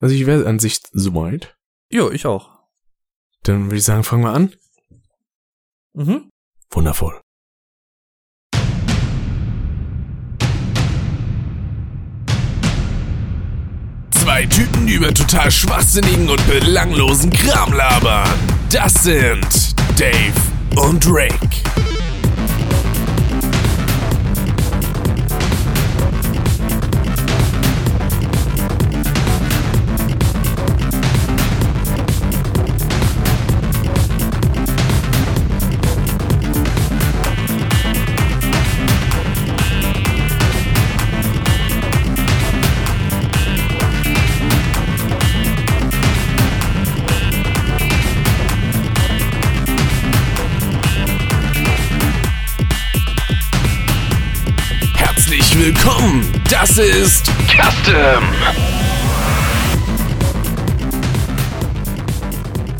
Also ich wäre an sich soweit. Jo, ich auch. Dann würde ich sagen, fangen wir an. Mhm. Wundervoll. Zwei Typen, die über total schwachsinnigen und belanglosen Kram labern. Das sind Dave und Drake. Das ist Custom.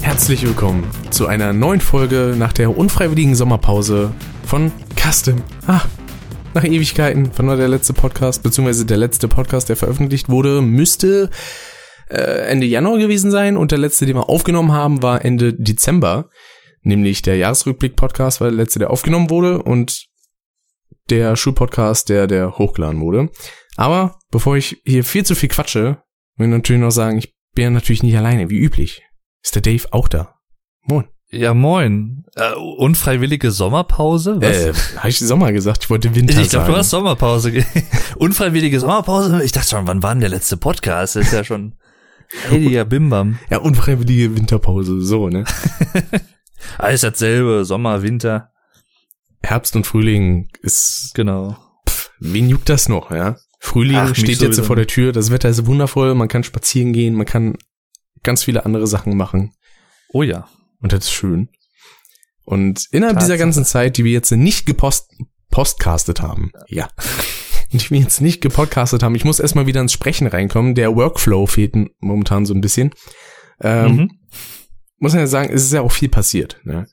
Herzlich willkommen zu einer neuen Folge nach der unfreiwilligen Sommerpause von Custom. Ah, nach Ewigkeiten. Wann war der letzte Podcast? Beziehungsweise der letzte Podcast, der veröffentlicht wurde, müsste äh, Ende Januar gewesen sein. Und der letzte, den wir aufgenommen haben, war Ende Dezember. Nämlich der Jahresrückblick-Podcast war der letzte, der aufgenommen wurde. Und der Schulpodcast, der, der hochgeladen wurde. Aber bevor ich hier viel zu viel quatsche, will ich natürlich noch sagen, ich bin ja natürlich nicht alleine, wie üblich. Ist der Dave auch da? Moin. Ja, moin. Äh, unfreiwillige Sommerpause? Was? Äh, habe ich Sommer gesagt? Ich wollte Winter ich glaube, sagen. du hast Sommerpause. ge- Unfreiwillige Sommerpause? Ich dachte schon, wann war denn der letzte Podcast? Das ist ja schon heiliger Bimbam. ja, unfreiwillige Winterpause, so, ne? Alles dasselbe, Sommer, Winter. Herbst und Frühling ist, Genau. wen juckt das noch, ja? Frühling Ach, steht jetzt vor der Tür, das Wetter ist wundervoll, man kann spazieren gehen, man kann ganz viele andere Sachen machen. Oh ja. Und das ist schön. Und innerhalb dieser Tatsache. ganzen Zeit, die wir jetzt nicht gepost postcastet haben, ja, die wir jetzt nicht gepodcastet haben, ich muss erstmal wieder ins Sprechen reinkommen. Der Workflow fehlt momentan so ein bisschen. Ähm, Mhm. Muss man ja sagen, es ist ja auch viel passiert. Ne?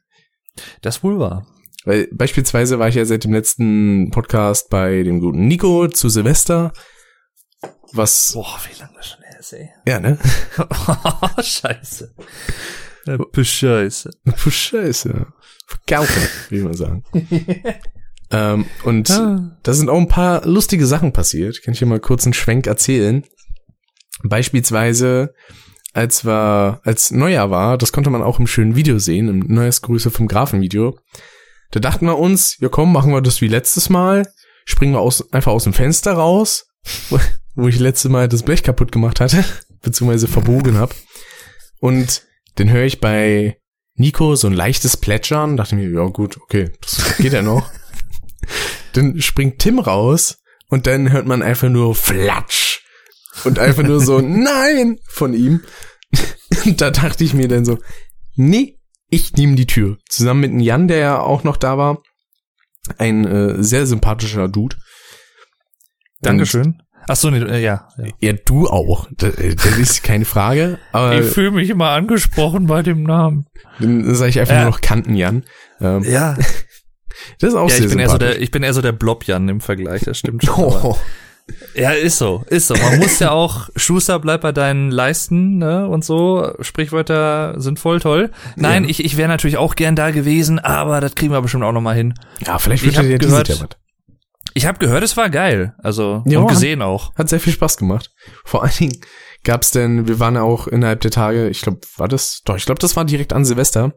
Das wohl war. Weil beispielsweise war ich ja seit dem letzten Podcast bei dem guten Nico zu Silvester. Was, Boah, wie lange das schon her ist, ey. ja, ne? Scheiße. Ja, Bescheiße. Puh, Scheiße. Verkaufen, wie man sagen. ähm, und Ah. Da sind auch ein paar lustige Sachen passiert. Kann ich dir mal kurz einen Schwenk erzählen. Beispielsweise, als wir, als Neujahr war, das konnte man auch im schönen Video sehen, im Neujahrsgrüße vom Grafenvideo. Da dachten wir uns, ja komm, machen wir das wie letztes Mal. Springen wir aus, einfach aus dem Fenster raus, wo, ich letztes Mal das Blech kaputt gemacht hatte, beziehungsweise verbogen hab. Und dann höre ich bei Nico so ein leichtes Plätschern, dachte mir, ja gut, okay, das geht ja noch. Dann springt Tim raus und dann hört man einfach nur Flatsch. Und einfach nur so Nein von ihm. Und da dachte ich mir dann so, nee, ich nehme die Tür. Zusammen mit Jan, der ja auch noch da war. Ein äh, sehr sympathischer Dude. Dankeschön. Ach so, nee, äh, ja. ja. Ja, du auch. Das, das ist keine Frage. Aber fühle mich immer angesprochen bei dem Namen. dann sage ich einfach Ja. nur noch Kanten-Jan. Ähm, Ja. das ist auch Ja, sehr ich bin eher so sympathisch. der, ich bin eher so der Blob-Jan im Vergleich, das stimmt schon. aber- oh. Ja, ist so, ist so. Man muss ja auch, Schuster bleibt bei deinen Leisten, ne, und so. Sprichwörter sind voll toll. Nein, Ja. ich, ich wäre natürlich auch gern da gewesen, aber das kriegen wir bestimmt auch noch mal hin. Ja, vielleicht Ich wird ja dieses gehört- Jahr was. Ich habe gehört, es war geil. Also, Ja, und hat- gesehen auch. Hat sehr viel Spaß gemacht. Vor allen Dingen gab's denn, wir waren ja auch innerhalb der Tage, ich glaube, war das, doch, ich glaube, das war direkt an Silvester.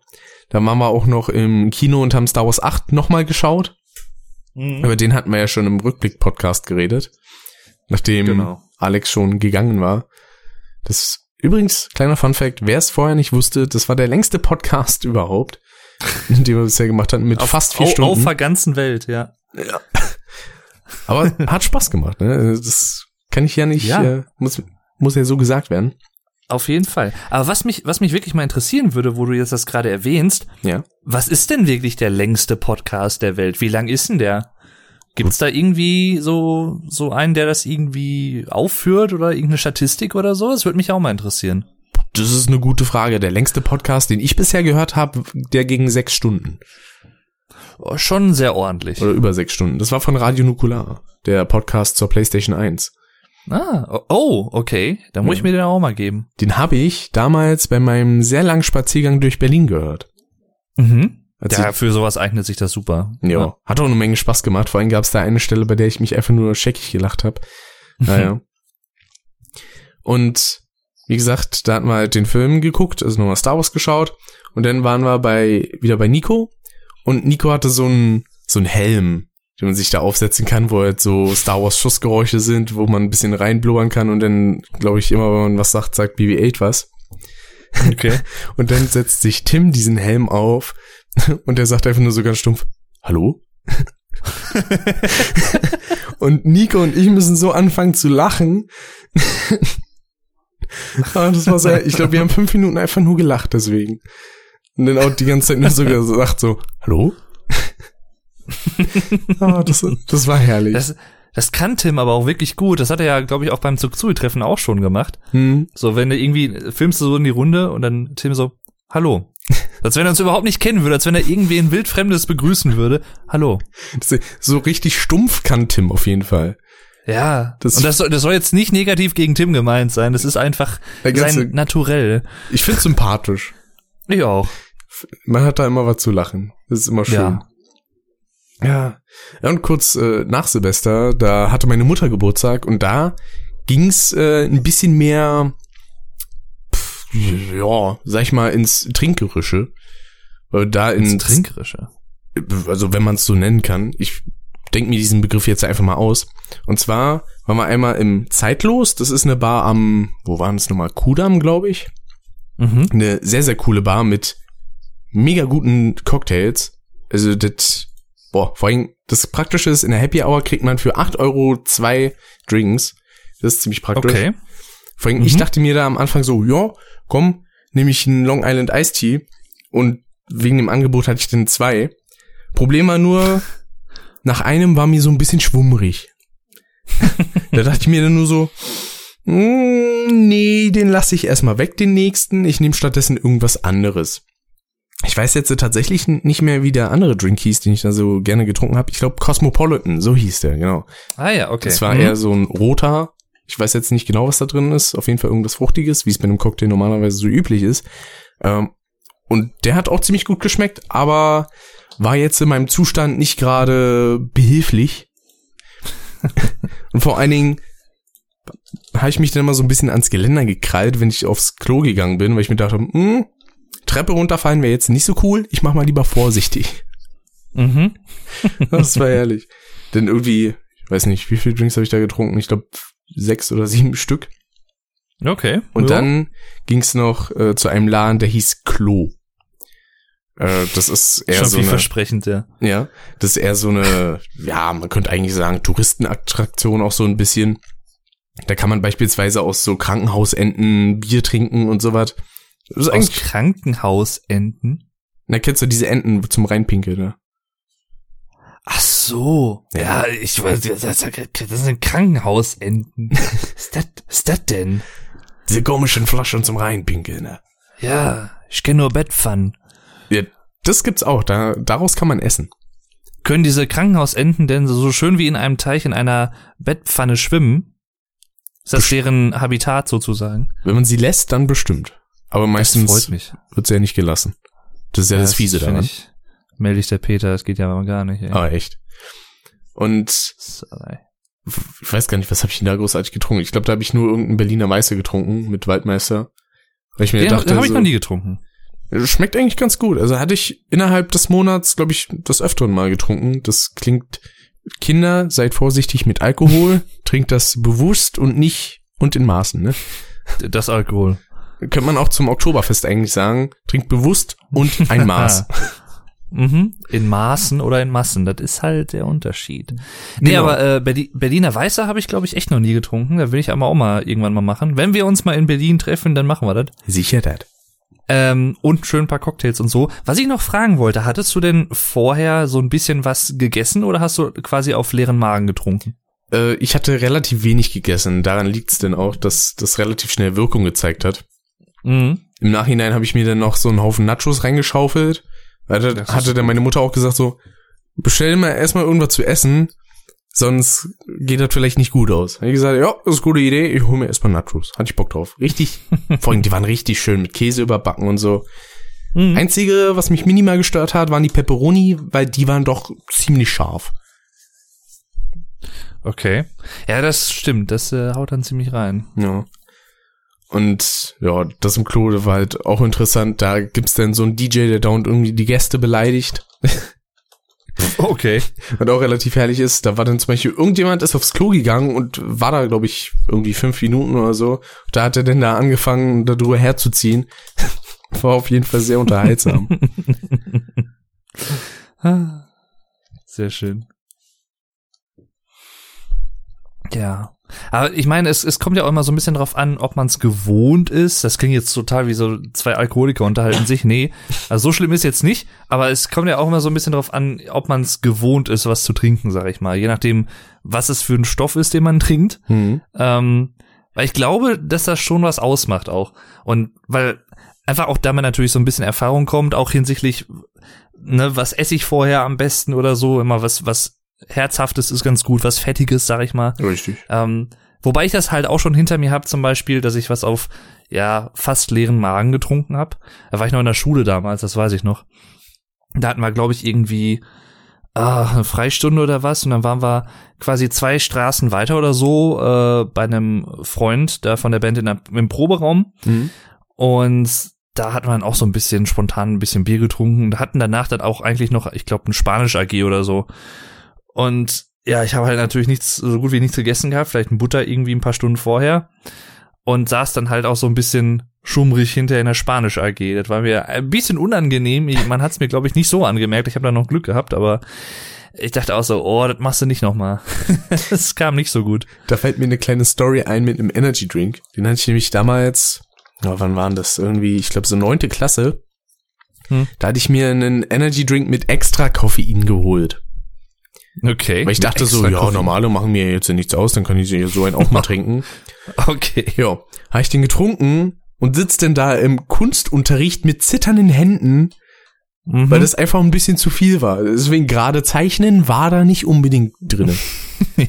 Da waren wir auch noch im Kino und haben Star Wars 8 nochmal geschaut. Über den hatten wir ja schon im Rückblick-Podcast geredet. Nachdem Genau. Alex schon gegangen war. Das, übrigens, kleiner Fun-Fact, wer es vorher nicht wusste, das war der längste Podcast überhaupt, den wir bisher gemacht hatten, mit fast vier auf, Stunden. Auf der ganzen Welt, ja. Aber hat Spaß gemacht, ne? Das kann ich ja nicht, Ja. Äh, muss, muss ja so gesagt werden. Auf jeden Fall. Aber was mich, was mich wirklich mal interessieren würde, wo du jetzt das gerade erwähnst, Ja. was ist denn wirklich der längste Podcast der Welt? Wie lang ist denn der? Gibt's da irgendwie so, so einen, der das irgendwie aufführt oder irgendeine Statistik oder so? Das würde mich auch mal interessieren. Das ist eine gute Frage. Der längste Podcast, den ich bisher gehört habe, der ging sechs Stunden. Oh, schon sehr ordentlich. Oder über sechs Stunden. Das war von Radio Nukular, der Podcast zur PlayStation 1. Ah, oh, okay. Dann muss Ja. ich mir den auch mal geben. Den habe ich damals bei meinem sehr langen Spaziergang durch Berlin gehört. Mhm. Ja, für sowas eignet sich das super. ich, ja. Hat auch eine Menge Spaß gemacht. Vor allem gab es da eine Stelle, bei der ich mich einfach nur scheckig gelacht habe. Naja. Und wie gesagt, da hatten wir halt den Film geguckt, also nochmal Star Wars geschaut. Und dann waren wir bei wieder bei Nico. Und Nico hatte so einen so einen Helm, den man sich da aufsetzen kann, wo halt so Star Wars Schussgeräusche sind, wo man ein bisschen reinblubbern kann und dann, glaube ich, immer, wenn man was sagt, sagt BB-8 was. Okay. Und dann setzt sich Tim diesen Helm auf und er sagt einfach nur so ganz stumpf, Hallo? und Nico und ich müssen so anfangen zu lachen. Aber das war sehr, ich glaube, wir haben fünf Minuten einfach nur gelacht deswegen. Und dann auch die ganze Zeit nur so gesagt so, Hallo? Ah, das, das war herrlich. Das, das kann Tim aber auch wirklich gut. Das hat er ja, glaube ich, auch beim Zuxui-Treffen auch schon gemacht. hm. So, wenn du irgendwie filmst du so in die Runde und dann Tim so, hallo. Als wenn er uns überhaupt nicht kennen würde, als wenn er irgendwie ein wildfremdes begrüßen würde. Hallo. so richtig stumpf kann Tim auf jeden Fall. Ja. Das- und das soll, das soll jetzt nicht negativ gegen Tim gemeint sein. Das ist einfach ganze- sein Naturell. Ich find's sympathisch. Ich auch. Man hat da immer was zu lachen. Das ist immer schön. Ja. Ja. ja und kurz äh, nach Silvester, da hatte meine Mutter Geburtstag und da ging's äh, ein bisschen mehr, pff, ja, sag ich mal, ins Trinkerische. Äh, Da ins, Ins Trinkerische. also wenn man es so nennen kann. Ich denke mir diesen Begriff jetzt einfach mal aus. Und zwar waren wir einmal im Zeitlos. Das ist eine Bar am, wo waren es nochmal? Kudamm, glaube ich Mhm. eine sehr, sehr coole Bar mit mega guten Cocktails. Also das, boah, vor allem das Praktische ist, in der Happy Hour kriegt man für 8 Euro zwei Drinks. Das ist ziemlich praktisch. Okay. Vor allem, ich Mhm. dachte mir da am Anfang so, ja, komm, nehme ich einen Long Island Iced Tea und wegen dem Angebot hatte ich dann zwei. Problem war nur, nach einem war mir so ein bisschen schwummrig. da dachte ich mir dann nur so, mm, nee, den lasse ich erstmal weg, den nächsten. Ich nehme stattdessen irgendwas anderes. Ich weiß jetzt tatsächlich nicht mehr, wie der andere Drink hieß, den ich da so gerne getrunken habe. Ich glaube Cosmopolitan, so hieß der, genau. Ah ja, okay. Das war Mhm. eher so ein roter. Ich weiß jetzt nicht genau, was da drin ist. Auf jeden Fall irgendwas Fruchtiges, wie es bei einem Cocktail normalerweise so üblich ist. Ähm, und der hat auch ziemlich gut geschmeckt, aber war jetzt in meinem Zustand nicht gerade behilflich. und vor allen Dingen habe ich mich dann immer so ein bisschen ans Geländer gekrallt, wenn ich aufs Klo gegangen bin, weil ich mir dachte, hm, Treppe runterfallen wäre jetzt nicht so cool. Ich mach mal lieber vorsichtig. Mhm. Das war ehrlich. Denn irgendwie, ich weiß nicht, wie viele Drinks habe ich da getrunken? Ich glaube sechs oder sieben Stück. Okay. Und Ja. dann ging's noch äh, zu einem Laden, der hieß Klo. Äh, das ist eher Schon so eine, vielversprechend, ja. ja, das ist eher so eine, ja, man könnte eigentlich sagen Touristenattraktion auch so ein bisschen. Da kann man beispielsweise aus so Krankenhausenten Bier trinken und sowas. Das ist eigentlich, Krankenhausenten. na kennst du diese Enten zum Reinpinkeln, ne? Ach so. Ja. Ja, ich weiß, das, das sind Krankenhausenten. was ist das, was ist das denn? Diese komischen Flaschen zum Reinpinkeln, ne? Ja, ich kenne nur Bettpfannen. Ja, das gibt's auch, da, daraus kann man essen. Können diese Krankenhausenten denn so schön wie in einem Teich in einer Bettpfanne schwimmen? Ist das deren Habitat sozusagen? Wenn man sie lässt, dann bestimmt. Aber meistens freut mich. wird sie ja nicht gelassen. Das ist ja das Fiese daran. Ich, melde ich der Peter, das geht ja mal gar nicht. Ey. Aber echt. Und Sorry. ich weiß gar nicht, was habe ich denn da großartig getrunken? Ich glaube, da habe ich nur irgendeinen Berliner Weiße getrunken mit Waldmeister. Weil ich mir Den, dachte, den habe ich so, noch nie getrunken. schmeckt eigentlich ganz gut. Also hatte ich innerhalb des Monats, glaube ich, das öfteren mal getrunken. Das klingt, Kinder, seid vorsichtig mit Alkohol, trinkt das bewusst und nicht und in Maßen, ne? Das Alkohol. Könnte man auch zum Oktoberfest eigentlich sagen, trinkt bewusst und ein Maß. Mhm. In Maßen oder in Massen, das ist halt der Unterschied. Nee, Genau. aber äh, Berli Berliner Weißer habe ich, glaube ich, echt noch nie getrunken. Da will ich aber auch mal irgendwann mal machen. Wenn wir uns mal in Berlin treffen, dann machen wir das. Sicher das. Ähm, und schön ein paar Cocktails und so. Was ich noch fragen wollte, hattest du denn vorher so ein bisschen was gegessen oder hast du quasi auf leeren Magen getrunken? Äh, ich hatte relativ wenig gegessen. Daran liegt es denn auch, dass das relativ schnell Wirkung gezeigt hat. Mhm. Im Nachhinein habe ich mir dann noch so einen Haufen Nachos reingeschaufelt. Weil da Das hatte dann meine Mutter auch gesagt so, bestell mal erstmal irgendwas zu essen. Sonst geht das vielleicht nicht gut aus. Ich gesagt, ja, das ist eine gute Idee, ich hole mir erstmal Nachos. Hatte ich Bock drauf. Richtig, vor allem, die waren richtig schön mit Käse überbacken und so. Mhm. Einzige, was mich minimal gestört hat, waren die Pepperoni, weil die waren doch ziemlich scharf. Okay. Ja, das stimmt. Das äh, haut dann ziemlich rein. Ja. Und ja, das im Klo das war halt auch interessant. Da gibt's dann so einen DJ, der dauernd irgendwie die Gäste beleidigt. Okay. Was auch relativ herrlich ist. Da war dann zum Beispiel irgendjemand ist aufs Klo gegangen und war da, glaube ich, irgendwie fünf Minuten oder so. Da hat er dann da angefangen, da drüber herzuziehen. War auf jeden Fall sehr unterhaltsam. Sehr schön. Ja. Aber ich meine, es, es kommt ja auch immer so ein bisschen drauf an, ob man es gewohnt ist. Das klingt jetzt total wie so zwei Alkoholiker unterhalten sich. Nee, also so schlimm ist jetzt nicht. Aber es kommt ja auch immer so ein bisschen drauf an, ob man es gewohnt ist, was zu trinken, sag ich mal. Je nachdem, was es für ein Stoff ist, den man trinkt. Mhm. Ähm, weil ich glaube, dass das schon was ausmacht auch. Und weil einfach auch damit natürlich so ein bisschen Erfahrung kommt, auch hinsichtlich, ne, was esse ich vorher am besten oder so, immer was, was Herzhaftes ist ganz gut, was Fettiges, sag ich mal. Richtig. Ähm, wobei ich das halt auch schon hinter mir habe, zum Beispiel, dass ich was auf ja fast leeren Magen getrunken habe. Da war ich noch in der Schule damals, das weiß ich noch. Da hatten wir, glaube ich, irgendwie ah, eine Freistunde oder was und dann waren wir quasi zwei Straßen weiter oder so äh, bei einem Freund da von der Band in der, im Proberaum Mhm. und da hat man auch so ein bisschen spontan ein bisschen Bier getrunken und hatten danach dann auch eigentlich noch, ich glaube, ein Spanisch AG oder so. Und ja, ich habe halt natürlich nichts, so gut wie nichts gegessen gehabt, vielleicht ein Butter irgendwie ein paar Stunden vorher. Und saß dann halt auch so ein bisschen schummrig hinter in der Spanisch AG. Das war mir ein bisschen unangenehm. Ich- Man hat es mir, glaube ich, nicht so angemerkt. Ich habe da noch Glück gehabt, aber ich dachte auch so, oh, das machst du nicht nochmal. Das kam nicht so gut. Da fällt mir eine kleine Story ein mit einem Energy Drink. Den hatte ich nämlich damals, ja, wann waren das? Irgendwie, ich glaube so neunte Klasse. Hm. Da hatte ich mir einen Energy Drink mit extra Koffein geholt. Okay. Weil ich dachte so, ja, Koffein. normale machen mir jetzt ja nichts aus, dann kann ich so einen auch mal trinken. Okay. Ja, habe ich den getrunken und sitzt denn da im Kunstunterricht mit zitternden Händen, Mhm. weil das einfach ein bisschen zu viel war. Deswegen gerade zeichnen war da nicht unbedingt drinne.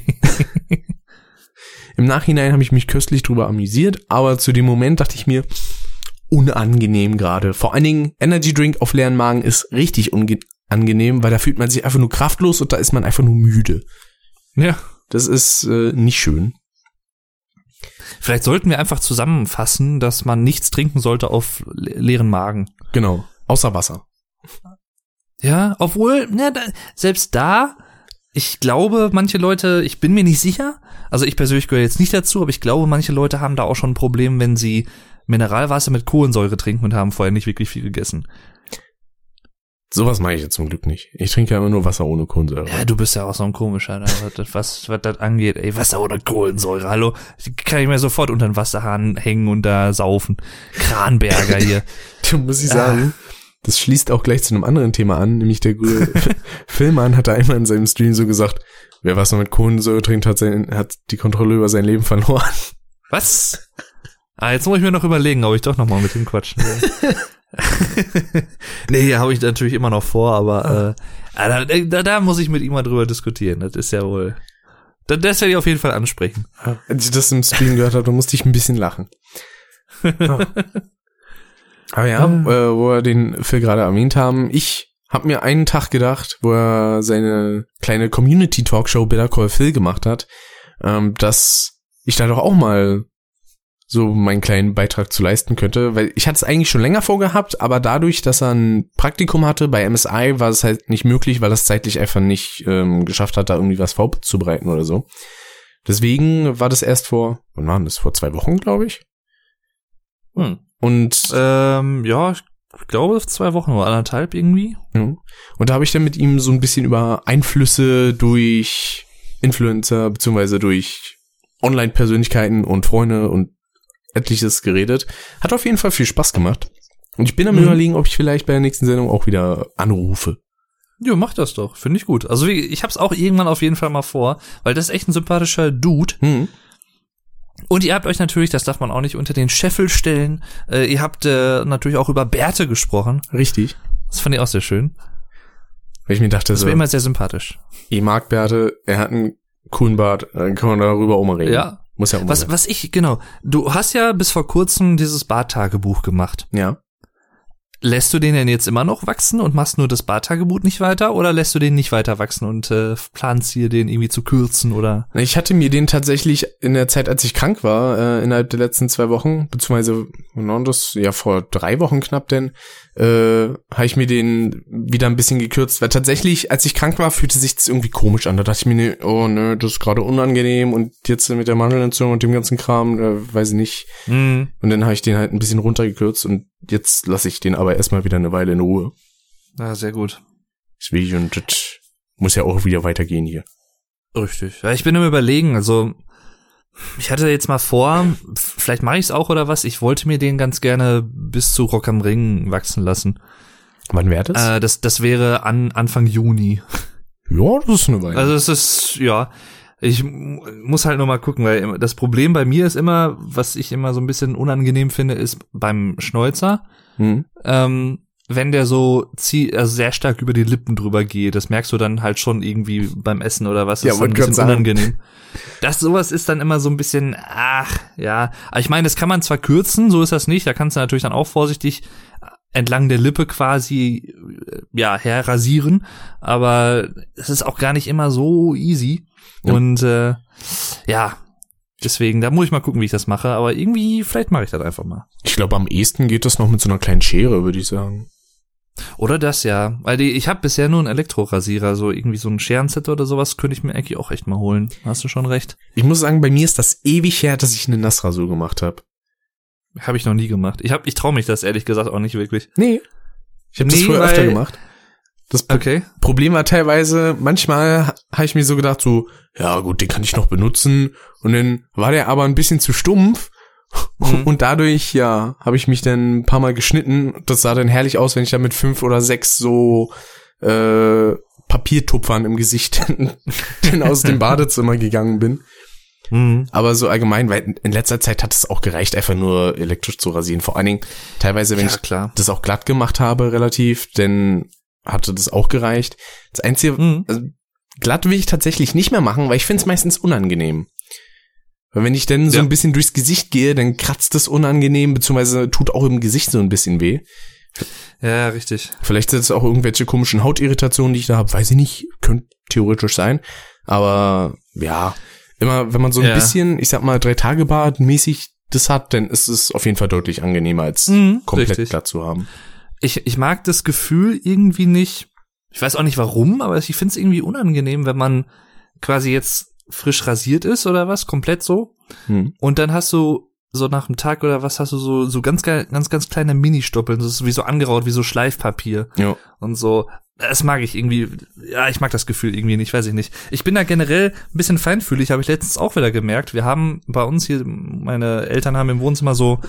Im Nachhinein habe ich mich köstlich drüber amüsiert, aber zu dem Moment dachte ich mir, unangenehm gerade. Vor allen Dingen Energy Drink auf leeren Magen ist richtig unangenehm, weil da fühlt man sich einfach nur kraftlos und da ist man einfach nur müde. ja. Das ist äh, nicht schön. Vielleicht sollten wir einfach zusammenfassen, dass man nichts trinken sollte auf le leeren Magen. Genau. Außer Wasser. Ja, obwohl, ne, da, selbst da, ich glaube, manche Leute, ich bin mir nicht sicher, also ich persönlich gehöre jetzt nicht dazu, aber ich glaube, manche Leute haben da auch schon ein Problem, wenn sie Mineralwasser mit Kohlensäure trinken und haben vorher nicht wirklich viel gegessen. Sowas mache ich jetzt zum Glück nicht. Ich trinke ja immer nur Wasser ohne Kohlensäure. Ja, du bist ja auch so ein komischer, ne, was, das- was, was das angeht. Ey, Wasser oder Kohlensäure, hallo? Kann ich mir sofort unter den Wasserhahn hängen und da saufen. Kranberger hier. Da muss ich sagen, das schließt auch gleich zu einem anderen Thema an, nämlich der gute Filmmann hat da einmal in seinem Stream so gesagt, wer Wasser mit Kohlensäure trinkt, hat, sein, hat die Kontrolle über sein Leben verloren. Was? Ah, jetzt muss ich mir noch überlegen, ob ich doch noch mal mit ihm quatschen will. nee, habe ich natürlich immer noch vor, aber äh, ah, da, da, da muss ich mit ihm mal drüber diskutieren. Das ist ja wohl. Da, das werde ich auf jeden Fall ansprechen. Als ich das im Stream gehört habe, da musste ich ein bisschen lachen. Aber ja, äh, wo wir den Phil gerade erwähnt haben, ich habe mir einen Tag gedacht, wo er seine kleine Community-Talkshow Better Call Phil gemacht hat, ähm, dass ich da doch auch mal so meinen kleinen Beitrag zu leisten könnte, weil ich hatte es eigentlich schon länger vorgehabt, aber dadurch, dass er ein Praktikum hatte bei MSI, war es halt nicht möglich, weil er es zeitlich einfach nicht ähm, geschafft hat, da irgendwie was vorzubereiten oder so. Deswegen war das erst vor, wann war das? Vor zwei Wochen, glaube ich. Hm. Und, Ähm, ja, ich glaube zwei Wochen oder anderthalb irgendwie. ja. und da habe ich dann mit ihm so ein bisschen über Einflüsse durch Influencer beziehungsweise durch Online-Persönlichkeiten und Freunde und etliches geredet. Hat auf jeden Fall viel Spaß gemacht. Und ich bin am Mhm. überlegen, ob ich vielleicht bei der nächsten Sendung auch wieder anrufe. Ja, mach das doch. Finde ich gut. Also wie, ich hab's auch irgendwann auf jeden Fall mal vor, weil das ist echt ein sympathischer Dude. Hm. Und ihr habt euch natürlich, das darf man auch nicht unter den Scheffel stellen, äh, ihr habt äh, natürlich auch über Bärte gesprochen. Richtig. Das fand ich auch sehr schön. Weil ich mir dachte, Das so, war immer sehr sympathisch. ich mag Bärte, er hat einen coolen Bart, dann kann man darüber auch mal reden. Ja. Muss ja Was, was ich, genau. Du hast ja bis vor kurzem dieses Barttagebuch gemacht. Ja. Lässt du den denn jetzt immer noch wachsen und machst nur das Barttagebuch nicht weiter oder lässt du den nicht weiter wachsen und äh, planst hier den irgendwie zu kürzen oder? Ich hatte mir den tatsächlich in der Zeit, als ich krank war, äh, innerhalb der letzten zwei Wochen, beziehungsweise no, das ja vor drei Wochen knapp denn, äh, habe ich mir den wieder ein bisschen gekürzt, weil tatsächlich, als ich krank war, fühlte sich das irgendwie komisch an. Da dachte ich mir, nee, oh nö, das ist gerade unangenehm und jetzt mit der Mandelentzündung und dem ganzen Kram, äh, weiß ich nicht. Mhm. Und dann habe ich den halt ein bisschen runtergekürzt und jetzt lasse ich den aber erstmal wieder eine Weile in Ruhe. Ja, sehr gut. Deswegen, und das muss ja auch wieder weitergehen hier. Richtig. Ja, ich bin im Überlegen, also ich hatte jetzt mal vor, vielleicht mache ich es auch oder was, ich wollte mir den ganz gerne bis zu Rock am Ring wachsen lassen. Wann wäre das? Äh, das, das wäre an Anfang Juni. ja, das ist eine Weile. Also es ist, ja, ich muss halt nur mal gucken, weil das Problem bei mir ist immer, was ich immer so ein bisschen unangenehm finde, ist beim Schnäuzer, hm. ähm, wenn der so zieh, also sehr stark über die Lippen drüber geht, das merkst du dann halt schon irgendwie beim Essen oder was, Ja, ist dann ein bisschen sagen. unangenehm. Das sowas ist dann immer so ein bisschen, ach, ja. Aber ich meine, das kann man zwar kürzen, so ist das nicht, da kannst du natürlich dann auch vorsichtig entlang der Lippe quasi, äh, ja, herrasieren, aber es ist auch gar nicht immer so easy. Ja. Und äh, ja, deswegen, da muss ich mal gucken, wie ich das mache, aber irgendwie, vielleicht mache ich das einfach mal. Ich glaube, am ehesten geht das noch mit so einer kleinen Schere, würde ich sagen. Oder das ja, weil die, ich habe bisher nur einen Elektrorasierer, so irgendwie so ein Scherenset oder sowas könnte ich mir eigentlich auch echt mal holen. Hast du schon recht? Ich muss sagen, bei mir ist das ewig her, dass ich eine Nassrasur gemacht habe. Habe ich noch nie gemacht. Ich hab, ich traue mich das ehrlich gesagt auch nicht wirklich. Nee. Ich habe das Nee, früher weil- öfter gemacht. Das Okay. Problem war teilweise, manchmal habe ich mir so gedacht, so, ja gut, den kann ich noch benutzen. Und dann war der aber ein bisschen zu stumpf. Mhm. Und dadurch, ja, habe ich mich dann ein paar Mal geschnitten. Das sah dann herrlich aus, wenn ich da mit fünf oder sechs so äh, Papiertupfern im Gesicht dann aus dem Badezimmer gegangen bin. Mhm. Aber so allgemein, weil in letzter Zeit hat es auch gereicht, einfach nur elektrisch zu rasieren. Vor allen Dingen teilweise, wenn Ja, ich klar. das auch glatt gemacht habe, relativ, dann hatte das auch gereicht. Das Einzige, Mhm. also glatt will ich tatsächlich nicht mehr machen, weil ich finde es meistens unangenehm. Weil wenn ich dann so Ja. ein bisschen durchs Gesicht gehe, dann kratzt es unangenehm, beziehungsweise tut auch im Gesicht so ein bisschen weh. Ja, richtig. Vielleicht sind es auch irgendwelche komischen Hautirritationen, die ich da habe, weiß ich nicht, könnte theoretisch sein. Aber ja, immer wenn man so ein Ja. bisschen, ich sag mal, drei Tage Bad mäßig das hat, dann ist es auf jeden Fall deutlich angenehmer, als Mhm, komplett richtig. glatt zu haben. Ich, ich mag das Gefühl irgendwie nicht. Ich weiß auch nicht warum, aber ich finde es irgendwie unangenehm, wenn man quasi jetzt frisch rasiert ist oder was, komplett so. Hm. Und dann hast du so nach einem Tag oder was hast du so, so ganz, ganz, ganz kleine Mini-Stoppeln. Das ist wie so angeraut, wie so Schleifpapier. Ja. und so. Das mag ich irgendwie, ja, ich mag das Gefühl irgendwie nicht, weiß ich nicht. Ich bin da generell ein bisschen feinfühlig, habe ich letztens auch wieder gemerkt. Wir haben bei uns hier, meine Eltern haben im Wohnzimmer so,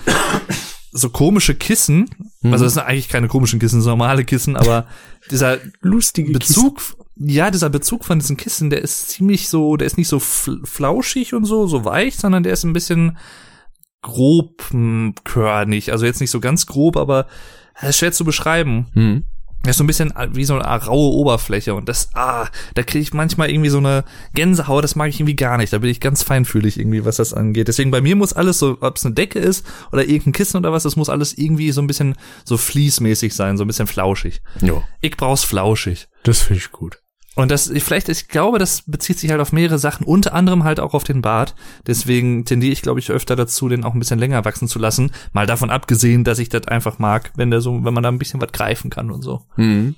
so komische Kissen. Mhm. Also das sind eigentlich keine komischen Kissen, normale Kissen, aber dieser Lustige Bezug, ja, dieser Bezug von diesen Kissen, der ist ziemlich so, der ist nicht so fl- flauschig und so, so weich, sondern der ist ein bisschen grob hm, körnig. Also jetzt nicht so ganz grob, aber das ist schwer zu beschreiben. Hm. Das ist so ein bisschen wie so eine raue Oberfläche und das, ah, da kriege ich manchmal irgendwie so eine Gänsehaut, das mag ich irgendwie gar nicht. Da bin ich ganz feinfühlig irgendwie, was das angeht. Deswegen bei mir muss alles so, ob es eine Decke ist oder irgendein Kissen oder was, das muss alles irgendwie so ein bisschen so fließmäßig sein, so ein bisschen flauschig. Ja, Ich brauch's flauschig. das finde ich gut. Und das, vielleicht, ich glaube, das bezieht sich halt auf mehrere Sachen, unter anderem halt auch auf den Bart. Deswegen tendiere ich, glaube ich, öfter dazu, den auch ein bisschen länger wachsen zu lassen. Mal davon abgesehen, dass ich das einfach mag, wenn der so, wenn man da ein bisschen was greifen kann und so. Mhm.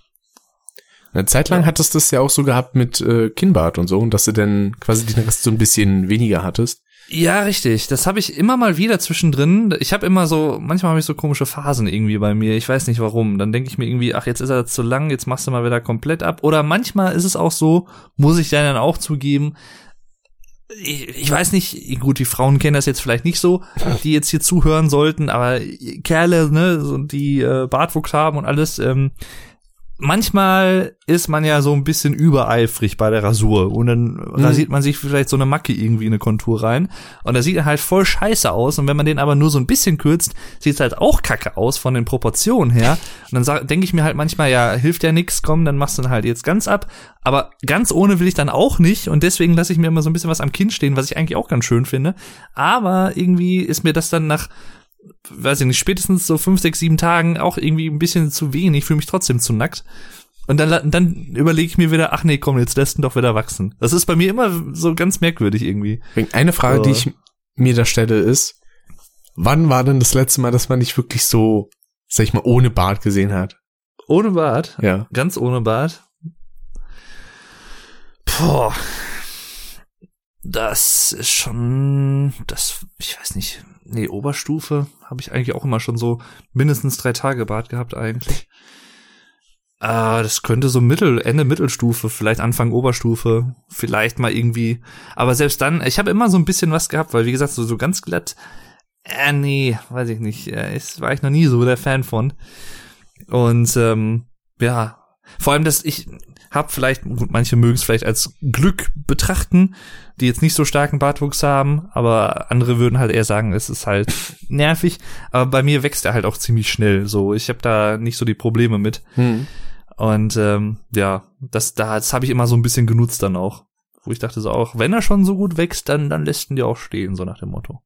Eine Zeit lang hattest du das ja auch so gehabt mit äh, Kinnbart und so, und dass du dann quasi den Rest so ein bisschen weniger hattest. Ja, richtig. Das habe ich immer mal wieder zwischendrin. Ich habe immer so, manchmal habe ich so komische Phasen irgendwie bei mir. Ich weiß nicht warum. Dann denke ich mir irgendwie, ach, jetzt ist er zu lang, jetzt machst du mal wieder komplett ab. Oder manchmal ist es auch so, muss ich dann auch zugeben, ich, weiß nicht, gut, die Frauen kennen das jetzt vielleicht nicht so, die jetzt hier zuhören sollten, aber Kerle, ne, die äh, Bartwuchs haben und alles, ähm, manchmal ist man ja so ein bisschen übereifrig bei der Rasur und dann Mhm. rasiert man sich vielleicht so eine Macke irgendwie in eine Kontur rein und da sieht er halt voll scheiße aus und wenn man den aber nur so ein bisschen kürzt, sieht es halt auch kacke aus von den Proportionen her und dann denke ich mir halt manchmal, ja, hilft ja nix, komm, dann machst du ihn halt jetzt ganz ab, aber ganz ohne will ich dann auch nicht und deswegen lasse ich mir immer so ein bisschen was am Kinn stehen, was ich eigentlich auch ganz schön finde, aber irgendwie ist mir das dann nach weiß ich nicht, spätestens so fünf, sechs, sieben Tagen auch irgendwie ein bisschen zu wenig, fühle mich trotzdem zu nackt. Und dann, dann überlege ich mir wieder, ach nee, komm, jetzt lässt ihn doch wieder wachsen. Das ist bei mir immer so ganz merkwürdig irgendwie. Eine Frage, So. die ich mir da stelle, ist, wann war denn das letzte Mal, dass man dich wirklich so, sag ich mal, ohne Bart gesehen hat? Ohne Bart, Ja. ganz ohne Bart. Boah. Das ist schon, das, ich weiß nicht, nee, Oberstufe habe ich eigentlich auch immer schon so mindestens drei Tage Bart gehabt eigentlich. Ah, das könnte so Mittel, Ende Mittelstufe, vielleicht Anfang Oberstufe, vielleicht mal irgendwie. Aber selbst dann, ich habe immer so ein bisschen was gehabt, weil wie gesagt, so, so ganz glatt, äh, nee, weiß ich nicht, äh, ist, war ich noch nie so der Fan von. Und ähm, ja, vor allem, dass ich habe vielleicht, gut, manche mögen es vielleicht als Glück betrachten, die jetzt nicht so starken Bartwuchs haben, aber andere würden halt eher sagen, es ist halt nervig. Aber bei mir wächst er halt auch ziemlich schnell. So, ich habe da nicht so die Probleme mit. Hm. Und ähm, ja, das, da, das habe ich immer so ein bisschen genutzt dann auch. Wo ich dachte so auch, wenn er schon so gut wächst, dann, dann lässt ihn dir auch stehen, so nach dem Motto.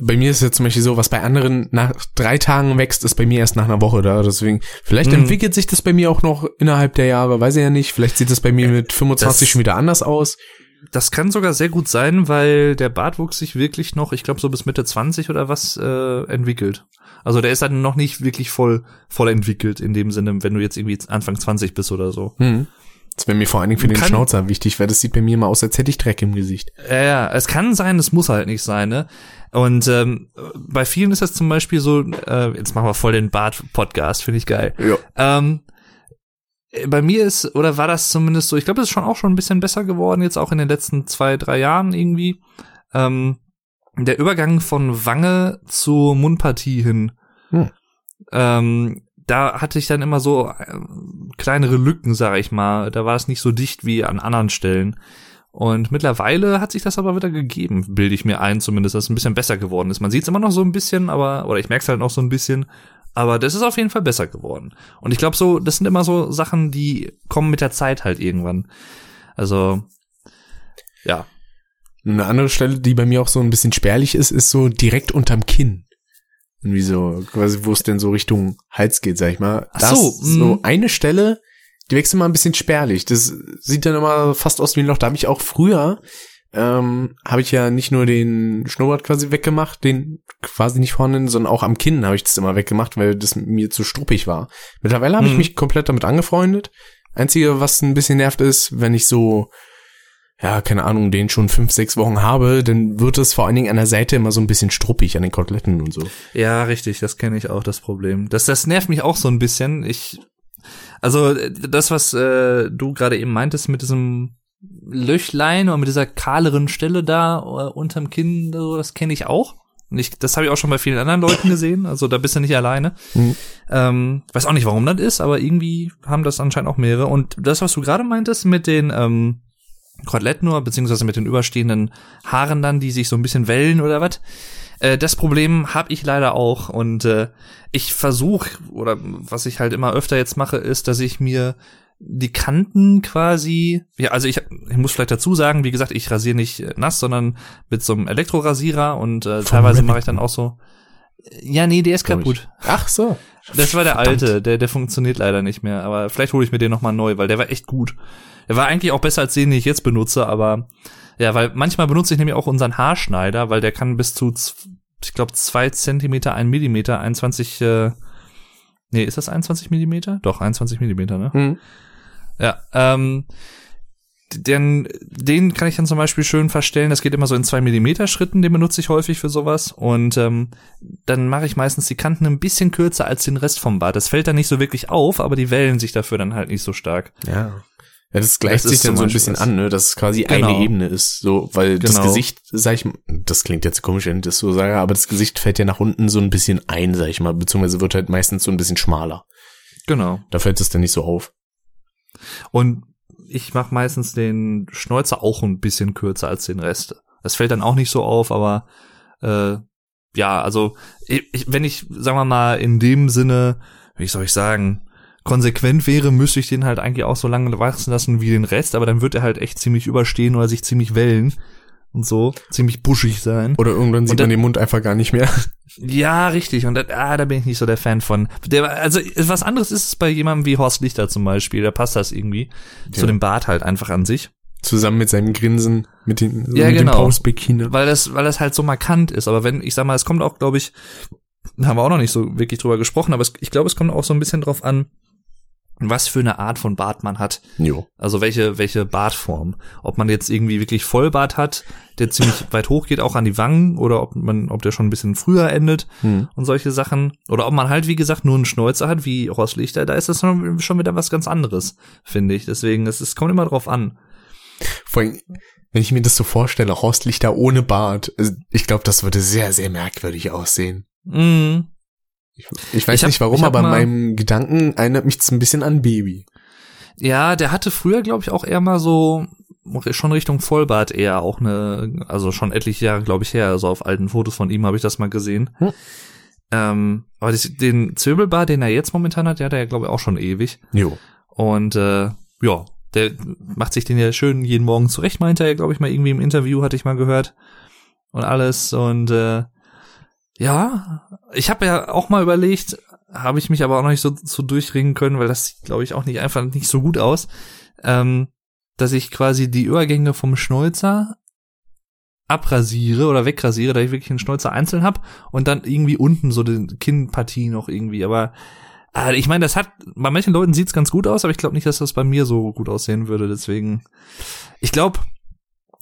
Bei mir ist jetzt zum Beispiel so, was bei anderen nach drei Tagen wächst, ist bei mir erst nach einer Woche da. Deswegen, vielleicht Mhm. entwickelt sich das bei mir auch noch innerhalb der Jahre, weiß ich ja nicht. Vielleicht sieht es bei mir mit 25 das- schon wieder anders aus. Das kann sogar sehr gut sein, weil der Bartwuchs sich wirklich noch, ich glaube so bis Mitte 20 oder was, äh, entwickelt. Also der ist dann noch nicht wirklich voll, voll entwickelt in dem Sinne, wenn du jetzt irgendwie Anfang 20 bist oder so. Hm. Das wäre mir vor allen Dingen für den Kann- Schnauzer wichtig, weil das sieht bei mir immer aus, als hätte ich Dreck im Gesicht. Ja, ja, es kann sein, es muss halt nicht sein, ne? Und ähm, bei vielen ist das zum Beispiel so, äh, jetzt machen wir voll den Bart-Podcast, finde ich geil. Ja. Ähm, äh, bei mir ist, oder war das zumindest so, ich glaube, das ist schon auch schon ein bisschen besser geworden, jetzt auch in den letzten zwei, drei Jahren irgendwie. Ähm, der Übergang von Wange zu Mundpartie hin. Hm. Ähm, da hatte ich dann immer so äh, kleinere Lücken, sag ich mal. Da war es nicht so dicht wie an anderen Stellen. Und mittlerweile hat sich das aber wieder gegeben, bilde ich mir ein, zumindest, dass es ein bisschen besser geworden ist. Man sieht es immer noch so ein bisschen, aber, oder ich merke es halt noch so ein bisschen, aber das ist auf jeden Fall besser geworden. Und ich glaube so, das sind immer so Sachen, die kommen mit der Zeit halt irgendwann. Also, ja. Eine andere Stelle, die bei mir auch so ein bisschen spärlich ist, ist so direkt unterm Kinn. Irgendwie so, quasi, wo es denn so Richtung Hals geht, sag ich mal. Ach Das so, so mhm. eine Stelle, die wächst immer ein bisschen spärlich. Das sieht dann immer fast aus wie ein Loch. Da habe ich auch früher, ähm, habe ich ja nicht nur den Schnurrbart quasi weggemacht, den quasi nicht vorhanden, sondern auch am Kinn habe ich das immer weggemacht, weil das mir zu struppig war. Mittlerweile habe ich Mhm. mich komplett damit angefreundet. Einzige, was ein bisschen nervt, ist, wenn ich so ja, keine Ahnung, den schon fünf, sechs Wochen habe, dann wird es vor allen Dingen an der Seite immer so ein bisschen struppig an den Koteletten und so. Ja, richtig, das kenne ich auch, das Problem. Das, das nervt mich auch so ein bisschen. Ich, also das, was äh, du gerade eben meintest mit diesem Löchlein oder mit dieser kahleren Stelle da äh, unterm Kinn, so, das kenne ich auch. Und ich, das habe ich auch schon bei vielen anderen Leuten gesehen. Also da bist du nicht alleine. Mhm. Ähm, weiß auch nicht, warum das ist, aber irgendwie haben das anscheinend auch mehrere. Und das, was du gerade meintest mit den ähm, Koteletten nur, beziehungsweise mit den überstehenden Haaren dann, die sich so ein bisschen wellen oder was. Äh, das Problem habe ich leider auch und äh, ich versuche oder was ich halt immer öfter jetzt mache, ist, dass ich mir die Kanten quasi, ja, also ich, ich muss vielleicht dazu sagen, wie gesagt, ich rasiere nicht nass, sondern mit so einem Elektrorasierer und äh, teilweise mache ich dann auch so. Ja, nee, der ist kaputt. Ach so. Das war der Verdammt. alte, der, der funktioniert leider nicht mehr. Aber vielleicht hole ich mir den nochmal neu, weil der war echt gut. Der war eigentlich auch besser als den, den ich jetzt benutze, aber ja, weil manchmal benutze ich nämlich auch unseren Haarschneider, weil der kann bis zu, ich glaube, zwei Zentimeter, ein Millimeter, 21, äh, nee, ist das 21 Millimeter? Doch, 21 Millimeter, ne? Hm. Ja, ähm, den, den kann ich dann zum Beispiel schön verstellen. Das geht immer so in zwei Millimeter Schritten, den benutze ich häufig für sowas. Und ähm, dann mache ich meistens die Kanten ein bisschen kürzer als den Rest vom Bart. Das fällt dann nicht so wirklich auf, aber die wellen sich dafür dann halt nicht so stark. Ja. Ja, das gleicht Das sich dann so ein bisschen an, ne, dass es quasi Genau. eine Ebene ist, so, weil das Genau. Gesicht, sag ich, das klingt jetzt komisch, wenn ich das so sage, aber das Gesicht fällt ja nach unten so ein bisschen ein, sag ich mal, beziehungsweise wird halt meistens so ein bisschen schmaler. Genau. Da fällt es dann nicht so auf. Und ich mache meistens den Schnäuzer auch ein bisschen kürzer als den Rest. Das fällt dann auch nicht so auf, aber äh, ja, also ich, wenn ich, sagen wir mal, in dem Sinne, wie soll ich sagen, konsequent wäre, müsste ich den halt eigentlich auch so lange wachsen lassen wie den Rest, aber dann wird er halt echt ziemlich überstehen oder sich ziemlich wellen und so, ziemlich buschig sein. Oder irgendwann sieht dann- man den Mund einfach gar nicht mehr. Ja, richtig. Und da, ah, da bin ich nicht so der Fan von. Der, also was anderes ist es bei jemandem wie Horst Lichter zum Beispiel. Da passt das irgendwie zu Ja. dem Bart halt einfach an sich, Zusammen mit seinem Grinsen, mit den, so Ja, mit genau. dem Pausbikini. weil das, weil das halt so markant ist. Aber wenn ich sag mal, es kommt auch, glaube ich, haben wir auch noch nicht so wirklich drüber gesprochen, aber es, ich glaube, es kommt auch so ein bisschen drauf an, was für eine Art von Bart man hat. Jo. Also welche, welche Bartform. Ob man jetzt irgendwie wirklich Vollbart hat, der ziemlich weit hoch geht, auch an die Wangen, oder ob man, ob der schon ein bisschen früher endet Hm. und solche Sachen. Oder ob man halt, wie gesagt, nur einen Schnäuzer hat, wie Horst Lichter, da ist das schon wieder was ganz anderes, finde ich. Deswegen, es, es kommt immer drauf an. Vor allem, wenn ich mir das so vorstelle, Horst Lichter ohne Bart, also ich glaube, das würde sehr, sehr merkwürdig aussehen. Mm. Ich, ich weiß Ich hab- nicht warum, aber mal- meinem Gedanken erinnert mich ein bisschen an Baby. Ja, der hatte früher, glaube ich, auch eher mal so schon Richtung Vollbart eher auch eine, also schon etliche Jahre, glaube ich, her. Also auf alten Fotos von ihm habe ich das mal gesehen. Hm. Ähm, aber das, den Zwirbelbart, den er jetzt momentan hat, der hat er ja, glaube ich, auch schon ewig. Jo. Und äh, ja, der macht sich den ja schön jeden Morgen zurecht, meinte er, glaube ich, mal irgendwie im Interview, hatte ich mal gehört. Und alles. Und äh, ja, ich habe ja auch mal überlegt, habe ich mich aber auch noch nicht so, so durchringen können, weil das sieht, glaube ich, auch nicht einfach nicht so gut aus, ähm, dass ich quasi die Übergänge vom Schnäuzer abrasiere oder wegrasiere, da ich wirklich einen Schnäuzer einzeln hab und dann irgendwie unten so die Kinnpartie noch irgendwie, aber äh, ich meine, das hat, bei manchen Leuten sieht's ganz gut aus, aber ich glaube nicht, dass das bei mir so gut aussehen würde, deswegen, ich glaube,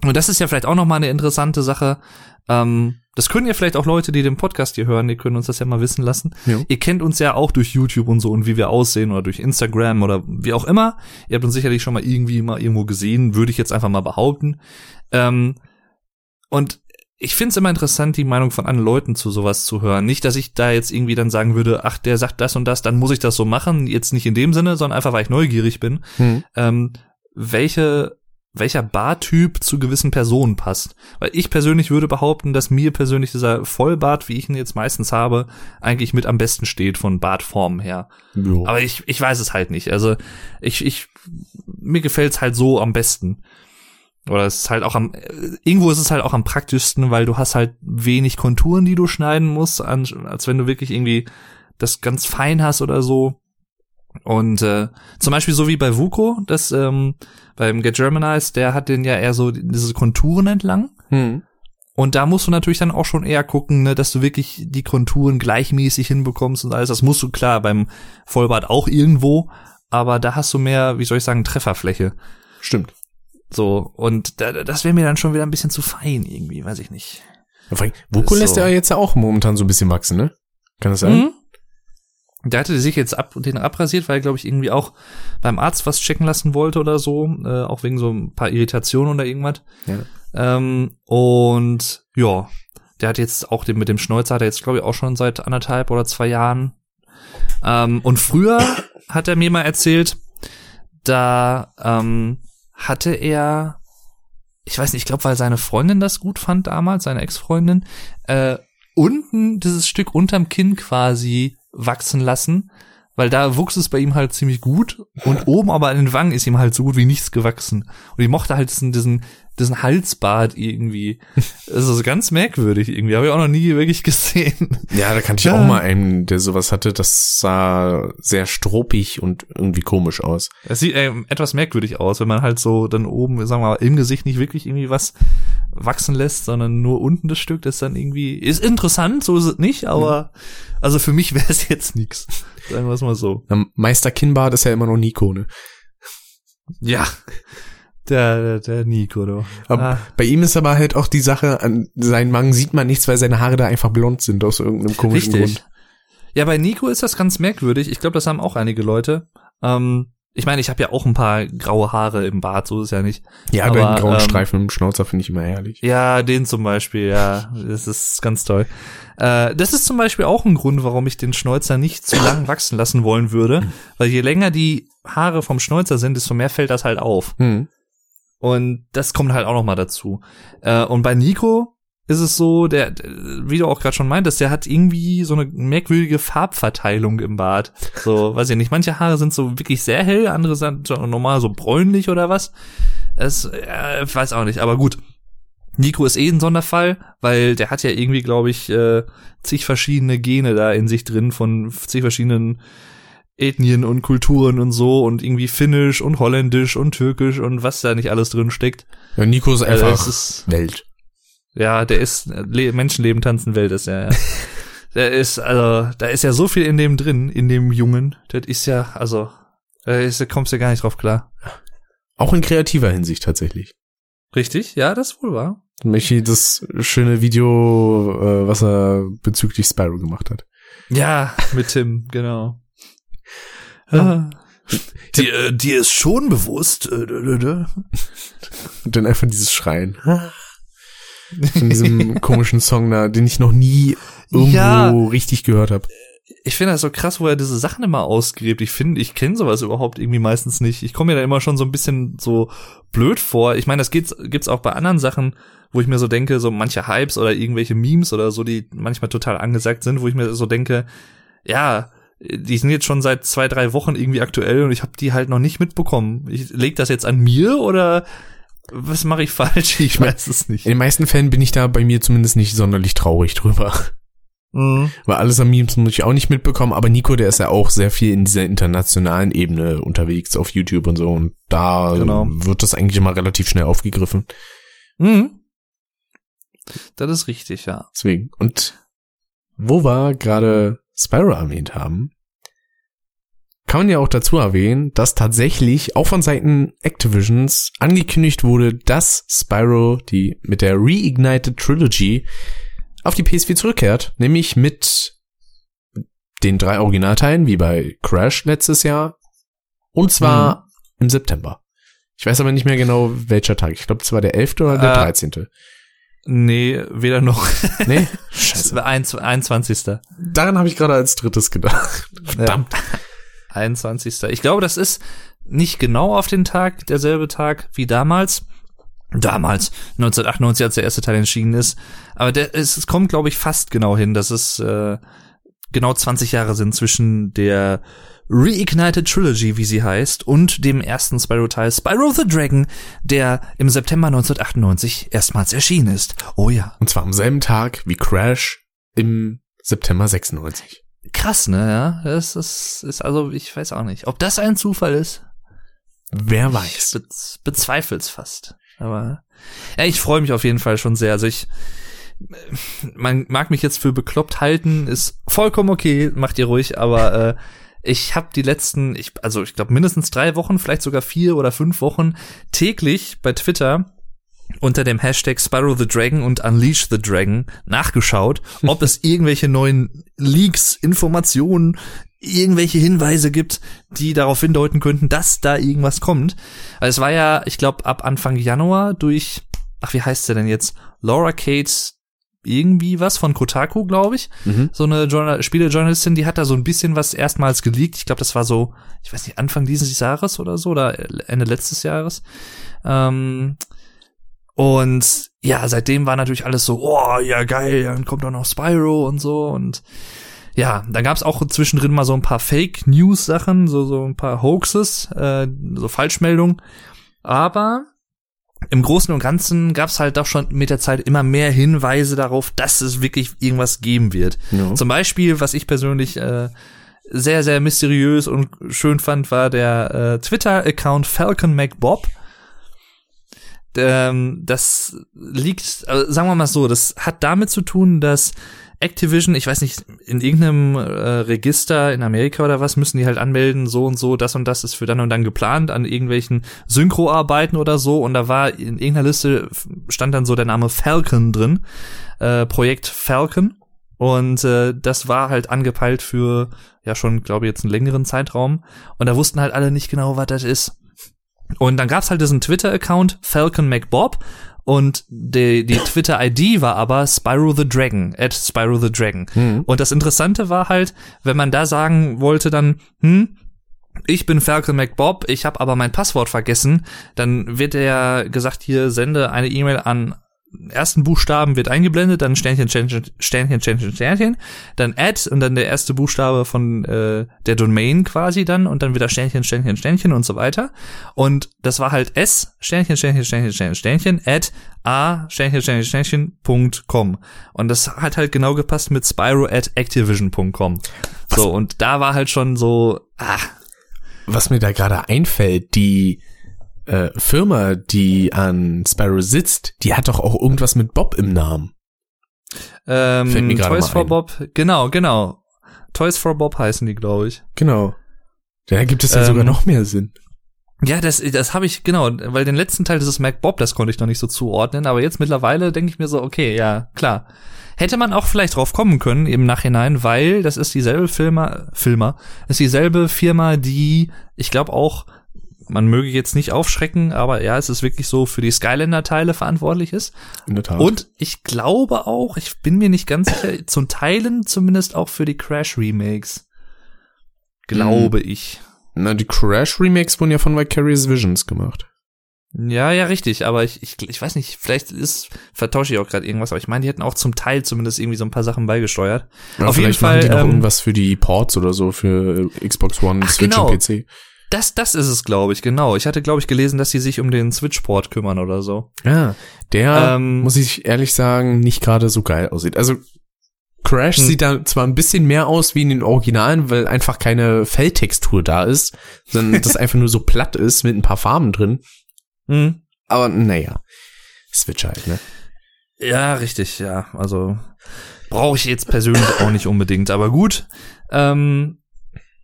und das ist ja vielleicht auch noch mal eine interessante Sache, ähm, das können ja vielleicht auch Leute, die den Podcast hier hören, die können uns das ja mal wissen lassen. Ja. Ihr kennt uns ja auch durch YouTube und so und wie wir aussehen oder durch Instagram oder wie auch immer. Ihr habt uns sicherlich schon mal irgendwie mal irgendwo gesehen, würde ich jetzt einfach mal behaupten. Ähm, und ich finde es immer interessant, die Meinung von anderen Leuten zu sowas zu hören. Nicht, dass ich da jetzt irgendwie dann sagen würde, ach, der sagt das und das, dann muss ich das so machen. Jetzt nicht in dem Sinne, sondern einfach, weil ich neugierig bin. Hm. Ähm, welche, welcher Bartyp zu gewissen Personen passt. Weil ich persönlich würde behaupten, dass mir persönlich dieser Vollbart, wie ich ihn jetzt meistens habe, eigentlich mit am besten steht von Bartformen her. Jo. Aber ich, ich weiß es halt nicht. Also ich, ich mir gefällt's halt so am besten. Oder es ist halt auch am äh, irgendwo ist es halt auch am praktischsten, weil du hast halt wenig Konturen, die du schneiden musst, als wenn du wirklich irgendwie das ganz fein hast oder so. Und äh, zum Beispiel so wie bei Vuko, das ähm, beim Get Germanized, der hat den ja eher so diese Konturen entlang. Hm. Und da musst du natürlich dann auch schon eher gucken, ne, dass du wirklich die Konturen gleichmäßig hinbekommst und alles. Das musst du klar beim Vollbart auch irgendwo, aber da hast du mehr, wie soll ich sagen, Trefferfläche. Stimmt. So, und da, das wäre mir dann schon wieder ein bisschen zu fein irgendwie, weiß ich nicht. Ja, Vuko Ist lässt so. ja jetzt ja auch momentan so ein bisschen wachsen, ne? Kann das sein? Mhm. Der hatte sich jetzt ab, den abrasiert, weil er, glaube ich, irgendwie auch beim Arzt was checken lassen wollte oder so, äh, auch wegen so ein paar Irritationen oder irgendwas. Ja. Ähm, und ja, der hat jetzt auch den mit dem Schnäuzer, hat er jetzt, glaube ich, auch schon seit anderthalb oder zwei Jahren. Ähm, und früher hat er mir mal erzählt, da ähm, hatte er, ich weiß nicht, ich glaube, weil seine Freundin das gut fand damals, seine Ex-Freundin, äh, unten dieses Stück unterm Kinn quasi wachsen lassen, weil da wuchs es bei ihm halt ziemlich gut und oben aber an den Wangen ist ihm halt so gut wie nichts gewachsen. Und ich mochte halt diesen, diesen, diesen Halsbart irgendwie. Das ist ganz merkwürdig irgendwie, habe ich auch noch nie wirklich gesehen. Ja, da kannte ich Ja. auch mal einen, der sowas hatte. Das sah sehr struppig und irgendwie komisch aus. Es sieht ähm, etwas merkwürdig aus, wenn man halt so dann oben, sagen wir mal, im Gesicht nicht wirklich irgendwie was wachsen lässt, sondern nur unten das Stück, das dann irgendwie ist interessant, so ist es nicht, aber also für mich wäre es jetzt nix. Sagen wir es mal so. Na, Meister Kinnbart ist ja immer noch Nico, ne? Ja. Der, der, der Nico, du. Aber Ah. Bei ihm ist aber halt auch die Sache, an seinen Wangen sieht man nichts, weil seine Haare da einfach blond sind aus irgendeinem komischen Richtig. Grund. Ja, bei Nico ist das ganz merkwürdig. Ich glaube, das haben auch einige Leute. Ähm, ich meine, ich habe ja auch ein paar graue Haare im Bart, so ist ja nicht. Ja, Aber, aber, den grauen ähm, Streifen im Schnauzer finde ich immer herrlich. Ja, den zum Beispiel, ja, das ist ganz toll. Äh, das ist zum Beispiel auch ein Grund, warum ich den Schnäuzer nicht zu lang wachsen lassen wollen würde, weil je länger die Haare vom Schnäuzer sind, desto mehr fällt das halt auf. Hm. Und das kommt halt auch noch mal dazu. Äh, und bei Nico ist es so, der, wie du auch gerade schon meintest, der hat irgendwie so eine merkwürdige Farbverteilung im Bart. So, weiß ich nicht, manche Haare sind so wirklich sehr hell, andere sind normal so bräunlich oder was. Es, äh, weiß auch nicht, aber gut. Nico ist eh ein Sonderfall, weil der hat ja irgendwie, glaube ich, äh, zig verschiedene Gene da in sich drin von zig verschiedenen Ethnien und Kulturen und so und irgendwie Finnisch und Holländisch und Türkisch und was da nicht alles drin steckt. Ja, Nico ist Also einfach es ist, Welt. ja, der ist Le Menschenleben tanzen Welt ist ja. ja. der ist also, da ist ja so viel in dem drin, in dem Jungen. Das ist ja also, da ist, da kommst du gar nicht drauf klar. Auch in kreativer Hinsicht tatsächlich. Richtig? Ja, das ist Michi, das schöne Video, äh, was er bezüglich Spyro gemacht hat. Ja, mit Tim, genau. Ja. Dir, dir ist schon bewusst. Äh. Und dann einfach dieses Schreien. Von diesem komischen Song da, den ich noch nie irgendwo Ja. richtig gehört habe. Ich finde das so krass, wo er diese Sachen immer ausgräbt. Ich finde, ich kenne sowas überhaupt irgendwie meistens nicht. Ich komme mir da immer schon so ein bisschen so blöd vor. Ich meine, das gibt's, gibt's auch bei anderen Sachen, wo ich mir so denke, so manche Hypes oder irgendwelche Memes oder so, die manchmal total angesagt sind, wo ich mir so denke, ja, die sind jetzt schon seit zwei, drei Wochen irgendwie aktuell und ich habe die halt noch nicht mitbekommen. Ich leg das jetzt an mir oder was mache ich falsch? Ich weiß es nicht. In den meisten Fällen bin ich da bei mir zumindest nicht sonderlich traurig drüber. Mhm. Weil alles an Memes muss ich auch nicht mitbekommen, aber Nico, der ist ja auch sehr viel in dieser internationalen Ebene unterwegs auf YouTube und so und da Genau. wird das eigentlich immer relativ schnell aufgegriffen. Mhm. Das ist richtig, ja. Deswegen. Und wo wir gerade Spyro erwähnt haben, kann man ja auch dazu erwähnen, dass tatsächlich auch von Seiten Activisions angekündigt wurde, dass Spyro die mit der Reignited Trilogy auf die PS4 zurückkehrt, nämlich mit den drei Originalteilen, wie bei Crash letztes Jahr, und zwar im September. Ich weiß aber nicht mehr genau, welcher Tag. Ich glaube, es war der 11. oder der Äh, 13. Nee, weder noch. Nee? Das Scheiße. war 21. Daran habe ich gerade als drittes gedacht. Verdammt. 21. Ich glaube, das ist nicht genau auf den Tag, derselbe Tag wie damals. Damals, 1998, als der erste Teil entschieden ist. Aber der, es, es kommt, glaube ich, fast genau hin, dass es äh, genau 20 Jahre sind zwischen der Reignited Trilogy, wie sie heißt, und dem ersten Spyro-Teil Spyro the Dragon, der im September 1998 erstmals erschienen ist. Oh ja. Und zwar am selben Tag wie Crash im September 96. Krass, ne? Ja, das ist, ist also, ich weiß auch nicht, ob das ein Zufall ist. Wer Ich weiß. be bezweifel's fast. Aber ja, ich freue mich auf jeden Fall schon sehr. Also ich, man mag mich jetzt für bekloppt halten, ist vollkommen okay, macht ihr ruhig. Aber äh, ich habe die letzten, ich, also ich glaube mindestens drei Wochen, vielleicht sogar vier oder fünf Wochen täglich bei Twitter unter dem Hashtag Spyro the Dragon und Unleash the Dragon nachgeschaut, ob es irgendwelche neuen Leaks, Informationen, irgendwelche Hinweise gibt, die darauf hindeuten könnten, dass da irgendwas kommt. Also es war ja, ich glaube, ab Anfang Januar durch, ach, wie heißt sie denn jetzt? Laura Kate irgendwie was von Kotaku, glaube ich. Mhm. So eine Journal Spielejournalistin, die hat da so ein bisschen was erstmals geleakt. Ich glaube, das war so, ich weiß nicht, Anfang dieses Jahres oder so oder Ende letztes Jahres. Ähm, und ja, seitdem war natürlich alles so, oh, ja geil, dann kommt auch noch Spyro und so und ja, da gab's auch zwischendrin mal so ein paar Fake News Sachen, so so ein paar Hoaxes, äh, so Falschmeldungen, aber im Großen und Ganzen gab's halt doch schon mit der Zeit immer mehr Hinweise darauf, dass es wirklich irgendwas geben wird. Ja. Zum Beispiel, was ich persönlich äh, sehr, sehr mysteriös und schön fand, war der äh, Twitter-Account Falcon McBob. Ähm, das liegt, also sagen wir mal so, das hat damit zu tun, dass Activision, ich weiß nicht, in irgendeinem äh, Register in Amerika oder was, müssen die halt anmelden, so und so, das und das ist für dann und dann geplant an irgendwelchen Synchroarbeiten oder so. Und da war in irgendeiner Liste stand dann so der Name Falcon drin, äh, Projekt Falcon. Und äh, das war halt angepeilt für ja schon, glaube ich, jetzt einen längeren Zeitraum. Und da wussten halt alle nicht genau, was das ist. Und dann gab's halt diesen Twitter-Account Falcon McBob und die, die Twitter-ID war aber Spyro the Dragon, at Spyro the Dragon. Mhm. Und das Interessante war halt, wenn man da sagen wollte dann, hm, ich bin Falcon McBob, ich habe aber mein Passwort vergessen, dann wird er gesagt, hier sende eine E-Mail an ersten Buchstaben wird eingeblendet, dann Sternchen, Sternchen, Sternchen, Sternchen, Sternchen, dann Add und dann der erste Buchstabe von äh, der Domain quasi dann und dann wieder Sternchen, Sternchen, Sternchen und so weiter. Und das war halt S, Sternchen, Sternchen, Sternchen, Sternchen, Sternchen, Add A, Sternchen, Sternchen, Sternchen, Punkt com. Und das hat halt genau gepasst mit Spyro at Activision.com. So, und da war halt schon so, ah, Was mir da gerade einfällt, die äh, Firma, die an Spyro sitzt, die hat doch auch irgendwas mit Bob im Namen. ähm, Fällt mir Toys for ein. Bob, genau, genau. Toys for Bob heißen die, glaube ich. Genau. Da gibt es ja Ähm, sogar noch mehr Sinn. Ja, das, das habe ich, genau, weil den letzten Teil dieses Mac Bob, das konnte ich noch nicht so zuordnen, aber jetzt mittlerweile denke ich mir so, okay, ja, klar. Hätte man auch vielleicht drauf kommen können im Nachhinein, weil das ist dieselbe Firma, Firma, ist dieselbe Firma, die, ich glaube auch, man möge jetzt nicht aufschrecken, aber ja, es ist wirklich so für die Skylander-Teile verantwortlich ist. In der Tat. Und ich glaube auch, ich bin mir nicht ganz sicher, zum Teilen zumindest auch für die Crash-Remakes. Glaube ich. Na, die Crash Remakes wurden ja von Vicarious Visions gemacht. Ja, ja, richtig, aber ich, ich, ich weiß nicht, vielleicht ist, vertausche ich auch gerade irgendwas, aber ich meine, die hätten auch zum Teil zumindest irgendwie so ein paar Sachen beigesteuert. Ja, Auf jeden vielleicht machen Fall, die noch ähm, irgendwas für die Ports oder so für Xbox One, Switch genau. und PC. Das, das ist es, glaube ich, genau. Ich hatte, glaube ich, gelesen, dass sie sich um den Switch-Port kümmern oder so. Ja, der, Ähm, muss ich ehrlich sagen, nicht gerade so geil aussieht. Also Crash Hm. sieht da zwar ein bisschen mehr aus wie in den Originalen, weil einfach keine Felltextur da ist, sondern das einfach nur so platt ist mit ein paar Farben drin. Hm. Aber naja, Switch halt, ne? Ja, richtig, ja. Also brauche ich jetzt persönlich auch nicht unbedingt, aber gut. Ähm,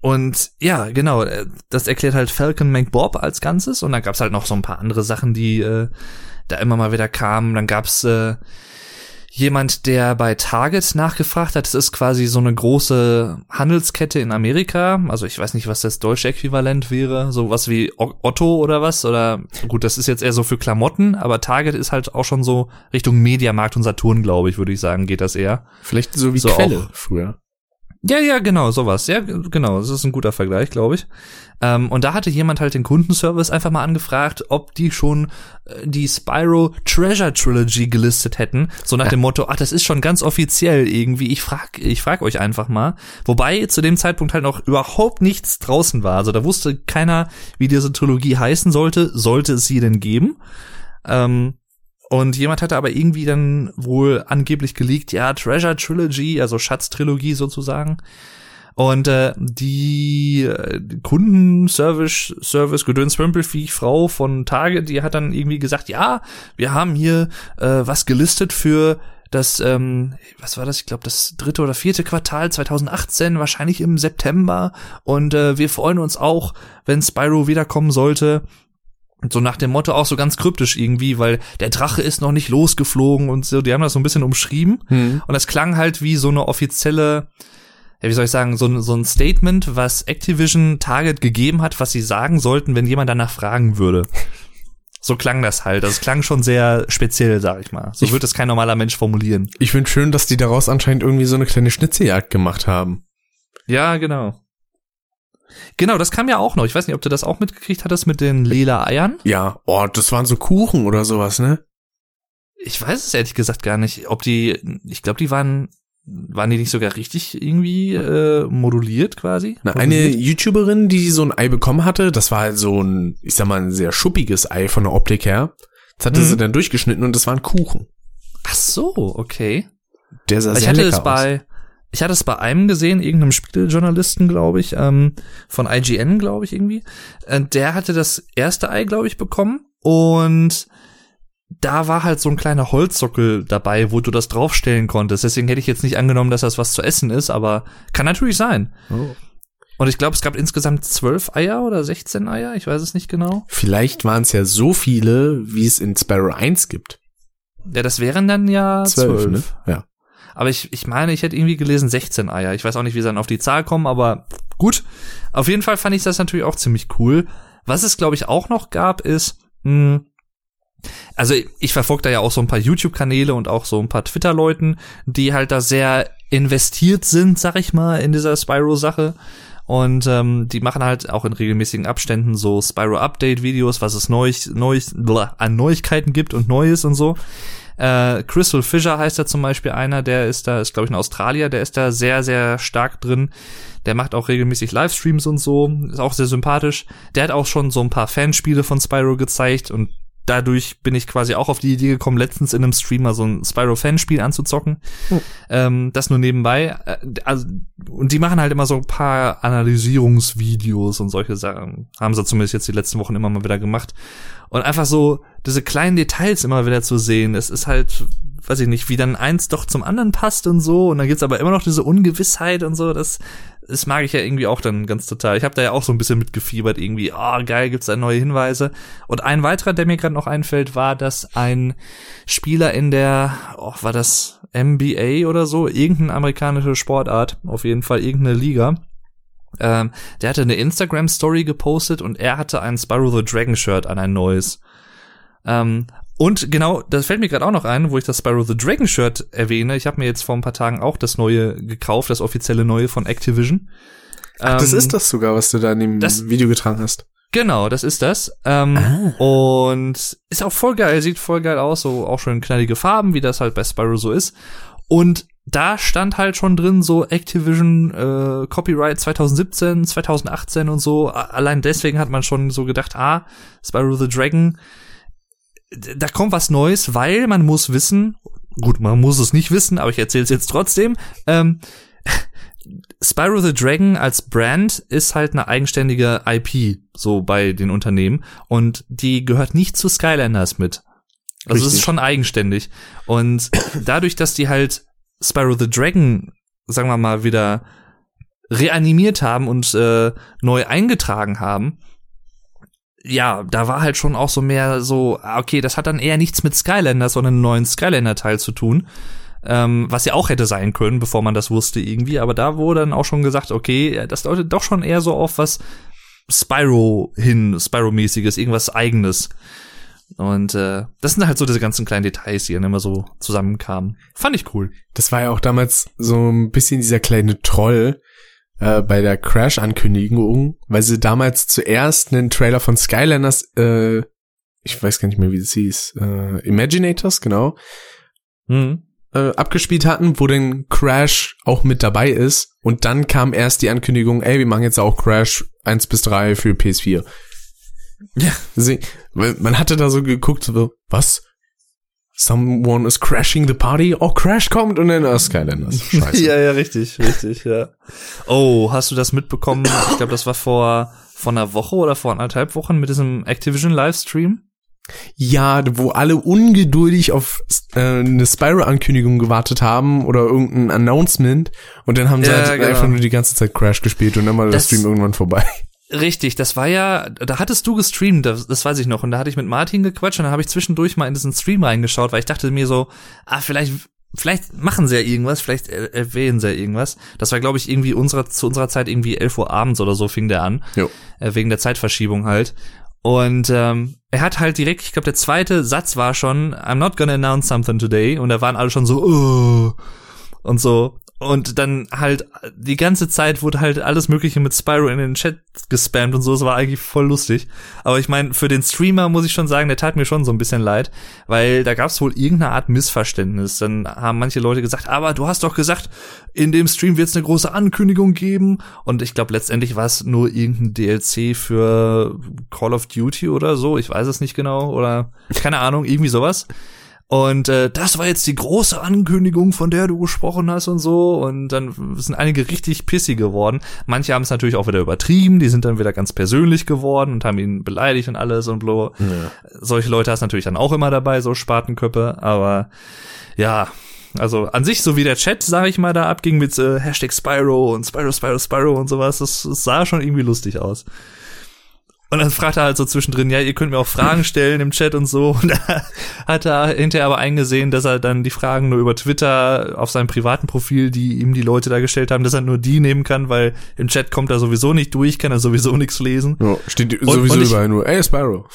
und ja, genau, äh, das erklärt halt Falcon McBob als Ganzes und dann gab's halt noch so ein paar andere Sachen, die äh, da immer mal wieder kamen. Dann gab's äh, jemand, der bei Target nachgefragt hat. Das ist quasi so eine große Handelskette in Amerika. Also ich weiß nicht, was das deutsche Äquivalent wäre. Sowas wie Otto oder was. Oder gut, das ist jetzt eher so für Klamotten, aber Target ist halt auch schon so Richtung Mediamarkt und Saturn, glaube ich, würde ich sagen, geht das eher. Vielleicht so wie So Quelle auch. früher. Ja, ja, genau, sowas. Ja, genau, das ist ein guter Vergleich, glaube ich. Ähm, und da hatte jemand halt den Kundenservice einfach mal angefragt, ob die schon äh, die Spyro Treasure Trilogy gelistet hätten. So nach dem Motto, ach, das ist schon ganz offiziell irgendwie. Ich frag, ich frag euch einfach mal. Wobei zu dem Zeitpunkt halt noch überhaupt nichts draußen war. Also da wusste keiner, wie diese Trilogie heißen sollte. Sollte es sie denn geben? Ähm, und jemand hatte aber irgendwie dann wohl angeblich geleakt, ja, Treasure Trilogy, also Schatztrilogie sozusagen. Und äh, die äh, Kundenservice, Service Gedöns Pömpelviech Frau von Target, die hat dann irgendwie gesagt, ja, wir haben hier äh, was gelistet für das, ähm, was war das? Ich glaube, das dritte oder vierte Quartal 2018, wahrscheinlich im September. Und äh, wir freuen uns auch, wenn Spyro wiederkommen sollte. So nach dem Motto auch so ganz kryptisch irgendwie, weil der Drache ist noch nicht losgeflogen und so. Die haben das so ein bisschen umschrieben. Hm. Und das klang halt wie so eine offizielle, ja, wie soll ich sagen, so, ein- so ein Statement, was Activision Target gegeben hat, was sie sagen sollten, wenn jemand danach fragen würde. So klang das halt. Das klang schon sehr speziell, sag ich mal. So Ich- wird es kein normaler Mensch formulieren. Ich finde schön, dass die daraus anscheinend irgendwie so eine kleine Schnitzeljagd gemacht haben. Ja, genau. Genau, das kam ja auch noch. Ich weiß nicht, ob du das auch mitgekriegt hattest mit den lila Eiern. Ja, oh, das waren so Kuchen oder sowas, ne? Ich weiß es ehrlich gesagt gar nicht, ob die, ich glaube, die waren, waren die nicht sogar richtig irgendwie äh, moduliert quasi? Na, eine Moduliert? YouTuberin, die so ein Ei bekommen hatte, das war halt so ein, ich sag mal, ein sehr schuppiges Ei von der Optik her. Das hatte Mhm. sie dann durchgeschnitten und das war ein Kuchen. Ach so, okay. Der sah ich sehr hatte lecker es bei, ich hatte es bei einem gesehen, irgendeinem Spielejournalisten, glaube ich, ähm, von IGN, glaube ich irgendwie. Äh, der hatte das erste Ei, glaube ich, bekommen und da war halt so ein kleiner Holzsockel dabei, wo du das draufstellen konntest. Deswegen hätte ich jetzt nicht angenommen, dass das was zu essen ist, aber kann natürlich sein. Oh. Und ich glaube, es gab insgesamt zwölf Eier oder 16 Eier, ich weiß es nicht genau. Vielleicht waren es ja so viele, wie es in Sparrow 1 gibt. Ja, das wären dann ja Zwölf, zwölf. ne? Ja. Aber ich, ich meine, ich hätte irgendwie gelesen 16 Eier. Ich weiß auch nicht, wie sie dann auf die Zahl kommen, aber gut. Auf jeden Fall fand ich das natürlich auch ziemlich cool. Was es, glaube ich, auch noch gab, ist, mh, hm, also ich verfolge da ja auch so ein paar YouTube-Kanäle und auch so ein paar Twitter-Leuten, die halt da sehr investiert sind, sag ich mal, in dieser Spyro-Sache. Und ähm, die machen halt auch in regelmäßigen Abständen so Spyro-Update-Videos, was es neu, neu, an Neuigkeiten gibt und Neues und so. Äh, Crystal Fisher heißt da zum Beispiel einer, der ist da, ist glaube ich ein Australier, der ist da sehr, sehr stark drin. Der macht auch regelmäßig Livestreams und so, ist auch sehr sympathisch. Der hat auch schon so ein paar Fanspiele von Spyro gezeigt und dadurch bin ich quasi auch auf die Idee gekommen, letztens in einem Streamer so ein Spyro-Fanspiel anzuzocken. Hm. Ähm, das nur nebenbei. Äh, also, und die machen halt immer so ein paar Analysierungsvideos und solche Sachen. Haben sie zumindest jetzt die letzten Wochen immer mal wieder gemacht. Und einfach so diese kleinen Details immer wieder zu sehen. Es ist halt, weiß ich nicht, wie dann eins doch zum anderen passt und so. Und dann gibt's aber immer noch diese Ungewissheit und so. Das, das mag ich ja irgendwie auch dann ganz total. Ich habe da ja auch so ein bisschen mitgefiebert irgendwie. Ah, oh, geil, gibt's da neue Hinweise. Und ein weiterer, der mir gerade noch einfällt, war, dass ein Spieler in der, oh, war das MBA oder so, irgendeine amerikanische Sportart, auf jeden Fall irgendeine Liga. Ähm, der hatte eine Instagram Story gepostet und er hatte ein Spyro the Dragon Shirt an ein neues. Ähm, und genau, das fällt mir gerade auch noch ein, wo ich das Spyro the Dragon Shirt erwähne. Ich habe mir jetzt vor ein paar Tagen auch das neue gekauft, das offizielle neue von Activision. Ach, das ähm, ist das sogar, was du da in dem das, Video getragen hast. Genau, das ist das. Ähm, ah. Und ist auch voll geil, sieht voll geil aus, so auch schon knallige Farben, wie das halt bei Spyro so ist. Und da stand halt schon drin so Activision äh, Copyright 2017, 2018 und so. Allein deswegen hat man schon so gedacht, ah, Spyro the Dragon da kommt was Neues, weil man muss wissen, gut, man muss es nicht wissen, aber ich erzähle es jetzt trotzdem. Ähm, Spyro the Dragon als Brand ist halt eine eigenständige IP, so bei den Unternehmen. Und die gehört nicht zu Skylanders mit. Also es ist schon eigenständig. Und dadurch, dass die halt Spyro the Dragon, sagen wir mal, wieder reanimiert haben und äh, neu eingetragen haben, ja, da war halt schon auch so mehr so, ah, okay, das hat dann eher nichts mit Skylander, sondern einen neuen Skylander-Teil zu tun. Ähm, was ja auch hätte sein können, bevor man das wusste irgendwie. Aber da wurde dann auch schon gesagt, okay, das deutet doch schon eher so auf was Spyro hin, Spyro-mäßiges, irgendwas eigenes. Und äh, das sind halt so diese ganzen kleinen Details, die dann immer so zusammenkamen. Fand ich cool. Das war ja auch damals so ein bisschen dieser kleine Troll, äh, bei der Crash-Ankündigung, weil sie damals zuerst einen Trailer von Skylanders, äh, ich weiß gar nicht mehr, wie das hieß, äh, Imaginators, genau, mhm. äh, abgespielt hatten, wo denn Crash auch mit dabei ist. Und dann kam erst die Ankündigung, ey, wir machen jetzt auch Crash 1 bis 3 für PS4. Ja. Man hatte da so geguckt, so, was? Someone is crashing the party. Oh, Crash kommt und dann oh, Skylanders. Scheiße. ja, ja, richtig, richtig, ja. Oh, hast du das mitbekommen? Ich glaube, das war vor, vor einer Woche oder vor anderthalb Wochen mit diesem Activision Livestream. Ja, wo alle ungeduldig auf äh, eine Spyro-Ankündigung gewartet haben oder irgendein Announcement und dann haben sie ja, halt genau. einfach nur die ganze Zeit Crash gespielt und dann war das der Stream irgendwann vorbei. Richtig, das war ja, da hattest du gestreamt, das, das weiß ich noch, und da hatte ich mit Martin gequatscht und dann habe ich zwischendurch mal in diesen Stream reingeschaut, weil ich dachte mir so, ah, vielleicht, vielleicht machen sie ja irgendwas, vielleicht erwähnen sie ja irgendwas. Das war, glaube ich, irgendwie unserer, zu unserer Zeit irgendwie 11 Uhr abends oder so fing der an, jo. Äh, wegen der Zeitverschiebung halt. Und ähm, er hat halt direkt, ich glaube, der zweite Satz war schon, I'm not gonna announce something today, und da waren alle schon so, oh, und so. Und dann halt die ganze Zeit wurde halt alles Mögliche mit Spyro in den Chat gespammt und so. Es war eigentlich voll lustig. Aber ich meine, für den Streamer muss ich schon sagen, der tat mir schon so ein bisschen leid, weil da gab es wohl irgendeine Art Missverständnis. Dann haben manche Leute gesagt, aber du hast doch gesagt, in dem Stream wird es eine große Ankündigung geben. Und ich glaube, letztendlich war es nur irgendein DLC für Call of Duty oder so. Ich weiß es nicht genau. Oder keine Ahnung, irgendwie sowas. Und äh, das war jetzt die große Ankündigung, von der du gesprochen hast und so. Und dann sind einige richtig pissig geworden. Manche haben es natürlich auch wieder übertrieben, die sind dann wieder ganz persönlich geworden und haben ihn beleidigt und alles und blo. Ja. Solche Leute hast natürlich dann auch immer dabei, so Spatenköppe. Aber ja, also an sich, so wie der Chat, sag ich mal, da abging mit äh, Hashtag Spyro und Spyro, Spyro, Spyro und sowas, das, das sah schon irgendwie lustig aus. Und dann fragt er halt so zwischendrin, ja, ihr könnt mir auch Fragen stellen im Chat und so. Und da hat er hinterher aber eingesehen, dass er dann die Fragen nur über Twitter auf seinem privaten Profil, die ihm die Leute da gestellt haben, dass er nur die nehmen kann, weil im Chat kommt er sowieso nicht durch, kann er sowieso nichts lesen. Ja, steht sowieso und ich- überall nur, ey, Spyro.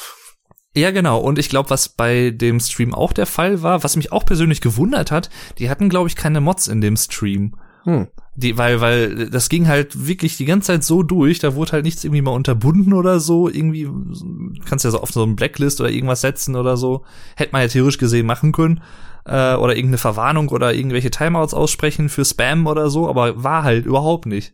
Ja, genau. Und ich glaube, was bei dem Stream auch der Fall war, was mich auch persönlich gewundert hat, die hatten, glaube ich, keine Mods in dem Stream. Hm. Die, weil, weil das ging halt wirklich die ganze Zeit so durch, da wurde halt nichts irgendwie mal unterbunden oder so. Irgendwie kannst ja so auf so einen Blacklist oder irgendwas setzen oder so. Hätte man ja theoretisch gesehen machen können. Äh, oder irgendeine Verwarnung oder irgendwelche Timeouts aussprechen für Spam oder so, aber war halt überhaupt nicht.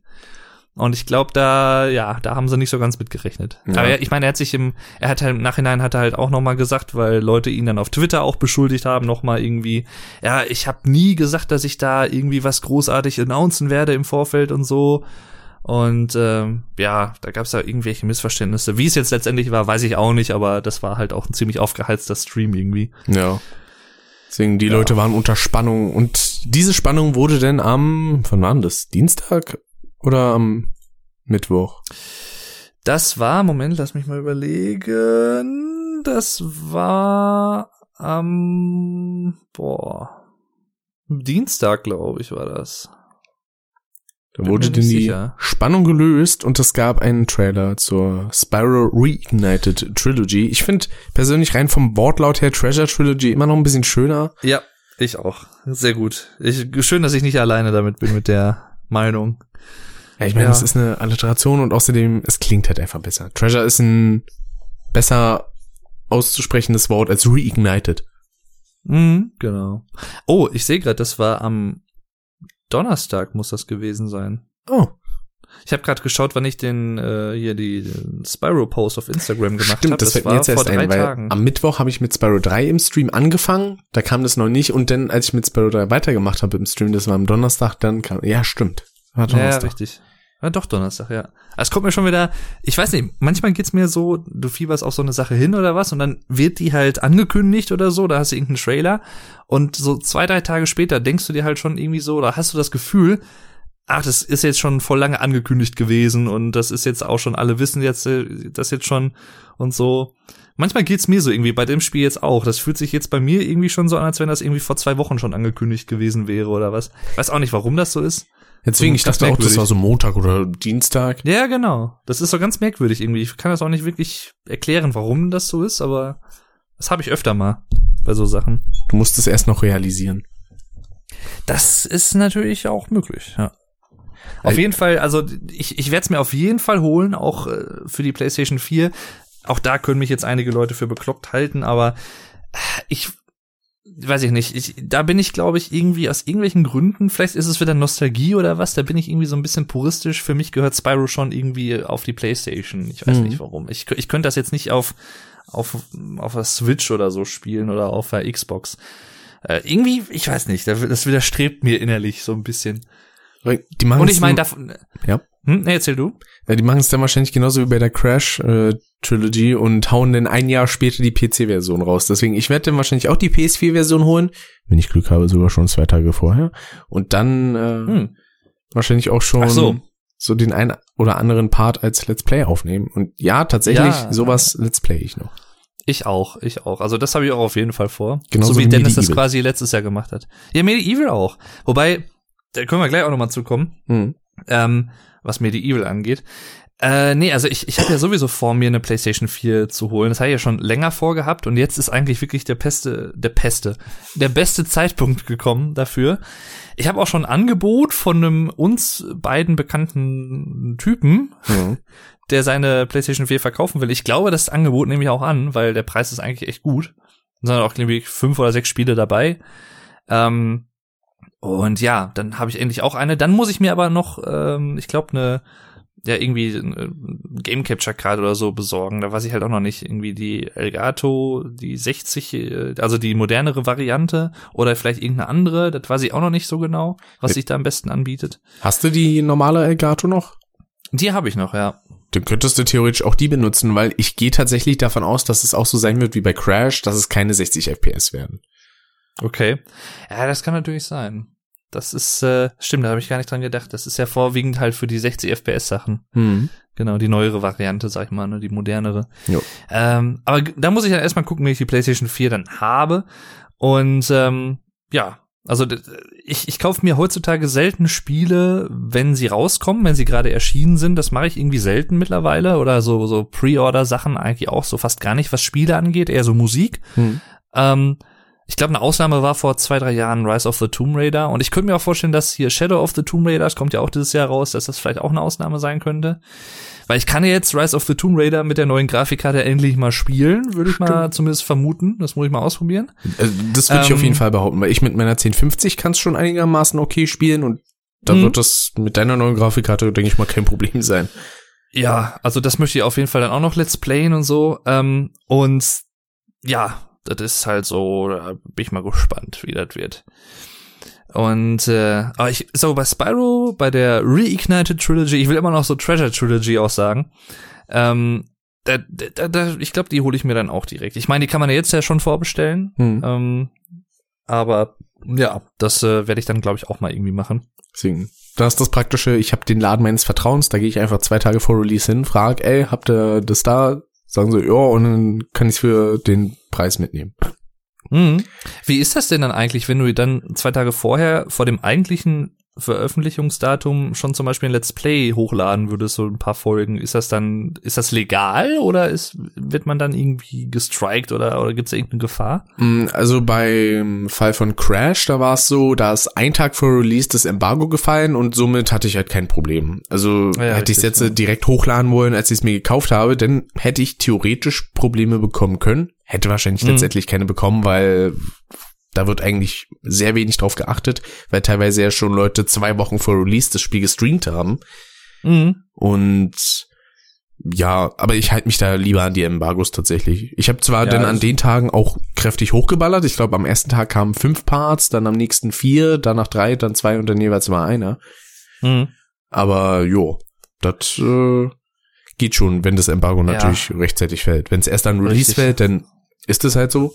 Und ich glaube, da, ja, da haben sie nicht so ganz mitgerechnet. Ja. Aber er, ich meine, er hat sich im, er hat halt im Nachhinein hat er halt auch nochmal gesagt, weil Leute ihn dann auf Twitter auch beschuldigt haben, nochmal irgendwie, ja, ich habe nie gesagt, dass ich da irgendwie was großartig announcen werde im Vorfeld und so. Und ähm, ja, da gab es ja irgendwelche Missverständnisse. Wie es jetzt letztendlich war, weiß ich auch nicht, aber das war halt auch ein ziemlich aufgeheizter Stream irgendwie. Ja. Deswegen, die Ja. Leute waren unter Spannung und diese Spannung wurde denn am, wann war das? Dienstag oder am Mittwoch? Das war, Moment, lass mich mal überlegen. Das war am, boah, Dienstag, glaube ich, war das. Da wurde denn die sicher. Spannung gelöst und es gab einen Trailer zur Spyro Reignited Trilogy. Ich finde persönlich rein vom Wortlaut her Treasure Trilogy immer noch ein bisschen schöner. Ja, ich auch. Sehr gut. Ich, schön, dass ich nicht alleine damit bin mit der Meinung. Ja, ich meine, Ja. es ist eine Alliteration und außerdem, es klingt halt einfach besser. Treasure ist ein besser auszusprechendes Wort als Reignited. Mhm, genau. Oh, ich sehe gerade, das war am Donnerstag muss das gewesen sein. Oh, Ich habe gerade geschaut, wann ich den äh, hier die den Spyro-Post auf Instagram gemacht stimmt, habe. das fällt mir jetzt erst ein, weil am Mittwoch habe ich mit Spyro 3 im Stream angefangen, da kam das noch nicht und dann, als ich mit Spyro 3 weitergemacht habe im Stream, das war am Donnerstag, dann kam, ja, stimmt. War Ja, Donnerstag. richtig. Ja, doch, Donnerstag, ja. Es kommt mir schon wieder, ich weiß nicht, manchmal geht's mir so, du fieberst auf so eine Sache hin oder was und dann wird die halt angekündigt oder so, da hast du irgendeinen Trailer und so zwei, drei Tage später denkst du dir halt schon irgendwie so, oder hast du das Gefühl, ach, das ist jetzt schon vor lange angekündigt gewesen und das ist jetzt auch schon, alle wissen jetzt äh, das jetzt schon und so. Manchmal geht's mir so irgendwie, bei dem Spiel jetzt auch. Das fühlt sich jetzt bei mir irgendwie schon so an, als wenn das irgendwie vor zwei Wochen schon angekündigt gewesen wäre oder was. Weiß auch nicht, warum das so ist. Deswegen, ich Ganz dachte auch, das war so Montag oder Dienstag. Ja, genau. Das ist so ganz merkwürdig irgendwie. Ich kann das auch nicht wirklich erklären, warum das so ist, aber das habe ich öfter mal bei so Sachen. Du musst es erst noch realisieren. Das ist natürlich auch möglich, ja. Auf Also- jeden Fall, also ich, ich werde es mir auf jeden Fall holen, auch äh, für die PlayStation 4. Auch da können mich jetzt einige Leute für bekloppt halten, aber ich weiß ich nicht, ich, da bin ich, glaube ich, irgendwie aus irgendwelchen Gründen, vielleicht ist es wieder Nostalgie oder was, da bin ich irgendwie so ein bisschen puristisch. Für mich gehört Spyro schon irgendwie auf die Playstation. Ich weiß Mhm. nicht warum. Ich, ich könnte das jetzt nicht auf, auf, auf der Switch oder so spielen oder auf der Xbox. Äh, irgendwie, ich weiß nicht, das widerstrebt mir innerlich so ein bisschen. Die Und ich meine, davon. Ja. Hm, nee, erzähl du. Ja, die machen es dann wahrscheinlich genauso wie bei der Crash äh, Trilogy und hauen dann ein Jahr später die PC-Version raus. Deswegen, ich werde dann wahrscheinlich auch die PS4-Version holen, wenn ich Glück habe, sogar schon zwei Tage vorher. Und dann äh, Hm. wahrscheinlich auch schon so. so den einen oder anderen Part als Let's Play aufnehmen. Und ja, tatsächlich, Ja. sowas Let's Play ich noch. Ich auch, ich auch. Also das habe ich auch auf jeden Fall vor. Genauso so wie wie Dennis das Medieval. quasi letztes Jahr gemacht hat. Ja, Medieval auch. Wobei, da können wir gleich auch nochmal zukommen, Mhm. ähm, was Medieval angeht. Äh, nee, also ich, ich habe ja sowieso vor, mir eine PlayStation 4 zu holen. Das habe ich ja schon länger vorgehabt und jetzt ist eigentlich wirklich der Peste, der Peste, der beste Zeitpunkt gekommen dafür. Ich habe auch schon ein Angebot von einem uns beiden bekannten Typen, Mhm. der seine PlayStation 4 verkaufen will. Ich glaube, das Angebot nehme ich auch an, weil der Preis ist eigentlich echt gut. Da sind auch, glaube ich, fünf oder sechs Spiele dabei. Ähm, und ja, dann habe ich endlich auch eine. Dann muss ich mir aber noch, ähm, ich glaube, eine, ja, irgendwie eine Game Capture Card oder so besorgen. Da weiß ich halt auch noch nicht. Irgendwie die Elgato, die 60, äh, also die modernere Variante oder vielleicht irgendeine andere. Das weiß ich auch noch nicht so genau, was sich da am besten anbietet. Hast du die normale Elgato noch? Die habe ich noch, ja. Dann könntest du theoretisch auch die benutzen, weil ich gehe tatsächlich davon aus, dass es auch so sein wird wie bei Crash, dass es keine 60 FPS werden. Okay. Ja, das kann natürlich sein. Das ist, äh, stimmt, da habe ich gar nicht dran gedacht. Das ist ja vorwiegend halt für die 60 FPS-Sachen. Mhm. Genau, die neuere Variante, sag ich mal, ne, die modernere. Jo. Ähm, aber da muss ich dann erstmal gucken, wenn ich die PlayStation 4 dann habe. Und ähm, ja, also ich, ich kaufe mir heutzutage selten Spiele, wenn sie rauskommen, wenn sie gerade erschienen sind. Das mache ich irgendwie selten mittlerweile. Oder so, so Pre-Order-Sachen eigentlich auch so fast gar nicht, was Spiele angeht, eher so Musik. Hm. Ähm, ich glaube, eine Ausnahme war vor zwei, drei Jahren Rise of the Tomb Raider. Und ich könnte mir auch vorstellen, dass hier Shadow of the Tomb Raider, das kommt ja auch dieses Jahr raus, dass das vielleicht auch eine Ausnahme sein könnte. Weil ich kann ja jetzt Rise of the Tomb Raider mit der neuen Grafikkarte endlich mal spielen, würde ich mal zumindest vermuten. Das muss ich mal ausprobieren. Also, das würde ich Ähm, auf jeden Fall behaupten, weil ich mit meiner 1050 kann es schon einigermaßen okay spielen und da Mhm. wird das mit deiner neuen Grafikkarte, denke ich mal, kein Problem sein. Ja, also das möchte ich auf jeden Fall dann auch noch Let's Playen und so. Ähm, und ja, das ist halt so, da bin ich mal gespannt, wie das wird. Und äh, aber ich so bei Spyro, bei der Reignited Trilogy, ich will immer noch so Treasure Trilogy auch sagen. Ähm, da, da, da, ich glaube, die hole ich mir dann auch direkt. Ich meine, die kann man ja jetzt ja schon vorbestellen. Hm. Ähm, aber ja, das äh, werde ich dann, glaube ich, auch mal irgendwie machen. Deswegen, da ist das Praktische, ich habe den Laden meines Vertrauens, da gehe ich einfach zwei Tage vor Release hin, frag, ey, habt ihr das da? Sagen sie, ja, und dann kann ich für den Preis mitnehmen. Mhm. Wie ist das denn dann eigentlich, wenn du dann zwei Tage vorher vor dem eigentlichen Veröffentlichungsdatum schon zum Beispiel ein Let's Play hochladen würdest, so ein paar Folgen? Ist das dann, ist das legal oder ist, wird man dann irgendwie gestrikt oder, oder gibt es irgendeine Gefahr? Mm, Also beim Fall von Crash, da war es so, da ist ein Tag vor Release das Embargo gefallen und somit hatte ich halt kein Problem. Also Ja, ja, hätte ich es jetzt ja. direkt hochladen wollen, als ich es mir gekauft habe, dann hätte ich theoretisch Probleme bekommen können. Hätte wahrscheinlich Mhm. letztendlich keine bekommen, weil da wird eigentlich sehr wenig drauf geachtet, weil teilweise ja schon Leute zwei Wochen vor Release das Spiel gestreamt haben. Mhm. Und ja, aber ich halte mich da lieber an die Embargos tatsächlich. Ich habe zwar Ja, dann an den Tagen auch kräftig hochgeballert. Ich glaube, am ersten Tag kamen fünf Parts, dann am nächsten vier, danach drei, dann zwei und dann jeweils immer einer. Mhm. Aber jo, das äh, geht schon, wenn das Embargo natürlich rechtzeitig fällt. Wenn es erst an Release Richtig. fällt, dann ist es halt so.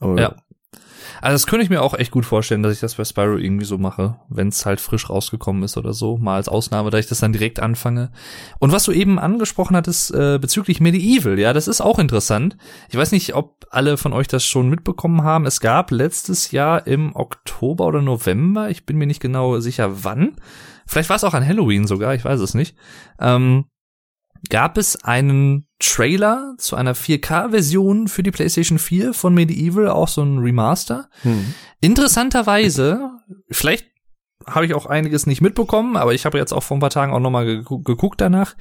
Aber Ja. Also das könnte ich mir auch echt gut vorstellen, dass ich das bei Spyro irgendwie so mache, wenn es halt frisch rausgekommen ist oder so, mal als Ausnahme, da ich das dann direkt anfange. Und was du eben angesprochen hattest äh, bezüglich Medieval, ja, das ist auch interessant. Ich weiß nicht, ob alle von euch das schon mitbekommen haben. Es gab letztes Jahr im Oktober oder November, ich bin mir nicht genau sicher wann, vielleicht war es auch an Halloween sogar, ich weiß es nicht, ähm, gab es einen Trailer zu einer 4K-Version für die PlayStation 4 von Medieval, auch so ein Remaster. hm. Interessanterweise, vielleicht habe ich auch einiges nicht mitbekommen, aber ich habe jetzt auch vor ein paar Tagen auch nochmal gegu geguckt danach.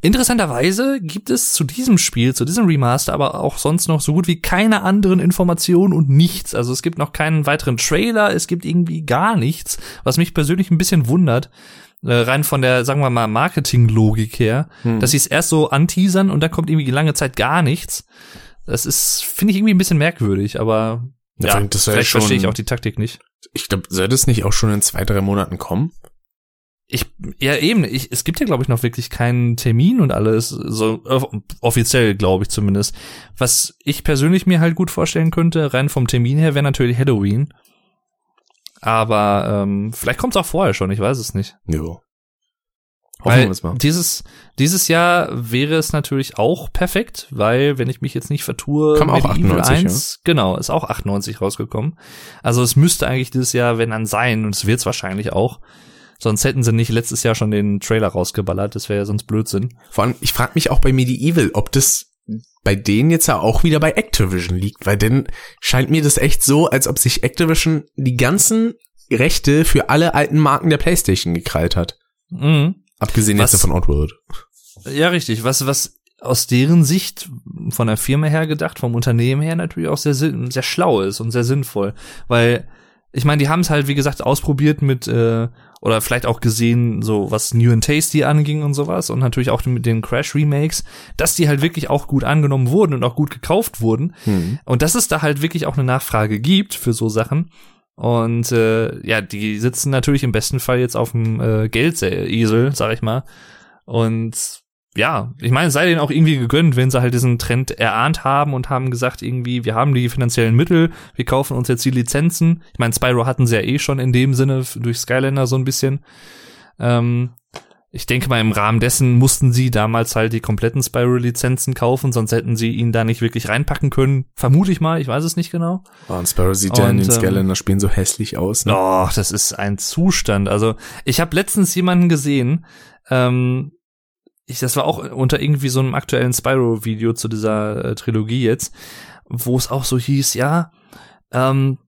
Interessanterweise gibt es zu diesem Spiel, zu diesem Remaster, aber auch sonst noch so gut wie keine anderen Informationen und nichts. Also es gibt noch keinen weiteren Trailer, es gibt irgendwie gar nichts, was mich persönlich ein bisschen wundert. Äh, rein von der, sagen wir mal, Marketing-Logik her, Hm. dass sie es erst so anteasern und dann kommt irgendwie lange Zeit gar nichts. Das ist, finde ich irgendwie ein bisschen merkwürdig, aber Ja, ja, das vielleicht verstehe ich schon- auch die Taktik nicht. Ich glaube, soll das nicht auch schon in zwei, drei Monaten kommen? Ich, ja eben, ich, es gibt ja glaube ich noch wirklich keinen Termin und alles, so äh, offiziell glaube ich zumindest. Was ich persönlich mir halt gut vorstellen könnte, rein vom Termin her, wäre natürlich Halloween. Aber ähm, vielleicht kommt es auch vorher schon, ich weiß es nicht. Jo. Hoffen wir es mal. dieses, dieses Jahr wäre es natürlich auch perfekt, weil, wenn ich mich jetzt nicht vertue, Kam auch 98, genau, ist auch 98 rausgekommen. Also es müsste eigentlich dieses Jahr, wenn dann sein, und es wird es wahrscheinlich auch. Sonst hätten sie nicht letztes Jahr schon den Trailer rausgeballert, das wäre ja sonst Blödsinn. Vor allem, ich frage mich auch bei Medieval, ob das bei denen jetzt ja auch wieder bei Activision liegt, weil denn scheint mir das echt so, als ob sich Activision die ganzen Rechte für alle alten Marken der PlayStation gekrallt hat. Mhm. Abgesehen Was? jetzt von Outworld. Ja, richtig. Was, was aus deren Sicht von der Firma her gedacht, vom Unternehmen her natürlich auch sehr, sehr schlau ist und sehr sinnvoll. Weil, ich meine, die haben es halt, wie gesagt, ausprobiert mit, äh, oder vielleicht auch gesehen, so was New and Tasty anging und sowas und natürlich auch mit den Crash Remakes, dass die halt wirklich auch gut angenommen wurden und auch gut gekauft wurden. Hm. Und dass es da halt wirklich auch eine Nachfrage gibt für so Sachen. Und äh, ja, die sitzen natürlich im besten Fall jetzt auf dem äh, Geldesel, sag ich mal. Und ja, ich meine, es sei denen auch irgendwie gegönnt, wenn sie halt diesen Trend erahnt haben und haben gesagt, irgendwie, wir haben die finanziellen Mittel, wir kaufen uns jetzt die Lizenzen. Ich meine, Spyro hatten sie ja eh schon in dem Sinne durch Skylander so ein bisschen. Ähm, ich denke mal, im Rahmen dessen mussten sie damals halt die kompletten Spyro-Lizenzen kaufen, sonst hätten sie ihn da nicht wirklich reinpacken können. Vermute ich mal, ich weiß es nicht genau. Oh, und Sparrow sieht ja in den Und, ähm, Skylander-Spielen so hässlich aus. Ne? Oh, das ist ein Zustand. Also, ich habe letztens jemanden gesehen, ähm, ich, das war auch unter irgendwie so einem aktuellen Spyro-Video zu dieser äh, Trilogie jetzt, wo es auch so hieß, ja, ähm,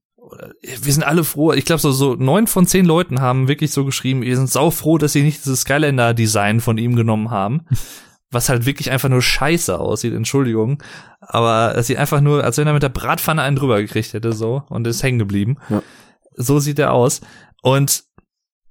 wir sind alle froh. Ich glaube, so, so neun von zehn Leuten haben wirklich so geschrieben, wir sind sau froh, dass sie nicht dieses Skylander-Design von ihm genommen haben. Was halt wirklich einfach nur scheiße aussieht, Entschuldigung. Aber es sieht einfach nur, als wenn er mit der Bratpfanne einen drüber gekriegt hätte, so, und ist hängen geblieben. Ja. So sieht er aus. Und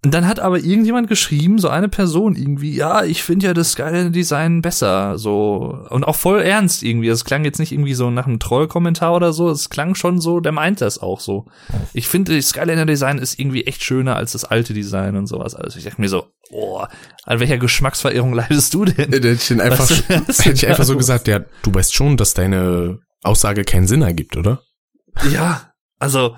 und dann hat aber irgendjemand geschrieben, so eine Person irgendwie, ja, ich finde ja das Skyline-Design besser, so. Und auch voll ernst irgendwie. Es klang jetzt nicht irgendwie so nach einem Troll-Kommentar oder so. Es klang schon so, der meint das auch so. Ich finde, das Skylander-Design ist irgendwie echt schöner als das alte Design und sowas. Also ich dachte mir so, oh, an welcher Geschmacksverirrung leidest du denn? Da hätte ich, einfach, hätte ich einfach so gesagt, ja, du weißt schon, dass deine Aussage keinen Sinn ergibt, oder? Ja, also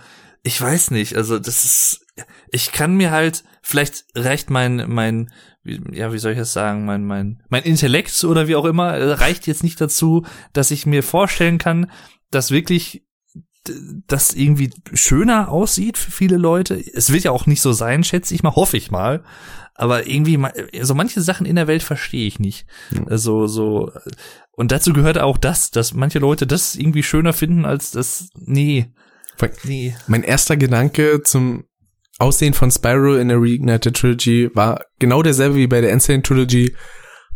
ich weiß nicht, also das ist, ich kann mir halt, vielleicht reicht mein, mein, ja, wie soll ich das sagen, mein, mein, mein Intellekt oder wie auch immer, äh, reicht jetzt nicht dazu, dass ich mir vorstellen kann, dass wirklich das irgendwie schöner aussieht für viele Leute. Es wird ja auch nicht so sein, schätze ich mal, hoffe ich mal. Aber irgendwie, so manche Sachen in der Welt verstehe ich nicht. Also, so, und dazu gehört auch das, dass manche Leute das irgendwie schöner finden als das, nee, nee. Mein erster Gedanke zum Aussehen von Spyro in der Reignited Trilogy war genau derselbe wie bei der Insane Trilogy.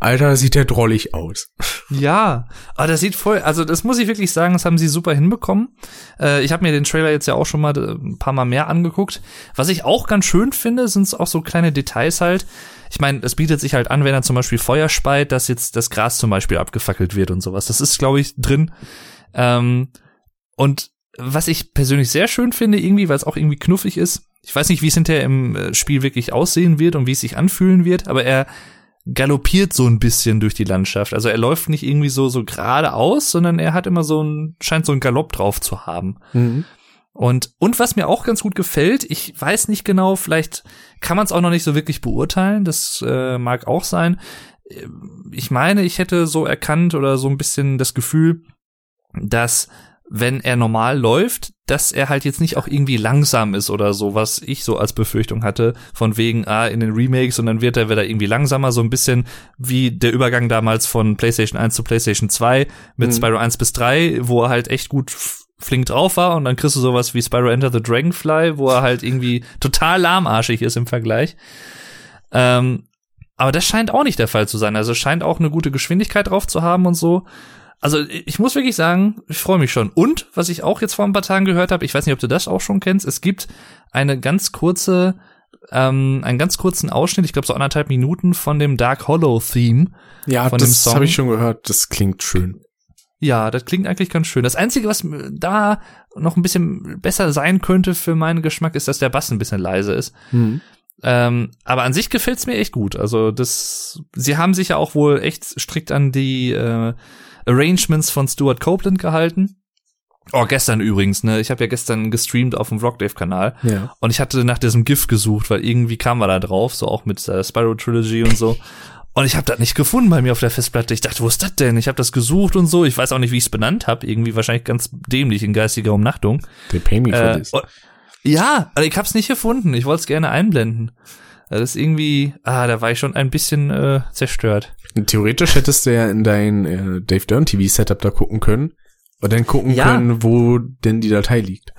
Alter, sieht der drollig aus. Ja, aber das sieht voll, also das muss ich wirklich sagen, das haben sie super hinbekommen. Äh, ich habe mir den Trailer jetzt ja auch schon mal äh, ein paar Mal mehr angeguckt. Was ich auch ganz schön finde, sind auch so kleine Details halt. Ich meine, es bietet sich halt an, wenn er zum Beispiel Feuer speit, dass jetzt das Gras zum Beispiel abgefackelt wird und sowas. Das ist, glaube ich, drin. Ähm, und was ich persönlich sehr schön finde, irgendwie, weil es auch irgendwie knuffig ist, ich weiß nicht, wie es hinterher im äh, Spiel wirklich aussehen wird und wie es sich anfühlen wird, aber er galoppiert so ein bisschen durch die Landschaft. Also er läuft nicht irgendwie so, so geradeaus, sondern er hat immer so ein, scheint so ein Galopp drauf zu haben. Und, und was mir auch ganz gut gefällt, ich weiß nicht genau, vielleicht kann man es auch noch nicht so wirklich beurteilen, das äh, mag auch sein. Äh, Ich meine, ich hätte so erkannt oder so ein bisschen das Gefühl, dass wenn er normal läuft, dass er halt jetzt nicht auch irgendwie langsam ist oder so, was ich so als Befürchtung hatte, von wegen, ah, in den Remakes und dann wird er wieder irgendwie langsamer, so ein bisschen wie der Übergang damals von PlayStation 1 zu PlayStation 2 mit Mhm. Spyro 1 bis 3, wo er halt echt gut flink drauf war und dann kriegst du sowas wie Spyro Enter the Dragonfly, wo er halt irgendwie total lahmarschig ist im Vergleich. Ähm, aber das scheint auch nicht der Fall zu sein. Also scheint auch eine gute Geschwindigkeit drauf zu haben und so. Also ich muss wirklich sagen, ich freue mich schon. Und was ich auch jetzt vor ein paar Tagen gehört habe, ich weiß nicht, ob du das auch schon kennst, es gibt eine ganz kurze, ähm, einen ganz kurzen Ausschnitt, ich glaube so anderthalb Minuten von dem Dark Hollow Theme. Ja, Von dem das habe ich schon gehört. Das klingt schön. Ja, das klingt eigentlich ganz schön. Das Einzige, was da noch ein bisschen besser sein könnte für meinen Geschmack, ist, dass der Bass ein bisschen leise ist. Ähm, aber an sich gefällt's mir echt gut. Also das, sie haben sich ja auch wohl echt strikt an die äh, Arrangements von Stuart Copeland gehalten. Oh, gestern übrigens, ne? Ich habe ja gestern gestreamt auf dem Rockdave-Kanal Ja. und ich hatte nach diesem GIF gesucht, weil irgendwie kam wir da drauf, so auch mit der Spyro Trilogy und so. Und ich habe das nicht gefunden bei mir auf der Festplatte. Ich dachte, wo ist das denn? Ich habe das gesucht und so. Ich weiß auch nicht, wie ich es benannt habe. Irgendwie wahrscheinlich ganz dämlich in geistiger Umnachtung. They pay me for Äh, this. ja, aber ich hab's nicht gefunden. Ich wollte es gerne einblenden. Das ist irgendwie, ah, da war ich schon ein bisschen äh, zerstört. Theoretisch hättest du ja in dein äh, Dave Dern TV Setup da gucken können und dann gucken Ja. können, wo denn die Datei liegt.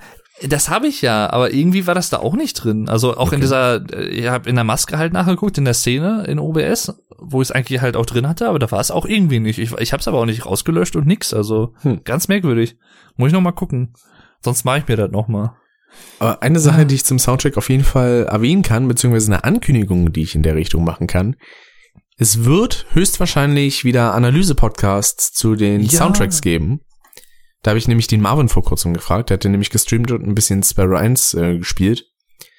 Das habe ich ja, aber irgendwie war das da auch nicht drin. Also auch in dieser, äh, ich habe in der Maske halt nachgeguckt, in der Szene in OBS, wo ich es eigentlich halt auch drin hatte, aber da war es auch irgendwie nicht. Ich, ich habe es aber auch nicht rausgelöscht und nix. Also Hm. ganz merkwürdig. Muss ich noch mal gucken. Sonst mache ich mir das noch mal. Aber eine Sache, Ah. die ich zum Soundtrack auf jeden Fall erwähnen kann, beziehungsweise eine Ankündigung, die ich in der Richtung machen kann. Es wird höchstwahrscheinlich wieder Analyse-Podcasts zu den Ja. Soundtracks geben. Da habe ich nämlich den Marvin vor kurzem gefragt. Der hatte nämlich gestreamt und ein bisschen Sparrow 1 äh, gespielt.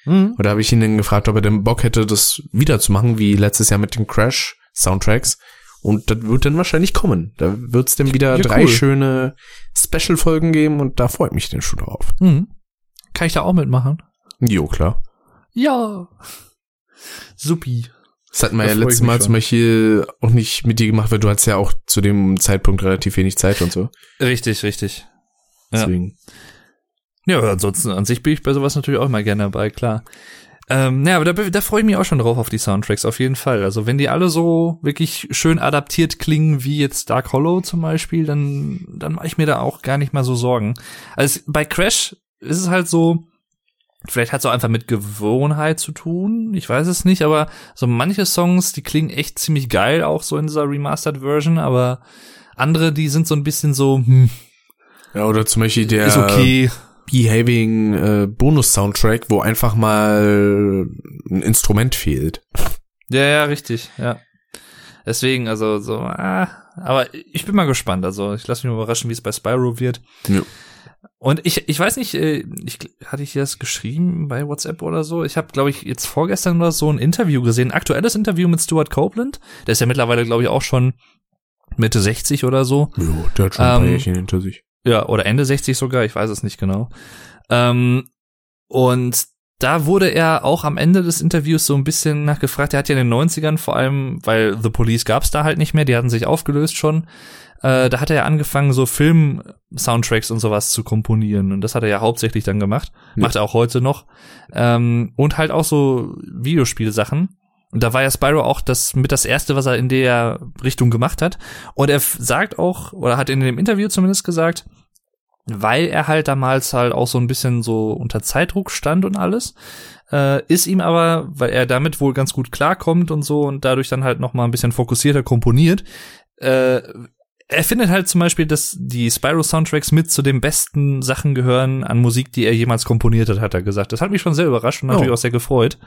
Mhm. Und da habe ich ihn dann gefragt, ob er denn Bock hätte, das wieder zu machen, wie letztes Jahr mit den Crash-Soundtracks. Und das wird dann wahrscheinlich kommen. Da wird es dann wieder Ja, drei cool. schöne Special-Folgen geben und da freut mich dann schon drauf. Mhm. Kann ich da auch mitmachen? Jo, klar. Ja. Supi. Das hatten wir Da ja letztes mich Mal schon. zum Beispiel auch nicht mit dir gemacht, weil du hattest ja auch zu dem Zeitpunkt relativ wenig Zeit und so. Richtig, richtig. Ja. Deswegen. Ja, aber ansonsten an sich bin ich bei sowas natürlich auch immer gerne dabei, klar. Ähm, ja, aber da, da freue ich mich auch schon drauf auf die Soundtracks, auf jeden Fall. Also wenn die alle so wirklich schön adaptiert klingen, wie jetzt Dark Hollow zum Beispiel, dann, dann mache ich mir da auch gar nicht mal so Sorgen. Also bei Crash ist es halt so, vielleicht hat es auch einfach mit Gewohnheit zu tun, ich weiß es nicht, aber so manche Songs, die klingen echt ziemlich geil, auch so in dieser Remastered Version, aber andere, die sind so ein bisschen so, hm, Ja, oder zum Beispiel der ist okay. Behaving äh, Bonus-Soundtrack, wo einfach mal ein Instrument fehlt. Ja, ja, richtig, ja. Deswegen, also so, ah, aber ich bin mal gespannt. Also ich lasse mich überraschen, wie es bei Spyro wird. Ja. Und ich, ich weiß nicht, äh, ich, hatte ich das geschrieben bei WhatsApp oder so? Ich habe, glaube ich, jetzt vorgestern oder so ein Interview gesehen, ein aktuelles Interview mit Stuart Copeland. Der ist ja mittlerweile, glaube ich, auch schon Mitte 60 oder so. Jo, der hat schon ein paar Ähm, hinter sich. Ja, oder Ende 60 sogar, ich weiß es nicht genau. Ähm, und da wurde er auch am Ende des Interviews so ein bisschen nachgefragt. Er hat ja in den 90ern vor allem, weil The Police gab's da halt nicht mehr, die hatten sich aufgelöst schon. Äh, da hat er ja angefangen, so Film-Soundtracks und sowas zu komponieren. Und das hat er ja hauptsächlich dann gemacht. Ja. Macht er auch heute noch. Ähm, und halt auch so Videospielsachen. Und da war ja Spyro auch das mit das erste, was er in der Richtung gemacht hat. Und er sagt auch, oder hat in dem Interview zumindest gesagt, weil er halt damals halt auch so ein bisschen so unter Zeitdruck stand und alles, äh, ist ihm aber, weil er damit wohl ganz gut klarkommt und so und dadurch dann halt noch mal ein bisschen fokussierter komponiert, äh, er findet halt zum Beispiel, dass die Spyro-Soundtracks mit zu den besten Sachen gehören an Musik, die er jemals komponiert hat, hat er gesagt. Das hat mich schon sehr überrascht und natürlich Oh. auch sehr gefreut,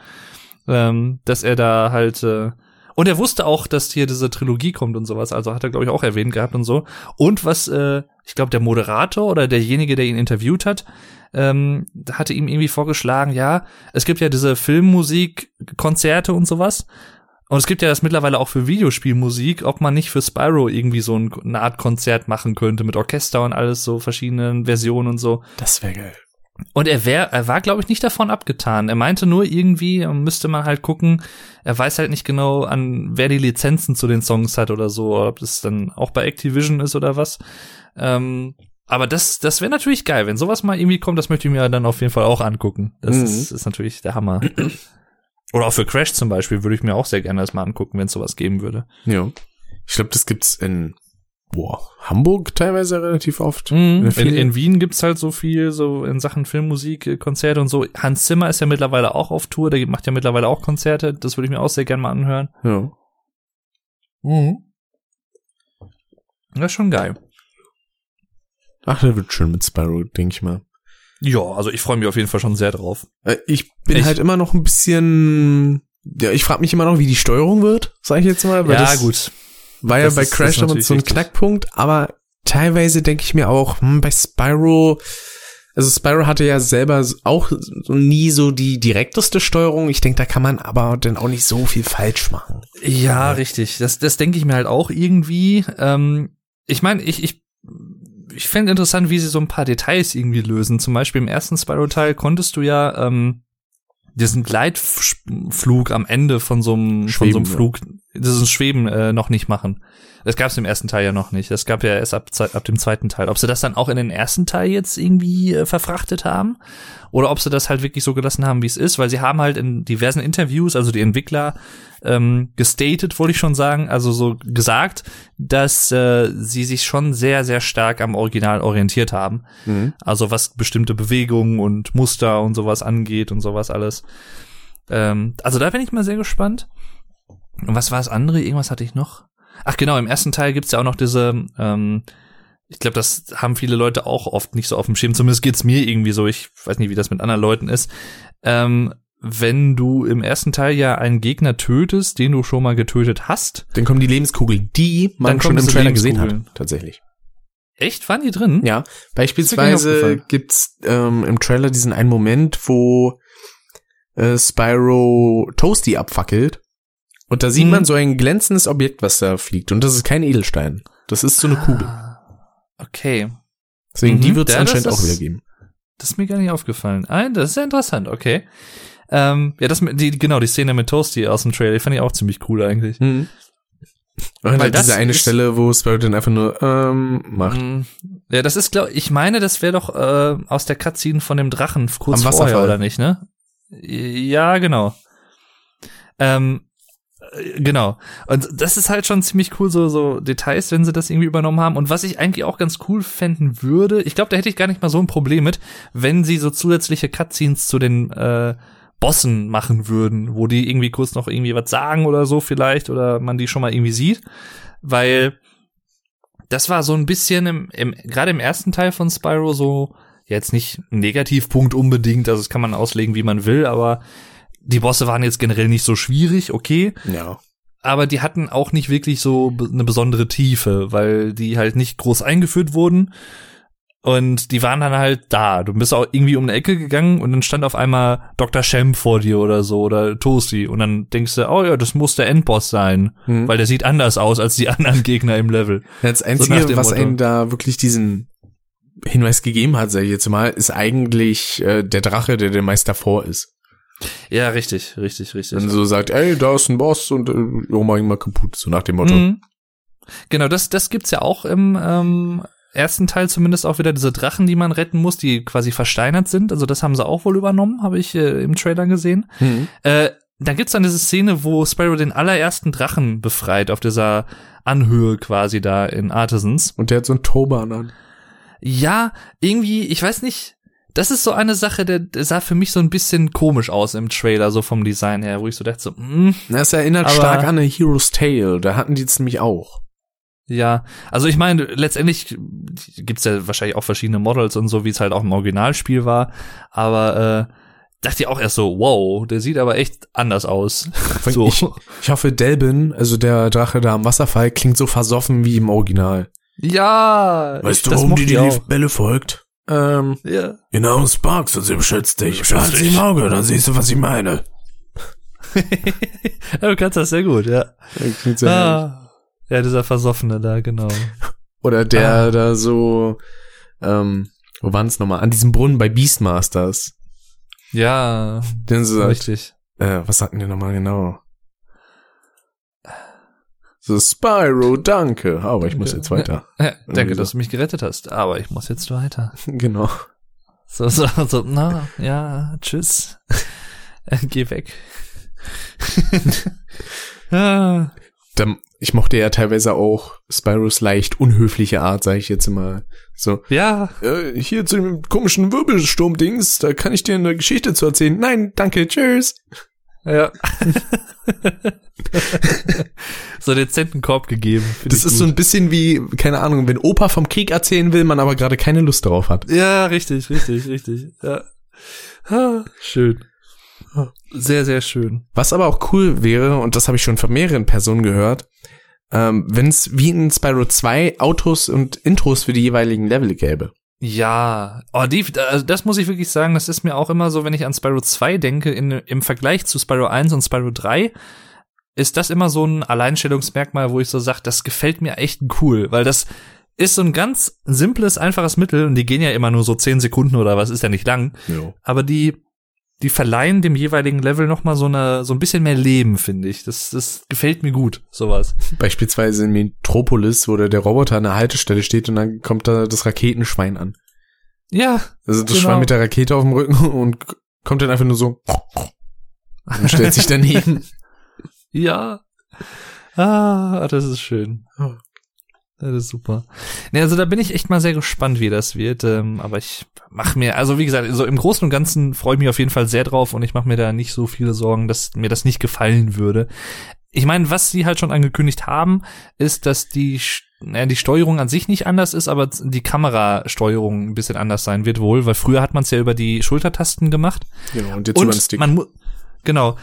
ähm, dass er da halt äh, und er wusste auch, dass hier diese Trilogie kommt und sowas, also hat er, glaube ich, auch erwähnt gehabt und so. Und was, äh, ich glaube, der Moderator oder derjenige, der ihn interviewt hat, ähm, hatte ihm irgendwie vorgeschlagen, ja, es gibt ja diese Filmmusik, Konzerte und sowas. Und es gibt ja das mittlerweile auch für Videospielmusik, ob man nicht für Spyro irgendwie so ein, eine Art Konzert machen könnte mit Orchester und alles, so verschiedenen Versionen und so. Das wäre geil. Und er wär, er war, glaube ich, nicht davon abgetan. Er meinte nur irgendwie, müsste man halt gucken, er weiß halt nicht genau, an wer die Lizenzen zu den Songs hat oder so, ob das dann auch bei Activision ist oder was. Ähm, aber das, das wäre natürlich geil, wenn sowas mal irgendwie kommt, das möchte ich mir dann auf jeden Fall auch angucken. Das Mhm. ist, ist natürlich der Hammer. Oder auch für Crash zum Beispiel würde ich mir auch sehr gerne das mal angucken, wenn es sowas geben würde. Ja. Ich glaube, das gibt's in boah, Hamburg teilweise relativ oft. Mhm. In, in Wien gibt's halt so viel, so in Sachen Filmmusik, äh, Konzerte und so. Hans Zimmer ist ja mittlerweile auch auf Tour, der macht ja mittlerweile auch Konzerte. Das würde ich mir auch sehr gerne mal anhören. Ja. Das ist schon geil. Ach, der wird schön mit Spyro, denke ich mal. Ja, also ich freue mich auf jeden Fall schon sehr drauf. Äh, Ich bin Echt? halt immer noch ein bisschen, ja, ich frage mich immer noch, wie die Steuerung wird, sage ich jetzt mal. Weil ja, das gut. War Das ja bei ist- das Crash damals so ein richtig. Knackpunkt, aber teilweise denke ich mir auch, hm, bei Spyro, also Spyro hatte ja selber auch nie so die direkteste Steuerung. Ich denke, da kann man aber dann auch nicht so viel falsch machen. Ja, richtig. Das, das denke ich mir halt auch irgendwie. Ähm, ich meine, ich, ich, ich fände interessant, wie sie so ein paar Details irgendwie lösen. Zum Beispiel im ersten Spyro-Teil konntest du ja ähm, diesen Gleitflug am Ende von so einem, von so einem ja. Flug, dieses Schweben äh, noch nicht machen. Das gab es im ersten Teil ja noch nicht. Das gab ja erst ab, ab dem zweiten Teil. Ob sie das dann auch in den ersten Teil jetzt irgendwie äh, verfrachtet haben oder ob sie das halt wirklich so gelassen haben, wie es ist, weil sie haben halt in diversen Interviews, also die Entwickler, ähm, gestated, wollte ich schon sagen, also so gesagt, dass äh, sie sich schon sehr, sehr stark am Original orientiert haben. Mhm. Also was bestimmte Bewegungen und Muster und sowas angeht und sowas alles. Ähm, also da bin ich mal sehr gespannt. Und was war das andere? Irgendwas hatte ich noch. Ach genau, im ersten Teil gibt's ja auch noch diese, ähm, ich glaube, das haben viele Leute auch oft nicht so auf dem Schirm. Zumindest geht's mir irgendwie so. Ich weiß nicht, wie das mit anderen Leuten ist. Ähm, wenn du im ersten Teil ja einen Gegner tötest, den du schon mal getötet hast. Dann kommen die Lebenskugeln, die man schon im Trailer gesehen hat, tatsächlich. Echt? Waren die drin? Ja, beispielsweise gibt's ähm, im Trailer diesen einen Moment, wo äh, Spyro Toasty abfackelt. Und da sieht Mhm. man so ein glänzendes Objekt, was da fliegt. Und das ist kein Edelstein. Das ist so eine Kugel. Ah, Okay. Deswegen, Mhm. die wird es anscheinend auch ist- wieder geben. Das ist mir gar nicht aufgefallen. Ah, das ist ja interessant, okay. Ähm, ja, das mit, die, genau, die Szene mit Toasty aus dem Trailer, die fand ich auch ziemlich cool eigentlich. Mhm. Und Weil diese eine ist- Stelle, wo Sparrow dann einfach nur ähm, macht. Mm, Ja, das ist, glaube ich, meine, das wäre doch äh, aus der Cutscene von dem Drachen kurz Am vorher, Wasserfall. oder nicht, ne? Ja, genau. Ähm, äh, genau. Und das ist halt schon ziemlich cool, so, so Details, wenn sie das irgendwie übernommen haben. Und was ich eigentlich auch ganz cool fänden würde, ich glaube, da hätte ich gar nicht mal so ein Problem mit, wenn sie so zusätzliche Cutscenes zu den äh, Bossen machen würden, wo die irgendwie kurz noch irgendwie was sagen oder so vielleicht, oder man die schon mal irgendwie sieht. Weil das war so ein bisschen im, im gerade im ersten Teil von Spyro so jetzt nicht ein Negativpunkt unbedingt, also das kann man auslegen, wie man will, aber die Bosse waren jetzt generell nicht so schwierig, okay, Ja. aber die hatten auch nicht wirklich so eine besondere Tiefe, weil die halt nicht groß eingeführt wurden und die waren dann halt da. Du bist auch irgendwie um eine Ecke gegangen und dann stand auf einmal Dr. Shem vor dir oder so oder Toasty und dann denkst du, oh ja, das muss der Endboss sein, Hm. weil der sieht anders aus als die anderen Gegner im Level. Das Einzige, dem was Motto. einem da wirklich diesen Hinweis gegeben hat, sag ich jetzt mal, ist eigentlich äh, der Drache, der der meist davor ist. Ja, richtig, richtig, richtig. Wenn so sagt, ey, da ist ein Boss und äh, mach ihn mal kaputt, so nach dem Motto. Mhm. Genau, das, das gibt's ja auch im ähm, ersten Teil zumindest auch wieder diese Drachen, die man retten muss, die quasi versteinert sind. Also das haben sie auch wohl übernommen, habe ich äh, im Trailer gesehen. Mhm. Äh, da gibt's dann diese Szene, wo Spyro den allerersten Drachen befreit auf dieser Anhöhe quasi da in Artisans. Und der hat so einen Turban an. Ja, irgendwie, ich weiß nicht. Das ist so eine Sache, der, der sah für mich so ein bisschen komisch aus im Trailer, so vom Design her, wo ich so dachte, so, mm, Na, es erinnert Aber- stark an eine Hero's Tale. Da hatten die es nämlich auch. Ja, also ich meine, letztendlich gibt's ja wahrscheinlich auch verschiedene Models und so, wie es halt auch im Originalspiel war, aber äh, dachte ich auch erst so, wow, der sieht aber echt anders aus. so. Ich, ich hoffe, Delbin, also der Drache da am Wasserfall, klingt so versoffen wie im Original. Ja, Weißt du, das warum die die. Bälle folgt? Ähm, Ja. genau, Sparks und sie beschützt dich. Beschützt dich. im Auge, dann siehst du, was ich meine. ja, du kannst das sehr gut, ja. Sehr herrlich. Ah. Ja, dieser Versoffene da, genau. Oder der Ah. da so, ähm, wo waren es nochmal? An diesem Brunnen bei Beastmasters. Ja, Den so sagt, richtig. äh, was sagten die nochmal genau? So, Spyro, danke. Aber ich muss jetzt weiter. Ja, danke, so. dass du mich gerettet hast, aber ich muss jetzt weiter. genau. So, so, so, na, ja, tschüss. Äh, Geh weg. ah, Da, ich mochte ja teilweise auch Spyros leicht unhöfliche Art, sage ich jetzt mal. So, ja, äh, hier zu dem komischen Wirbelsturm-Dings, da kann ich dir eine Geschichte zu erzählen. Nein, danke, tschüss. Ja. so dezenten Korb gegeben. Das ist so gut. ein bisschen wie, keine Ahnung, wenn Opa vom Krieg erzählen will, man aber gerade keine Lust darauf hat. Ja, richtig, richtig, richtig. Ja. Ah, schön. Sehr, sehr schön. Was aber auch cool wäre, und das habe ich schon von mehreren Personen gehört, ähm, wenn es wie in Spyro 2 Autos und Intros für die jeweiligen Level gäbe. Ja, oh, die, also das muss ich wirklich sagen, das ist mir auch immer so, wenn ich an Spyro 2 denke, in, im Vergleich zu Spyro 1 und Spyro 3, ist das immer so ein Alleinstellungsmerkmal, wo ich so sage, das gefällt mir echt cool, weil das ist so ein ganz simples, einfaches Mittel und die gehen ja immer nur so 10 Sekunden oder was, ist ja nicht lang, Ja. aber die, die verleihen dem jeweiligen Level noch mal so eine, so ein bisschen mehr Leben, finde ich. Das, das gefällt mir gut, sowas. Beispielsweise in Metropolis, wo da der Roboter an der Haltestelle steht und dann kommt da das Raketenschwein an. Ja, Also das Genau. Schwein mit der Rakete auf dem Rücken und kommt dann einfach nur so und stellt sich daneben. Ja. Ah, das ist schön. Ja. Das ist super. Ne, also da bin ich echt mal sehr gespannt, wie das wird. Ähm, aber ich mach mir, also wie gesagt, so im Großen und Ganzen freue ich mich auf jeden Fall sehr drauf und ich mache mir da nicht so viele Sorgen, dass mir das nicht gefallen würde. Ich meine, was sie halt schon angekündigt haben, ist, dass die, naja, die Steuerung an sich nicht anders ist, aber die Kamerasteuerung ein bisschen anders sein wird wohl, weil früher hat man es ja über die Schultertasten gemacht. Genau, und jetzt über den Und Stick. man genau.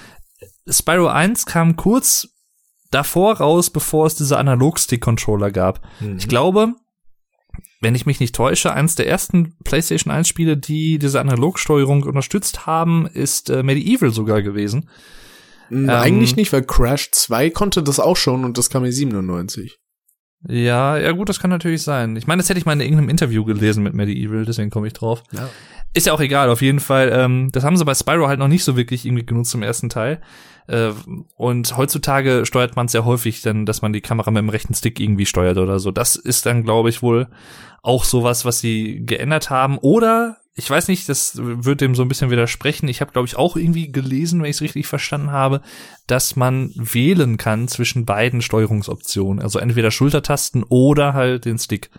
Spyro 1 kam kurz davor raus, bevor es diese Analog-Stick-Controller gab. Mhm. Ich glaube, wenn ich mich nicht täusche, eins der ersten PlayStation 1 Spiele, die diese Analogsteuerung unterstützt haben, ist äh, Medieval sogar gewesen. Mm, Eigentlich nicht, weil Crash 2 konnte das auch schon und das kam in 97. Ja, ja gut, das kann natürlich sein. Ich meine, das hätte ich mal in irgendeinem Interview gelesen mit Medieval, deswegen komme ich drauf. Ja. Ist ja auch egal, auf jeden Fall. Ähm, das haben sie bei Spyro halt noch nicht so wirklich irgendwie genutzt im ersten Teil. Äh, und heutzutage steuert man es ja häufig dann, dass man die Kamera mit dem rechten Stick irgendwie steuert oder so. Das ist dann, glaube ich, wohl auch sowas, was sie geändert haben. Oder ich weiß nicht, das wird dem so ein bisschen widersprechen. Ich habe, glaube ich, auch irgendwie gelesen, wenn ich es richtig verstanden habe, dass man wählen kann zwischen beiden Steuerungsoptionen. Also entweder Schultertasten oder halt den Stick.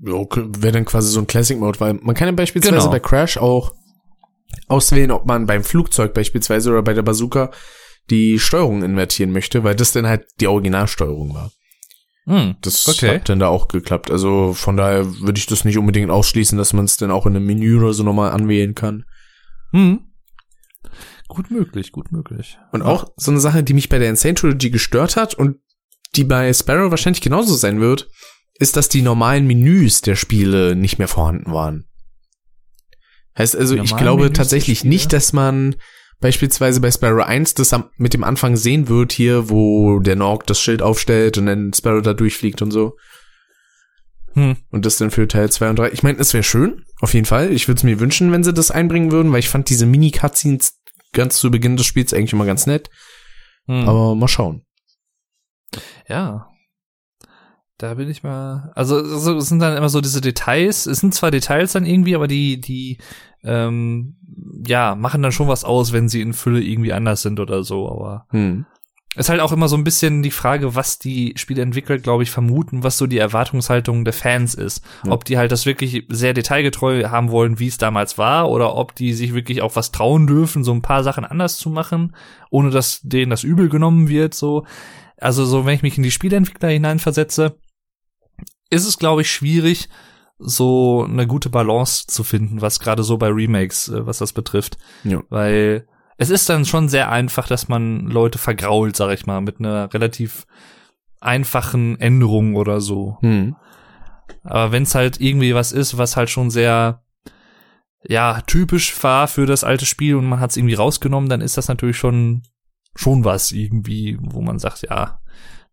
Ja, wäre dann quasi so ein Classic Mode, weil man kann ja beispielsweise Genau. bei Crash auch auswählen, ob man beim Flugzeug beispielsweise oder bei der Bazooka die Steuerung invertieren möchte, weil das dann halt die Originalsteuerung war. Hm, Das Okay. hat dann da auch geklappt. Also von daher würde ich das nicht unbedingt ausschließen, dass man es dann auch in einem Menü oder so nochmal anwählen kann. hm. Gut möglich, gut möglich. Und auch so eine Sache, die mich bei der Insane Trilogy gestört hat und die bei Sparrow wahrscheinlich genauso sein wird, ist, dass die normalen Menüs der Spiele nicht mehr vorhanden waren. Heißt also, ich glaube Menüs tatsächlich nicht, dass man beispielsweise bei Sparrow 1 das am, mit dem Anfang sehen wird hier, wo der Norg das Schild aufstellt und dann Sparrow da durchfliegt und so. Hm. Und das dann für Teil 2 und 3. Ich meine, es wäre schön, auf jeden Fall. Ich würde es mir wünschen, wenn sie das einbringen würden, weil ich fand diese Mini-Cutscenes ganz zu Beginn des Spiels eigentlich immer ganz nett. Hm. Aber mal schauen. Ja. Da bin ich mal. Also so, es sind dann immer so diese Details. Es sind zwar Details dann irgendwie, aber die, die, ähm, ja, machen dann schon was aus, wenn sie in Fülle irgendwie anders sind oder so. Aber Hm. ist halt auch immer so ein bisschen die Frage, was die Spieleentwickler, glaube ich, vermuten, was so die Erwartungshaltung der Fans ist. Ja. Ob die halt das wirklich sehr detailgetreu haben wollen, wie es damals war, oder ob die sich wirklich auch was trauen dürfen, so ein paar Sachen anders zu machen, ohne dass denen das übel genommen wird, so. Also so, wenn ich mich in die Spieleentwickler hineinversetze, ist es, glaube ich, schwierig, so eine gute Balance zu finden, was gerade so bei Remakes, äh, was das betrifft. Ja. Weil es ist dann schon sehr einfach, dass man Leute vergrault, sag ich mal, mit einer relativ einfachen Änderung oder so. Hm. Aber wenn es halt irgendwie was ist, was halt schon sehr ja typisch war für das alte Spiel und man hat es irgendwie rausgenommen, dann ist das natürlich schon schon was irgendwie, wo man sagt, ja,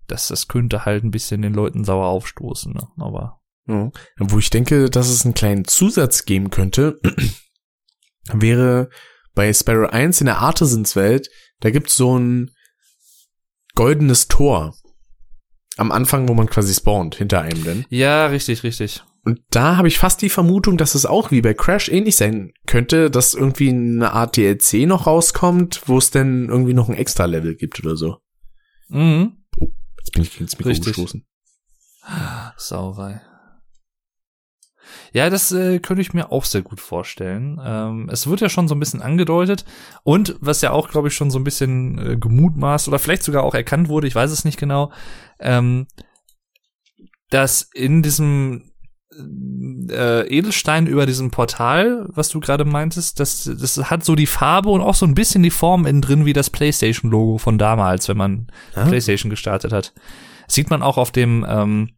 das das könnte halt ein bisschen den Leuten sauer aufstoßen. Ne? Aber Ja. Wo ich denke, dass es einen kleinen Zusatz geben könnte, wäre bei Sparrow 1 in der Artisans-Welt, da gibt's so ein goldenes Tor am Anfang, wo man quasi spawnt, hinter einem denn. ja, richtig, richtig. Und da habe ich fast die Vermutung, dass es auch wie bei Crash ähnlich sein könnte, dass irgendwie eine Art DLC noch rauskommt, wo es denn irgendwie noch ein extra Level gibt oder so. Mhm. Jetzt bin ich ins Mikro Richtig. gestoßen. Sauerei. Ja, das äh, könnte ich mir auch sehr gut vorstellen. Ähm, es wird ja schon so ein bisschen angedeutet und was ja auch, glaube ich, schon so ein bisschen äh, gemutmaßt oder vielleicht sogar auch erkannt wurde, ich weiß es nicht genau, ähm, dass in diesem äh, Edelstein über diesem Portal, was du gerade meintest, das, das hat so die Farbe und auch so ein bisschen die Form innen drin wie das PlayStation-Logo von damals, wenn man Ah. PlayStation gestartet hat. Sieht man auch auf dem ähm,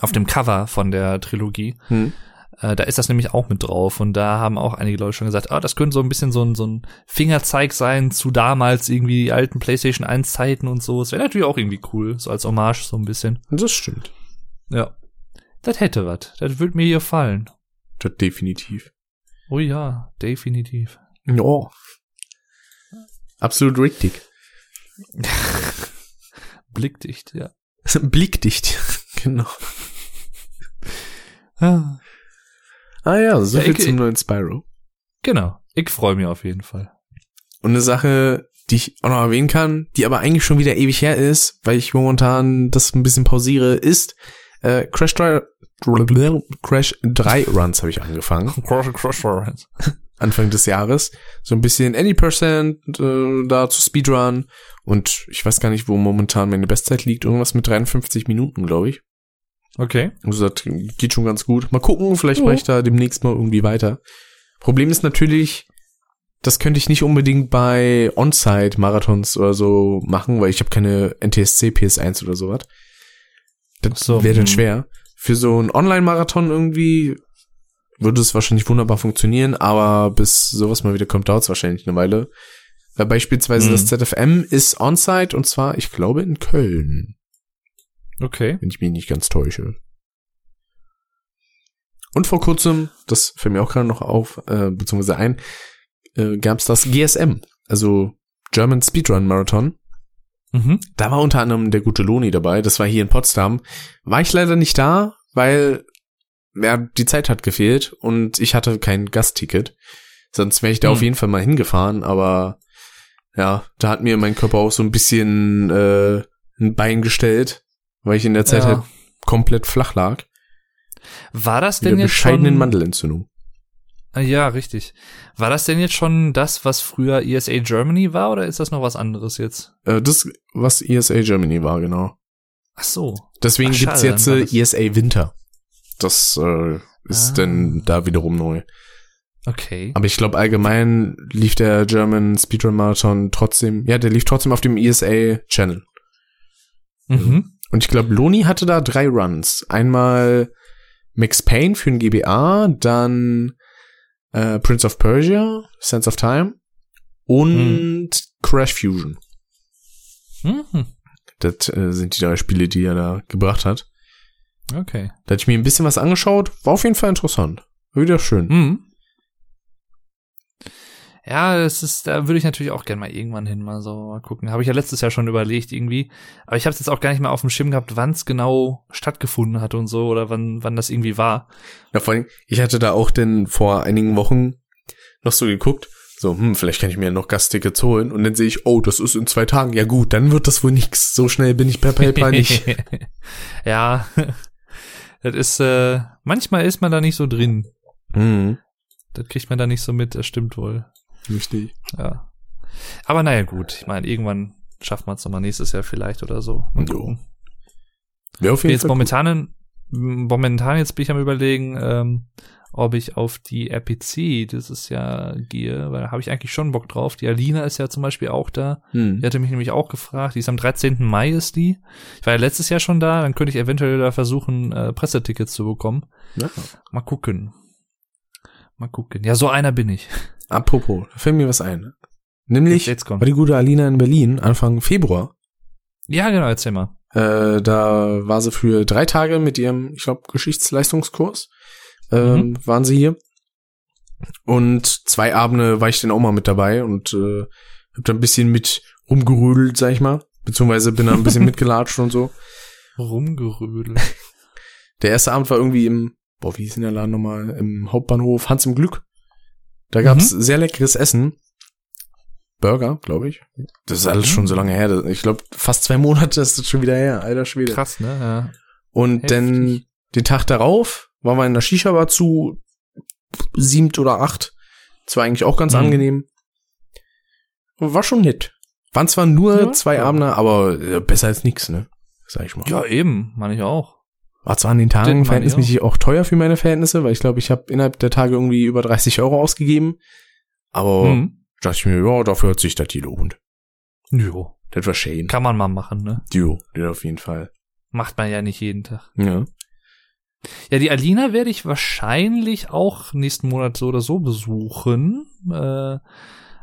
auf dem Cover von der Trilogie. Hm. Äh, da ist das nämlich auch mit drauf und da haben auch einige Leute schon gesagt, ah, das könnte so ein bisschen so ein, so ein Fingerzeig sein zu damals irgendwie die alten PlayStation 1 Zeiten und so. Es wäre natürlich auch irgendwie cool, so als Hommage so ein bisschen. Das stimmt. Ja. Das hätte was. Das würde mir hier fallen. Das definitiv. Oh ja, definitiv. Ja. Absolut richtig. Blickdicht, ja. Blickdicht. genau. Ah, Ah ja, so Ja, viel ich- zum neuen Spyro. Genau. Ich freue mich auf jeden Fall. Und eine Sache, die ich auch noch erwähnen kann, die aber eigentlich schon wieder ewig her ist, weil ich momentan das ein bisschen pausiere, ist äh, Crash 3, Crash 3 Runs habe ich angefangen, Cross, cross, cross. Anfang des Jahres. So ein bisschen Any Percent äh, da zu Speedrun und ich weiß gar nicht, wo momentan meine Bestzeit liegt, irgendwas mit 53 Minuten, glaube ich. Okay. Also das geht schon ganz gut. Mal gucken, vielleicht Ja. mache ich da demnächst mal irgendwie weiter. Problem ist natürlich, das könnte ich nicht unbedingt bei On-Site-Marathons oder so machen, weil ich habe keine NTSC PS1 oder sowas. Das so, wäre dann hm. schwer. Für so einen Online-Marathon irgendwie würde es wahrscheinlich wunderbar funktionieren, aber bis sowas mal wieder kommt, dauert es wahrscheinlich eine Weile. Weil beispielsweise Hm. das ZFM ist On-Site und zwar, ich glaube, in Köln. Okay. wenn ich mich nicht ganz täusche. Und vor kurzem, das fällt mir auch gerade noch auf, äh, beziehungsweise ein, äh, gab es das GSM, also German Speedrun Marathon. Mhm. Da war unter anderem der gute Loni dabei, das war hier in Potsdam. War ich leider nicht da, weil ja, die Zeit hat gefehlt und ich hatte kein Gastticket. Sonst wäre ich da Hm. auf jeden Fall mal hingefahren, aber ja, da hat mir mein Körper auch so ein bisschen äh, ein Bein gestellt, weil ich in der Zeit Ja. halt komplett flach lag. War das denn jetzt bescheidenen schon? Mandelentzündung. Ah, Ja, richtig. War das denn jetzt schon das, was früher ESA Germany war, oder ist das noch was anderes jetzt? Äh, das, was ESA Germany war, genau. Ach so. Deswegen Ach, gibt's jetzt äh, ESA Winter. Das äh, ist Ah. dann da wiederum neu. Okay. Aber ich glaube allgemein lief der German Speedrun Marathon trotzdem, ja, der lief trotzdem auf dem ESA Channel. Mhm. Und ich glaube, Loni hatte da drei Runs. Einmal Max Payne für den GBA, dann äh, Prince of Persia, Sense of Time und Crash Fusion. Mhm. Das äh, sind die drei Spiele, die er da gebracht hat. Okay. Da hatte ich mir ein bisschen was angeschaut, war auf jeden Fall interessant. Wieder schön. Mhm. Ja, das ist, da würde ich natürlich auch gerne mal irgendwann hin mal so mal gucken. Habe ich ja letztes Jahr schon überlegt irgendwie. Aber ich habe es jetzt auch gar nicht mehr auf dem Schirm gehabt, wann es genau stattgefunden hat und so oder wann, wann das irgendwie war. Ja, vor allem, ich hatte da auch denn vor einigen Wochen noch so geguckt, so, hm, vielleicht kann ich mir noch Gasttickets holen und dann sehe ich, oh, das ist in zwei Tagen. Ja gut, dann wird das wohl nix. So schnell bin ich per PayPal nicht. ja. Das ist, äh, manchmal ist man da nicht so drin. mhm. Das kriegt man da nicht so mit, das stimmt wohl. Richtig. Ja. Aber naja, gut. Ich meine, irgendwann schafft man es nochmal nächstes Jahr vielleicht oder so. Mal Jo. gucken. Wäre auf jeden jetzt Fall momentan, momentan jetzt bin ich am überlegen, ähm, ob ich auf die RPC dieses Jahr gehe, weil da habe ich eigentlich schon Bock drauf. Die Alina ist ja zum Beispiel auch da. cool. Mhm. Die hatte mich nämlich auch gefragt. Die ist am 13. Mai ist die. Ich war ja letztes Jahr schon da, dann könnte ich eventuell da versuchen, äh, Pressetickets zu bekommen. Ja. Mal gucken. Mal gucken. Ja, so einer bin ich. Apropos, da fällt mir was ein. Nämlich Jetzt kommt. war die gute Alina in Berlin Anfang Februar. Ja, genau, erzähl mal. Äh, da war sie für drei Tage mit ihrem, ich glaube, Geschichtsleistungskurs. Ähm, Waren sie hier. Und zwei Abende war ich dann auch mal mit dabei und äh, hab da ein bisschen mit rumgerödelt, sag ich mal. Beziehungsweise bin da ein bisschen mitgelatscht und so. Rumgerödel. Der erste Abend war irgendwie im, boah, wie hieß denn der Laden nochmal? Im Hauptbahnhof Hans im Glück. Da gab's sehr leckeres Essen. Burger, glaube ich. Das ist alles Mhm. schon so lange her. Ich glaube, fast zwei Monate ist das schon wieder her. Alter Schwede. Krass, ne? Ja. Und Heftig. dann den Tag darauf waren wir in der Shisha-Bar zu siebt oder acht. Das war eigentlich auch ganz Mhm. angenehm. War schon nett. Waren zwar nur Ja, zwei ja. Abende, aber äh, besser als nix, ne? Sag ich mal. ja, eben, meine ich auch. War zwar an den Tagen verhältnismäßig auch teuer für meine Verhältnisse, weil ich glaube, ich habe innerhalb der Tage irgendwie über 30 Euro ausgegeben. Aber Mhm. dachte ich mir, ja, dafür hat sich das gelohnt. Jo. Das war schön. Kann man mal machen, ne? Jo, das auf jeden Fall. Macht man ja nicht jeden Tag. Ja. Ja, die Alina werde ich wahrscheinlich auch nächsten Monat so oder so besuchen. Äh,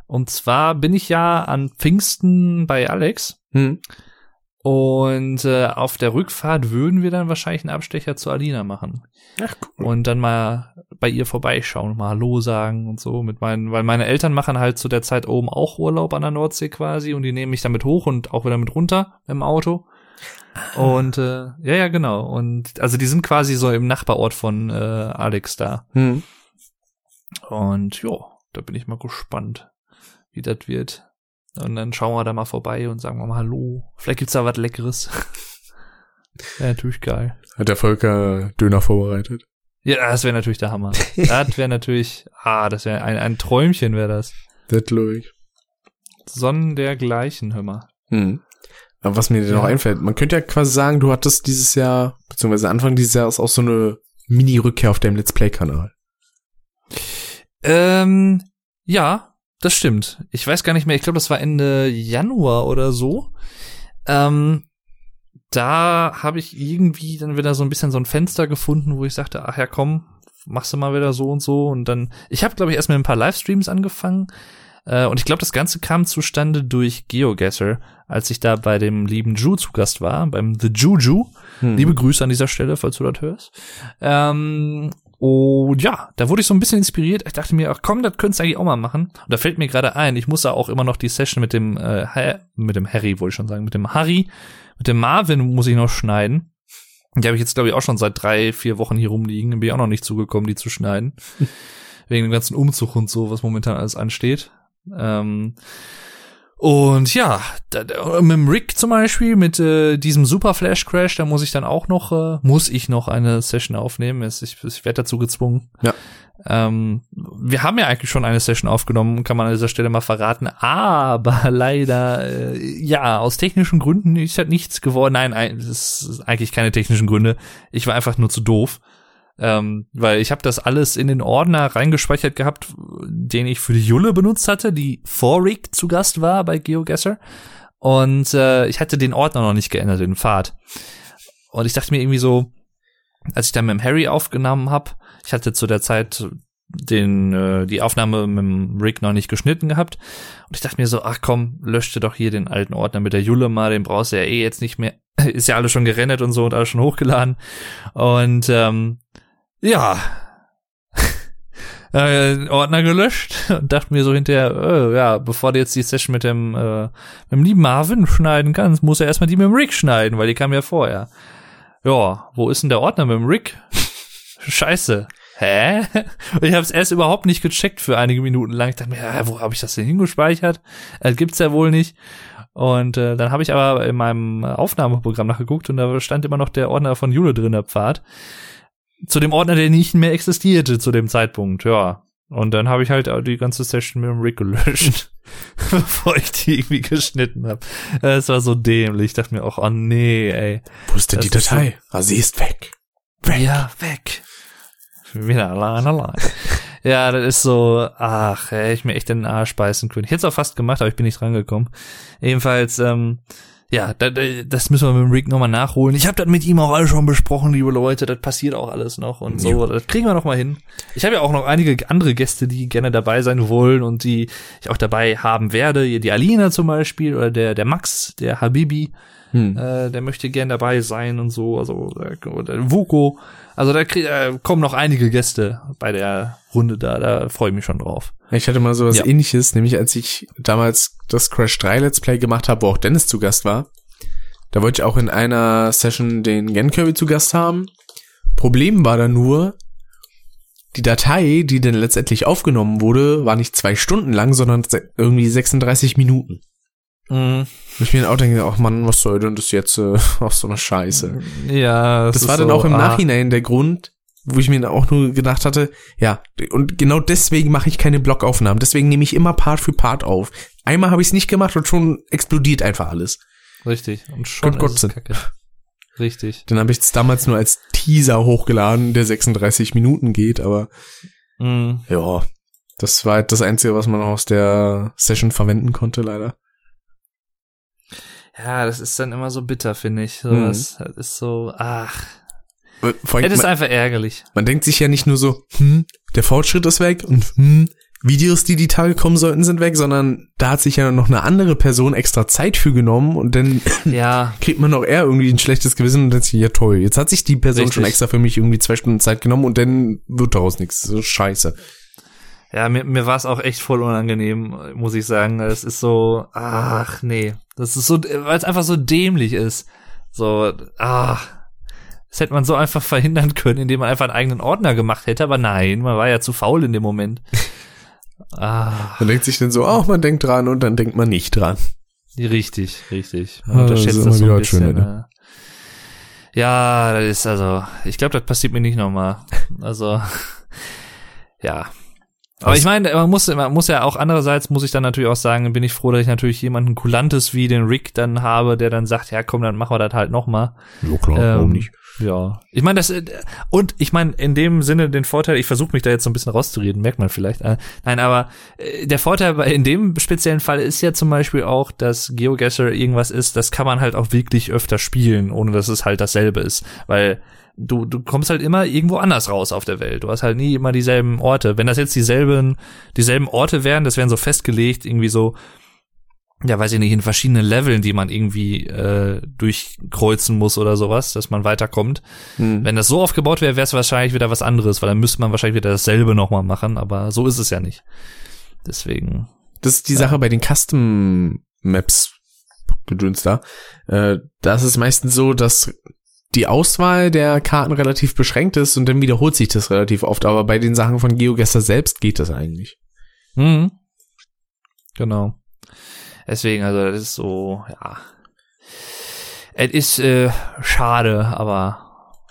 und zwar bin ich ja an Pfingsten bei Alex. Hm. Und äh, auf der Rückfahrt würden wir dann wahrscheinlich einen Abstecher zu Alina machen. Ach, cool. Und dann mal bei ihr vorbeischauen, mal Hallo sagen und so mit meinen, weil meine Eltern machen halt zu der Zeit oben auch Urlaub an der Nordsee quasi und die nehmen mich damit hoch und auch wieder mit runter im Auto. Und äh, ja, ja, genau. Und also die sind quasi so im Nachbarort von äh, Alex da. Hm. Und ja, da bin ich mal gespannt, wie das wird. Und dann schauen wir da mal vorbei und sagen wir mal Hallo. Vielleicht gibt's da was Leckeres. ja, natürlich geil. Hat der Volker Döner vorbereitet? Ja, das wäre natürlich der Hammer. das wäre natürlich, ah, das wäre ein, ein Träumchen wäre das. Das glaube ich. Sonnen dergleichen, hör mal. Hm. Aber was mir denn Ja. noch einfällt, man könnte ja quasi sagen, du hattest dieses Jahr, beziehungsweise Anfang dieses Jahres auch so eine Mini-Rückkehr auf deinem Let's Play-Kanal. Ähm, ja, das stimmt. Ich weiß gar nicht mehr, ich glaube, das war Ende Januar oder so. Ähm, da habe ich irgendwie dann wieder so ein bisschen so ein Fenster gefunden, wo ich sagte, ach ja, komm, machst du mal wieder so und so. Und dann, ich habe, glaube ich, erst mit ein paar Livestreams angefangen. Äh, und ich glaube, das Ganze kam zustande durch GeoGuessr, als ich da bei dem lieben Ju zu Gast war, beim The Juju. Hm. Liebe Grüße an dieser Stelle, falls du das hörst. Ähm, und ja, da wurde ich so ein bisschen inspiriert. Ich dachte mir, ach komm, das könntest du eigentlich auch mal machen. Und da fällt mir gerade ein, ich muss da auch immer noch die Session mit dem, äh, mit dem Harry, wollte ich schon sagen, mit dem Harry, mit dem Marvin muss ich noch schneiden. Die habe ich jetzt, glaube ich, auch schon seit drei, vier Wochen hier rumliegen. Bin ich auch noch nicht zugekommen, die zu schneiden. Wegen dem ganzen Umzug und so, was momentan alles ansteht. Ähm, und ja, da, mit dem Rick zum Beispiel, mit äh, diesem Super Flash Crash, da muss ich dann auch noch, äh, muss ich noch eine Session aufnehmen. Ich, ich werde dazu gezwungen. Ja. Ähm, wir haben ja eigentlich schon eine Session aufgenommen, kann man an dieser Stelle mal verraten, aber leider, äh, ja, aus technischen Gründen ist halt nichts geworden. Nein, ein, das ist eigentlich keine technischen Gründe. Ich war einfach nur zu doof. Ähm, weil ich habe das alles in den Ordner reingespeichert gehabt, den ich für die Julle benutzt hatte, die vor Rick zu Gast war bei GeoGuessr. Und äh, ich hatte den Ordner noch nicht geändert, den Pfad. Und ich dachte mir irgendwie so, als ich dann mit dem Harry aufgenommen habe, ich hatte zu der Zeit den äh, die Aufnahme mit dem Rick noch nicht geschnitten gehabt und ich dachte mir so ach komm löschte doch hier den alten Ordner mit der Julle mal den brauchst du ja eh jetzt nicht mehr ist ja alles schon gerendert und so und alles schon hochgeladen und ähm, ja, äh, Ordner gelöscht und dachte mir so hinterher, äh, ja, bevor du jetzt die Session mit dem, äh, mit dem lieben Marvin schneiden kannst, muss er erstmal die mit dem Rick schneiden, weil die kam ja vorher. Ja, wo ist denn der Ordner mit dem Rick? Scheiße. Hä? Und ich habe es erst überhaupt nicht gecheckt für einige Minuten lang. Ich dachte mir, ja, wo habe ich das denn hingespeichert? Äh, gibt's ja wohl nicht. Und äh, dann habe ich aber in meinem Aufnahmeprogramm nachgeguckt und da stand immer noch der Ordner von Jule drin, der Pfad zu dem Ordner, der nicht mehr existierte zu dem Zeitpunkt, ja. Und dann habe ich halt die ganze Session mit dem Rick gelöscht, bevor ich die irgendwie geschnitten habe. Es war so dämlich. Ich dachte mir auch, oh nee, ey. Wo ist denn die Datei? So, ah, sie ist weg. Weg. Ja, weg. Wieder allein, allein. ja, das ist so, ach, ey, ich mir echt den Arsch beißen können. Ich hätte es auch fast gemacht, aber ich bin nicht rangekommen. Ebenfalls, ähm, ja, da, da, das müssen wir mit dem Rick nochmal nachholen. Ich habe das mit ihm auch alle schon besprochen, liebe Leute. Das passiert auch alles noch und so. Ja. Das kriegen wir noch mal hin. Ich habe ja auch noch einige andere Gäste, die gerne dabei sein wollen und die ich auch dabei haben werde. Die Alina zum Beispiel oder der der Max, der Habibi. Hm. Äh, der möchte gern dabei sein und so. Also oder Vuko. Also da äh, kommen noch einige Gäste bei der Runde da. Da freue ich mich schon drauf. Ich hatte mal sowas ja. ähnliches, nämlich als ich damals das Crash 3 Let's Play gemacht habe, wo auch Dennis zu Gast war. Da wollte ich auch in einer Session den Gen Kirby zu Gast haben. Problem war da nur, die Datei, die dann letztendlich aufgenommen wurde, war nicht zwei Stunden lang, sondern irgendwie 36 Minuten. Mhm. Ich mir auch denke, ach man, was soll denn das jetzt? Äh, ach, so eine Scheiße. Ja. Das, das war dann so, auch im ah. Nachhinein der Grund, wo ich mir auch nur gedacht hatte, ja, und genau deswegen mache ich keine Blockaufnahmen. Deswegen nehme ich immer Part für Part auf. Einmal habe ich es nicht gemacht und schon explodiert einfach alles. Richtig. Und schon Gott, Gott ist Kacke. Richtig. Dann habe ich es damals nur als Teaser hochgeladen, der 36 Minuten geht, aber mm. ja, das war halt das Einzige, was man aus der Session verwenden konnte, leider. Ja, das ist dann immer so bitter, finde ich. So, mhm. das ist so, ach, vor allem, das ist einfach ärgerlich. Man denkt sich ja nicht nur so, hm, der Fortschritt ist weg und hm, Videos, die die Tage kommen sollten, sind weg, sondern da hat sich ja noch eine andere Person extra Zeit für genommen und dann ja. kriegt man auch eher irgendwie ein schlechtes Gewissen und denkt sich, ja toll, jetzt hat sich die Person Richtig. schon extra für mich irgendwie zwei Stunden Zeit genommen und dann wird daraus nichts. So scheiße. Ja, mir, mir war es auch echt voll unangenehm, muss ich sagen. Es ist so, ach nee, das ist so, weil es einfach so dämlich ist. So, ach, das hätte man so einfach verhindern können, indem man einfach einen eigenen Ordner gemacht hätte, aber nein, man war ja zu faul in dem Moment. Ah. Man denkt sich dann so, auch man denkt dran und dann denkt man nicht dran. Richtig, richtig. Man ah, unterschätzt das, das so ein bisschen. Schön, ne? Ja, das ist also, ich glaube, das passiert mir nicht nochmal. Also, ja. Aber ich meine, man muss, man muss ja auch andererseits muss ich dann natürlich auch sagen, bin ich froh, dass ich natürlich jemanden kulantes wie den Rick dann habe, der dann sagt, ja komm, dann machen wir das halt nochmal. Ja klar, ähm, warum nicht? Ja, ich meine das äh, und ich meine in dem Sinne den Vorteil, ich versuche mich da jetzt so ein bisschen rauszureden, merkt man vielleicht. Äh, nein, aber äh, der Vorteil in dem speziellen Fall ist ja zum Beispiel auch, dass GeoGuessr irgendwas ist, das kann man halt auch wirklich öfter spielen, ohne dass es halt dasselbe ist, weil du du kommst halt immer irgendwo anders raus auf der Welt. Du hast halt nie immer dieselben Orte. Wenn das jetzt dieselben dieselben Orte wären, das wären so festgelegt irgendwie so ja, weiß ich nicht, in verschiedenen Leveln, die man irgendwie äh, durchkreuzen muss oder sowas, dass man weiterkommt. Hm. Wenn das so aufgebaut wäre, wäre es wahrscheinlich wieder was anderes, weil dann müsste man wahrscheinlich wieder dasselbe nochmal machen, aber so ist es ja nicht. Deswegen. Das ist die ja. Sache bei den Custom Maps gedöns da. Äh, das ist meistens so, dass die Auswahl der Karten relativ beschränkt ist und dann wiederholt sich das relativ oft, aber bei den Sachen von GeoGuessr selbst geht das eigentlich. Mhm. Genau. Deswegen, also das ist so, ja. Es ist äh, schade, aber.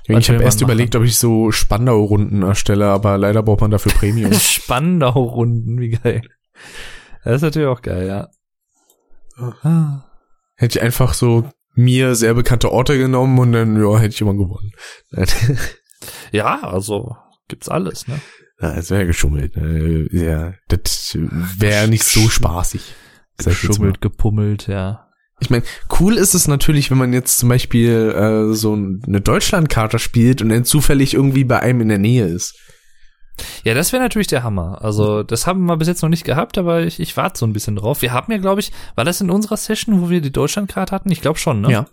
Ich habe erst machen? überlegt, ob ich so Spandau-Runden erstelle, aber leider braucht man dafür Premium. Spandau-Runden, wie geil. Das ist natürlich auch geil, ja. Hätte ich einfach so mir sehr bekannte Orte genommen und dann, ja, hätte ich immer gewonnen. ja, also gibt's alles, ne? Ja, es wäre geschummelt. Ne? Ja, das wäre nicht so spaßig. Geschummelt, gepummelt, ja. Ich meine, cool ist es natürlich, wenn man jetzt zum Beispiel äh, so eine Deutschlandkarte spielt und dann zufällig irgendwie bei einem in der Nähe ist. Ja, das wäre natürlich der Hammer. Also, das haben wir bis jetzt noch nicht gehabt, aber ich, ich warte so ein bisschen drauf. Wir haben ja, glaube ich, war das in unserer Session, wo wir die Deutschlandkarte hatten? Ich glaube schon, ne? Ja.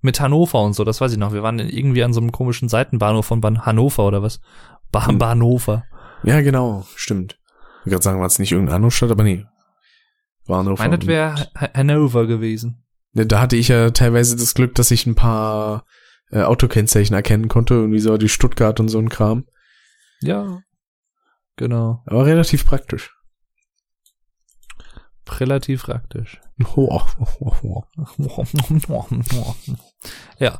Mit Hannover und so, das weiß ich noch. Wir waren irgendwie an so einem komischen Seitenbahnhof von Bahn Hannover oder was? Bahn hm. Bahnhofer. Ja, genau, stimmt. Ich würde sagen, war es nicht irgendeine Stadt, aber nee, Warnow. Meine wäre Hannover gewesen. Da hatte ich ja teilweise das Glück, dass ich ein paar äh, Autokennzeichen erkennen konnte, irgendwie so die Stuttgart und so ein Kram. Ja, genau. Aber relativ praktisch. Relativ praktisch. ja.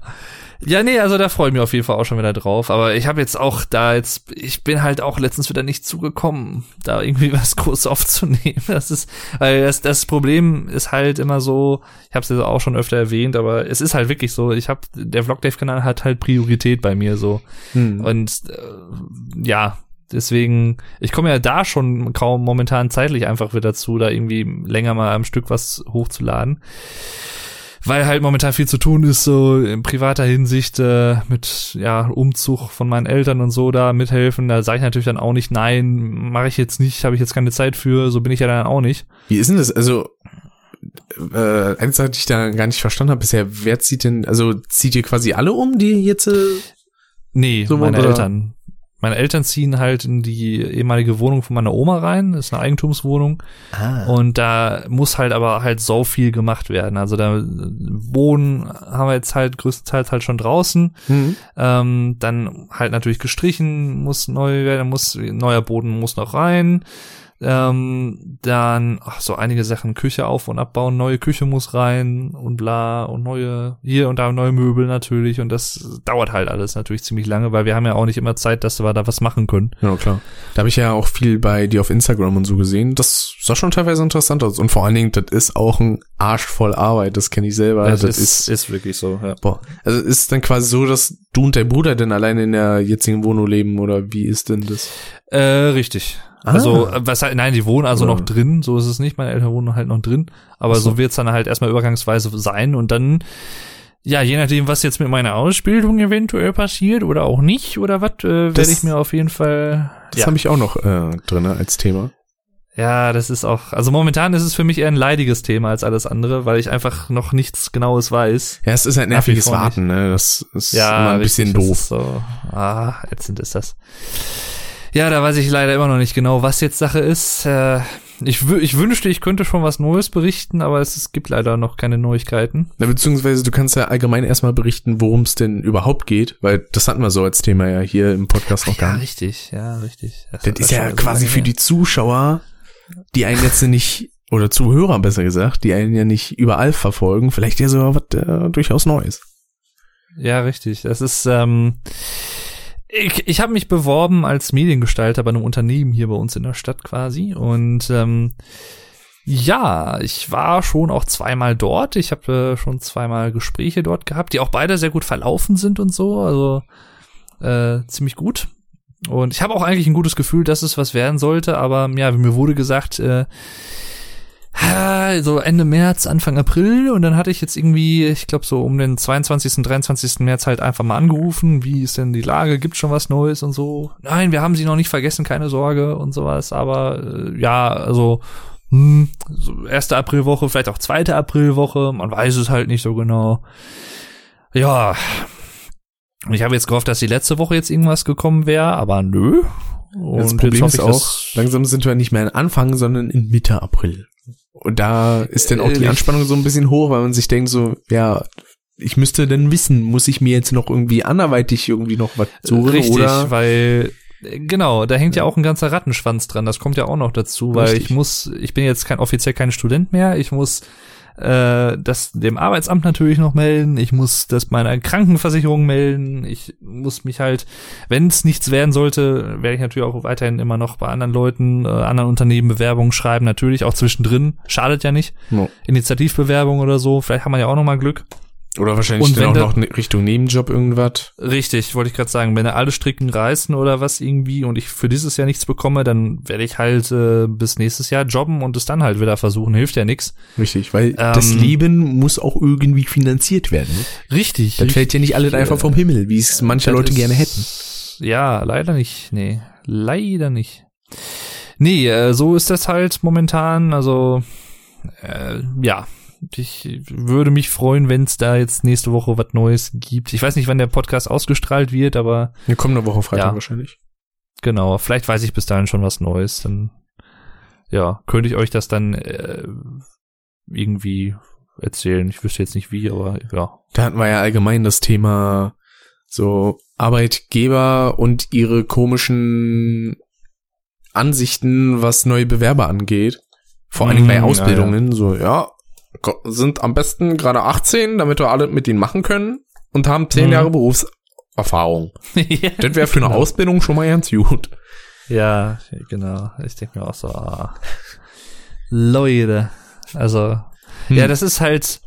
Ja, nee, also da freue ich mich auf jeden Fall auch schon wieder drauf. Aber ich habe jetzt auch da jetzt, ich bin halt auch letztens wieder nicht zugekommen, da irgendwie was groß aufzunehmen. Das ist, weil das, das Problem ist halt immer so, ich habe es ja auch schon öfter erwähnt, aber es ist halt wirklich so, ich habe, der Vlogdave-Kanal hat halt Priorität bei mir so. Hm. Und äh, ja, Deswegen, ich komme ja da schon kaum momentan zeitlich einfach wieder zu, da irgendwie länger mal am Stück was hochzuladen weil halt momentan viel zu tun ist, so in privater Hinsicht äh, mit ja Umzug von meinen Eltern und so da mithelfen. Da sage ich natürlich dann auch nicht, nein, mache ich jetzt nicht, habe ich jetzt keine Zeit für, so bin ich ja dann auch nicht. Wie ist denn das? Also äh, eins, was ich da gar nicht verstanden habe bisher, wer zieht denn, also zieht ihr quasi alle um, die jetzt äh, Nee, so meine oder? Eltern meine Eltern ziehen halt in die ehemalige Wohnung von meiner Oma rein, das ist eine Eigentumswohnung. Ah. Und da muss halt aber halt so viel gemacht werden. Also da wohnen haben wir jetzt halt größtenteils halt schon draußen. Mhm. Ähm, dann halt natürlich gestrichen, muss neu werden, muss neuer Boden muss noch rein. Ähm, dann ach, so einige Sachen, Küche auf und abbauen, neue Küche muss rein und bla und neue, hier und da neue Möbel natürlich und das dauert halt alles natürlich ziemlich lange, weil wir haben ja auch nicht immer Zeit, dass wir da was machen können. Ja, klar. Da habe ich ja auch viel bei dir auf Instagram und so gesehen. Das sah schon teilweise interessant aus und vor allen Dingen, das ist auch ein Arsch voll Arbeit, das kenne ich selber. Das, das ist, ist wirklich so, ja. Boah. Also ist dann quasi so, dass du und dein Bruder denn alleine in der jetzigen Wohnung leben oder wie ist denn das? Äh, richtig. Also, ah. was halt, nein, die wohnen also ja. noch drin, so ist es nicht, meine Eltern wohnen halt noch drin, aber so, so wird's dann halt erstmal übergangsweise sein und dann, ja, je nachdem, was jetzt mit meiner Ausbildung eventuell passiert oder auch nicht oder was, äh, werde ich mir auf jeden Fall. Das ja. habe ich auch noch äh, drin als Thema. Ja, das ist auch, also momentan ist es für mich eher ein leidiges Thema als alles andere, weil ich einfach noch nichts Genaues weiß. Ja, es ist ein nerviges Warten, ne? Das ist ja, immer ein bisschen doof. So, ah, ätzend ist das. Ja, da weiß ich leider immer noch nicht genau, was jetzt Sache ist. Äh, ich, ich wünschte, ich könnte schon was Neues berichten, aber es, es gibt leider noch keine Neuigkeiten. Na, beziehungsweise du kannst ja allgemein erstmal berichten, worum es denn überhaupt geht, weil das hatten wir so als Thema ja hier im Podcast noch Ach, gar nicht. Ja, richtig, ja, richtig. Das, das ist ja quasi für die Zuschauer, die einen jetzt nicht, oder Zuhörer besser gesagt, die einen ja nicht überall verfolgen, vielleicht ja so was äh, durchaus Neues. Ja, richtig. Das ist, ähm, ich, ich habe mich beworben als Mediengestalter bei einem Unternehmen hier bei uns in der Stadt quasi und ähm, Ja, ich war schon auch zweimal dort. Ich habe äh, schon zweimal Gespräche dort gehabt, die auch beide sehr gut verlaufen sind und so. Also äh, ziemlich gut. Und ich habe auch eigentlich ein gutes Gefühl, dass es was werden sollte, aber ja, mir wurde gesagt, äh, so Ende März, Anfang April und dann hatte ich jetzt irgendwie, ich glaube so um den 22., 23. März halt einfach mal angerufen, wie ist denn die Lage, gibt schon was Neues und so. Nein, wir haben sie noch nicht vergessen, keine Sorge und sowas, aber äh, ja, also hm, so erste Aprilwoche, vielleicht auch zweite Aprilwoche, man weiß es halt nicht so genau. Ja, ich habe jetzt gehofft, dass die letzte Woche jetzt irgendwas gekommen wäre, aber nö. Und das Problem ist auch, langsam sind wir nicht mehr in Anfang, sondern in Mitte April. Und da ist dann auch die äh, Anspannung so ein bisschen hoch, weil man sich denkt so, ja, ich müsste denn wissen, muss ich mir jetzt noch irgendwie anderweitig irgendwie noch was suchen Richtig, oder? weil genau, da hängt ja. ja auch ein ganzer Rattenschwanz dran. Das kommt ja auch noch dazu, weil Richtig. ich muss, ich bin jetzt kein offiziell kein Student mehr. Ich muss äh, das dem Arbeitsamt natürlich noch melden, ich muss das meiner Krankenversicherung melden, ich muss mich halt, wenn es nichts werden sollte, werde ich natürlich auch weiterhin immer noch bei anderen Leuten, äh, anderen Unternehmen Bewerbungen schreiben, natürlich auch zwischendrin, schadet ja nicht. No. Initiativbewerbung oder so, vielleicht haben wir ja auch noch mal Glück. Oder wahrscheinlich und dann auch noch ne, Richtung Nebenjob irgendwas. Richtig, wollte ich gerade sagen. Wenn er alle Stricken reißen oder was irgendwie und ich für dieses Jahr nichts bekomme, dann werde ich halt äh, bis nächstes Jahr jobben und es dann halt wieder versuchen. Hilft ja nichts. Richtig, weil ähm, das Leben muss auch irgendwie finanziert werden. Ne? Richtig. Das fällt ja nicht alles einfach vom Himmel, wie es manche Leute gerne hätten. Ja, leider nicht. Nee, leider nicht. Nee, äh, so ist das halt momentan. Also, äh, ja, ich würde mich freuen, wenn es da jetzt nächste Woche was Neues gibt. Ich weiß nicht, wann der Podcast ausgestrahlt wird, aber. Wir kommen eine Woche Freitag ja, wahrscheinlich. Genau, vielleicht weiß ich bis dahin schon was Neues. Dann ja, könnte ich euch das dann äh, irgendwie erzählen. Ich wüsste jetzt nicht wie, aber ja. Da hatten wir ja allgemein das Thema so Arbeitgeber und ihre komischen Ansichten, was neue Bewerber angeht. Vor allen Dingen bei Ausbildungen, ja, ja. so, ja, sind am besten gerade 18, damit wir alle mit denen machen können und haben 10 mhm. Jahre Berufserfahrung. ja, das wäre für eine genau. Ausbildung schon mal ganz gut. Ja, genau. Ich denke mir auch so, ah. Leute. Also, hm. ja, das ist halt,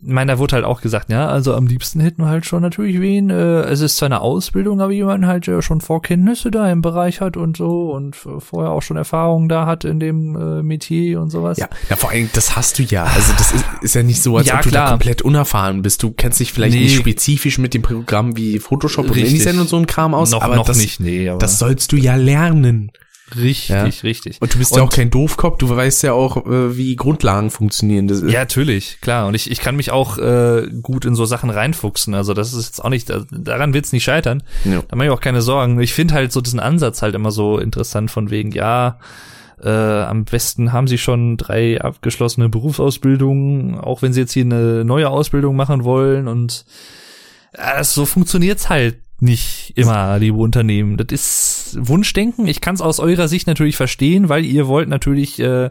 meine, da wurde halt auch gesagt, ja, also am liebsten hätten wir halt schon natürlich wen. Äh, es ist zwar eine Ausbildung, aber jemand halt äh, schon Vorkenntnisse da im Bereich hat und so und vorher auch schon Erfahrungen da hat in dem äh, Metier und sowas. Ja, ja, vor allem, das hast du ja. Also das ist, ist ja nicht so, als ja, ob du klar. da komplett unerfahren bist. Du kennst dich vielleicht nee. nicht spezifisch mit dem Programm wie Photoshop Richtig. und InDesign und so ein Kram aus, noch, aber noch das, nicht, nee, aber das sollst du ja lernen. Richtig, ja? richtig. Und du bist und, ja auch kein Doofkopf, du weißt ja auch, äh, wie Grundlagen funktionieren. Das ja, natürlich, klar. Und ich, ich kann mich auch äh, gut in so Sachen reinfuchsen. Also das ist jetzt auch nicht, daran wird's nicht scheitern. Ja. Da mache ich auch keine Sorgen. Ich finde halt so diesen Ansatz halt immer so interessant von wegen, ja, äh, am besten haben sie schon drei abgeschlossene Berufsausbildungen, auch wenn sie jetzt hier eine neue Ausbildung machen wollen und äh, so funktioniert's halt nicht immer, liebe Unternehmen. Das ist Wunschdenken. Ich kann es aus eurer Sicht natürlich verstehen, weil ihr wollt natürlich äh,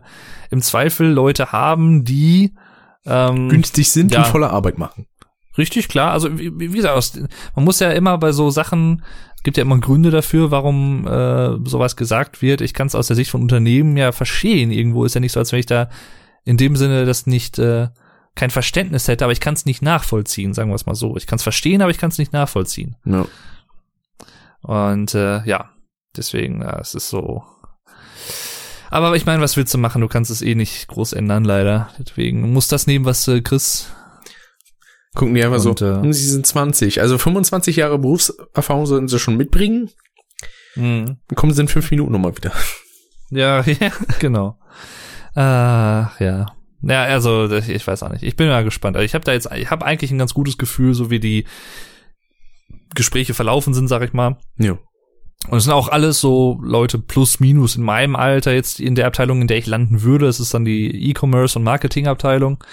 im Zweifel Leute haben, die ähm, günstig sind ja, und voller Arbeit machen. Richtig, klar. Also wie, wie gesagt, man muss ja immer bei so Sachen, gibt ja immer Gründe dafür, warum äh, sowas gesagt wird. Ich kann es aus der Sicht von Unternehmen ja verstehen. Irgendwo ist ja nicht so, als wenn ich da in dem Sinne das nicht äh, kein Verständnis hätte, aber ich kann es nicht nachvollziehen, sagen wir es mal so. Ich kann es verstehen, aber ich kann es nicht nachvollziehen. Ja. Und äh, ja, deswegen, ja, es ist so. Aber ich meine, was willst du machen? Du kannst es eh nicht groß ändern, leider. Deswegen muss das nehmen, was äh, Chris. Gucken die einfach und, so. Äh, sie sind 20. Also 25 Jahre Berufserfahrung sollten sie schon mitbringen. Mhm. Kommen sie in fünf Minuten nochmal wieder. Ja, ja, genau. Ach, ja. Ja, also ich weiß auch nicht. Ich bin mal gespannt. Also ich habe da jetzt, ich habe eigentlich ein ganz gutes Gefühl, so wie die Gespräche verlaufen sind, sag ich mal. Ja. Und es sind auch alles so Leute plus minus in meinem Alter jetzt in der Abteilung, in der ich landen würde. Es ist dann die E-Commerce und Marketing Abteilung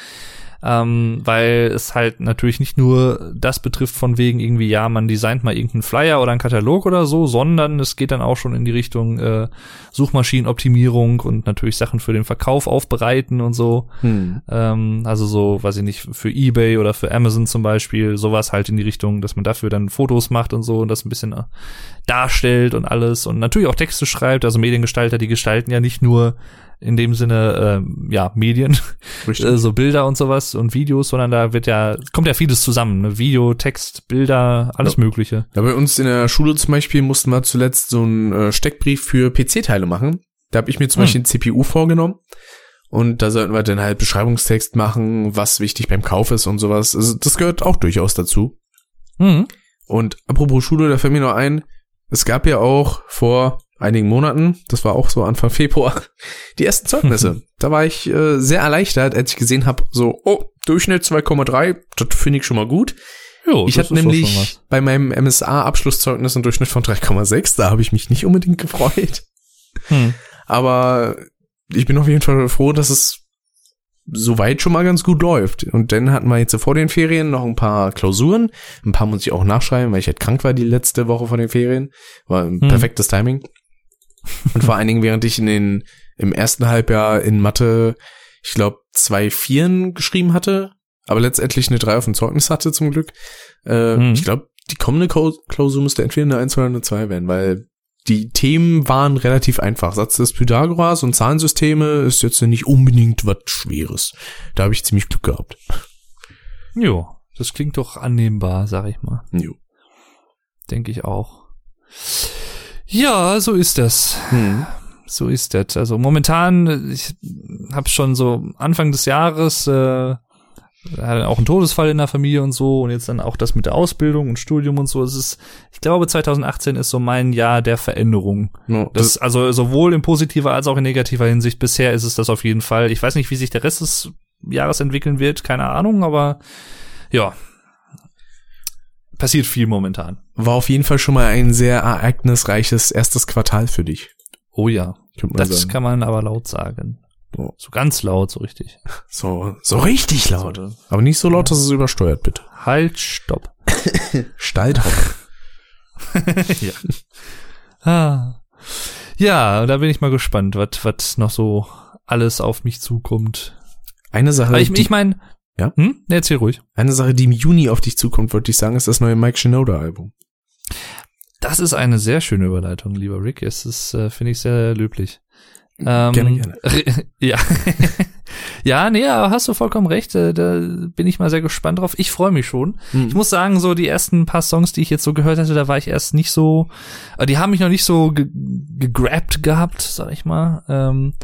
ähm, weil es halt natürlich nicht nur das betrifft von wegen irgendwie, ja, man designt mal irgendeinen Flyer oder einen Katalog oder so, sondern es geht dann auch schon in die Richtung äh, Suchmaschinenoptimierung und natürlich Sachen für den Verkauf aufbereiten und so. Hm. Ähm, also so, weiß ich nicht, für eBay oder für Amazon zum Beispiel, sowas halt in die Richtung, dass man dafür dann Fotos macht und so und das ein bisschen äh, darstellt und alles und natürlich auch Texte schreibt, also Mediengestalter, die gestalten ja nicht nur in dem Sinne, äh, ja, Medien, äh, so Bilder und sowas und Videos, sondern da wird ja, kommt ja vieles zusammen, ne? Video, Text, Bilder, alles ja. Mögliche. Ja, bei uns in der Schule zum Beispiel mussten wir zuletzt so einen äh, Steckbrief für PC-Teile machen. Da habe ich mir zum hm. Beispiel ein CPU vorgenommen. Und da sollten wir dann halt Beschreibungstext machen, was wichtig beim Kauf ist und sowas. Also das gehört auch durchaus dazu. Mhm. Und apropos Schule, da fällt mir noch ein, es gab ja auch vor einigen Monaten, das war auch so Anfang Februar, die ersten Zeugnisse. da war ich äh, sehr erleichtert, als ich gesehen habe, so, oh, Durchschnitt 2,3, das finde ich schon mal gut. Jo, ich hatte nämlich bei meinem MSA-Abschlusszeugnis einen Durchschnitt von 3,6, da habe ich mich nicht unbedingt gefreut. Hm. Aber ich bin auf jeden Fall froh, dass es soweit schon mal ganz gut läuft. Und dann hatten wir jetzt vor den Ferien noch ein paar Klausuren. Ein paar muss ich auch nachschreiben, weil ich halt krank war die letzte Woche von den Ferien. War ein hm. perfektes Timing. Und vor allen Dingen, während ich in den, im ersten Halbjahr in Mathe, ich glaube, zwei Vieren geschrieben hatte, aber letztendlich eine drei auf dem Zeugnis hatte zum Glück. Äh, hm. Ich glaube, die kommende Klausur müsste entweder eine 1 oder eine 2 werden, weil die Themen waren relativ einfach. Satz des Pythagoras und Zahlensysteme ist jetzt nicht unbedingt was Schweres. Da habe ich ziemlich Glück gehabt. Jo, das klingt doch annehmbar, sag ich mal. Jo. Denke ich auch. Ja, so ist das. Hm. So ist das. Also momentan, ich habe schon so Anfang des Jahres äh, auch einen Todesfall in der Familie und so und jetzt dann auch das mit der Ausbildung und Studium und so. Es ist, ich glaube, 2018 ist so mein Jahr der Veränderung. No, das, das, also sowohl in positiver als auch in negativer Hinsicht. Bisher ist es das auf jeden Fall. Ich weiß nicht, wie sich der Rest des Jahres entwickeln wird, keine Ahnung, aber ja. Passiert viel momentan. War auf jeden Fall schon mal ein sehr ereignisreiches erstes Quartal für dich. Oh ja. Das sagen. kann man aber laut sagen. So. so ganz laut, so richtig. So, so richtig laut. So, Aber nicht so laut, dass es übersteuert, bitte. Halt, stopp. Stalltop. ja. Ah. Ja, da bin ich mal gespannt, was was noch so alles auf mich zukommt. Eine Sache. Aber ich, ich meine, ja? Hm? Erzähl ruhig. Eine Sache, die im Juni auf dich zukommt, würde ich sagen, ist das neue Mike Shinoda Album. Das ist eine sehr schöne Überleitung, lieber Rick. Es ist, äh, finde ich, sehr löblich. Ähm, gerne, gerne. Ja. ja, nee, aber hast du vollkommen recht. Äh, da bin ich mal sehr gespannt drauf. Ich freue mich schon. Mhm. Ich muss sagen, so die ersten paar Songs, die ich jetzt so gehört hatte, da war ich erst nicht so, äh, die haben mich noch nicht so ge gegrabt gehabt, sag ich mal. Ähm,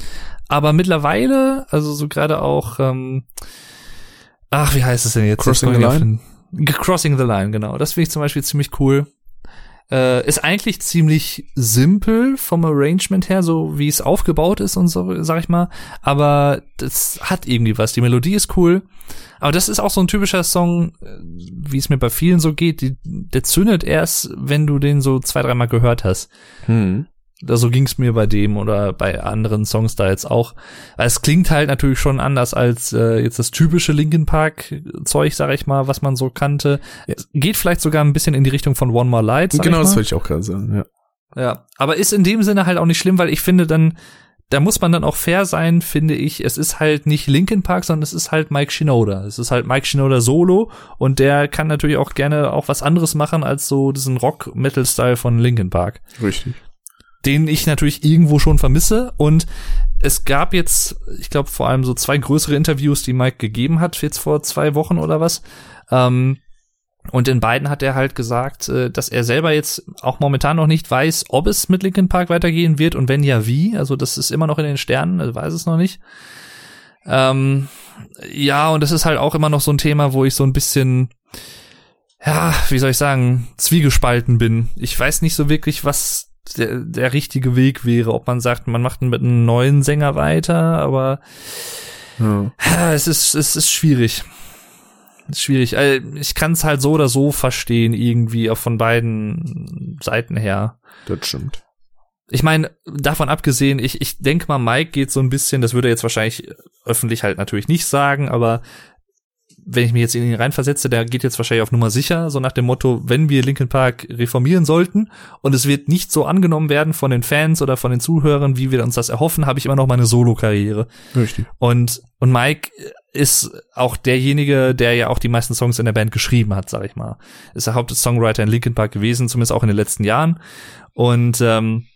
aber mittlerweile, also so gerade auch, ähm, ach, wie heißt es denn jetzt? Crossing the Line? Crossing the Line, genau. Das finde ich zum Beispiel ziemlich cool. Äh, ist eigentlich ziemlich simpel vom Arrangement her, so wie es aufgebaut ist und so, sag ich mal. Aber das hat irgendwie was. Die Melodie ist cool. Aber das ist auch so ein typischer Song, äh, wie es mir bei vielen so geht. Die, der zündet erst, wenn du den so zwei, dreimal gehört hast. Hm so ging's mir bei dem oder bei anderen Songs da jetzt auch. Es klingt halt natürlich schon anders als äh, jetzt das typische Linkin Park Zeug, sag ich mal, was man so kannte. Ja. Geht vielleicht sogar ein bisschen in die Richtung von One More Light. Genau, das wollte ich auch gerade sagen, ja. Ja, aber ist in dem Sinne halt auch nicht schlimm, weil ich finde dann, da muss man dann auch fair sein, finde ich. Es ist halt nicht Linkin Park, sondern es ist halt Mike Shinoda. Es ist halt Mike Shinoda Solo und der kann natürlich auch gerne auch was anderes machen als so diesen Rock-Metal-Style von Linkin Park. Richtig den ich natürlich irgendwo schon vermisse. Und es gab jetzt, ich glaube, vor allem so zwei größere Interviews, die Mike gegeben hat, jetzt vor zwei Wochen oder was. Ähm, und in beiden hat er halt gesagt, äh, dass er selber jetzt auch momentan noch nicht weiß, ob es mit Linkin Park weitergehen wird und wenn ja, wie. Also das ist immer noch in den Sternen, er weiß es noch nicht. Ähm, ja, und das ist halt auch immer noch so ein Thema, wo ich so ein bisschen, ja, wie soll ich sagen, zwiegespalten bin. Ich weiß nicht so wirklich, was der, der richtige Weg wäre, ob man sagt, man macht mit einem neuen Sänger weiter, aber ja. es ist es ist schwierig. Es ist schwierig. Also, ich kann es halt so oder so verstehen, irgendwie auch von beiden Seiten her. Das stimmt. Ich meine, davon abgesehen, ich, ich denke mal, Mike geht so ein bisschen, das würde er jetzt wahrscheinlich öffentlich halt natürlich nicht sagen, aber wenn ich mich jetzt in ihn reinversetze, der geht jetzt wahrscheinlich auf Nummer sicher, so nach dem Motto, wenn wir Linkin Park reformieren sollten und es wird nicht so angenommen werden von den Fans oder von den Zuhörern, wie wir uns das erhoffen, habe ich immer noch meine Solo-Karriere. Richtig. Und, und Mike ist auch derjenige, der ja auch die meisten Songs in der Band geschrieben hat, sag ich mal. Ist der Hauptsongwriter in Linkin Park gewesen, zumindest auch in den letzten Jahren. Und ähm,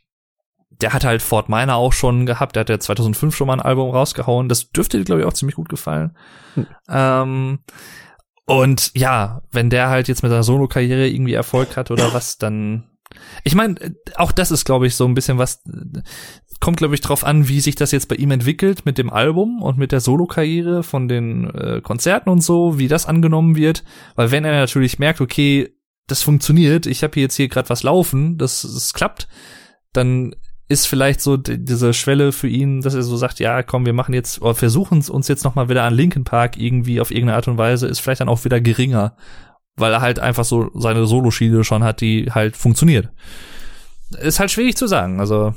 der hat halt Fort Minor auch schon gehabt, der hat ja 2005 schon mal ein Album rausgehauen, das dürfte dir, glaube ich, auch ziemlich gut gefallen. Hm. Ähm, und ja, wenn der halt jetzt mit seiner Solo-Karriere irgendwie Erfolg hat oder was, dann ich meine, auch das ist, glaube ich, so ein bisschen was, kommt, glaube ich, drauf an, wie sich das jetzt bei ihm entwickelt mit dem Album und mit der Solo-Karriere von den äh, Konzerten und so, wie das angenommen wird. Weil wenn er natürlich merkt, okay, das funktioniert, ich habe jetzt hier gerade was laufen, das, das klappt, dann ist vielleicht so diese Schwelle für ihn, dass er so sagt, ja, komm, wir machen jetzt, oder versuchen uns jetzt nochmal wieder an Linkin Park irgendwie auf irgendeine Art und Weise, ist vielleicht dann auch wieder geringer, weil er halt einfach so seine Soloschiene schon hat, die halt funktioniert. Ist halt schwierig zu sagen, also.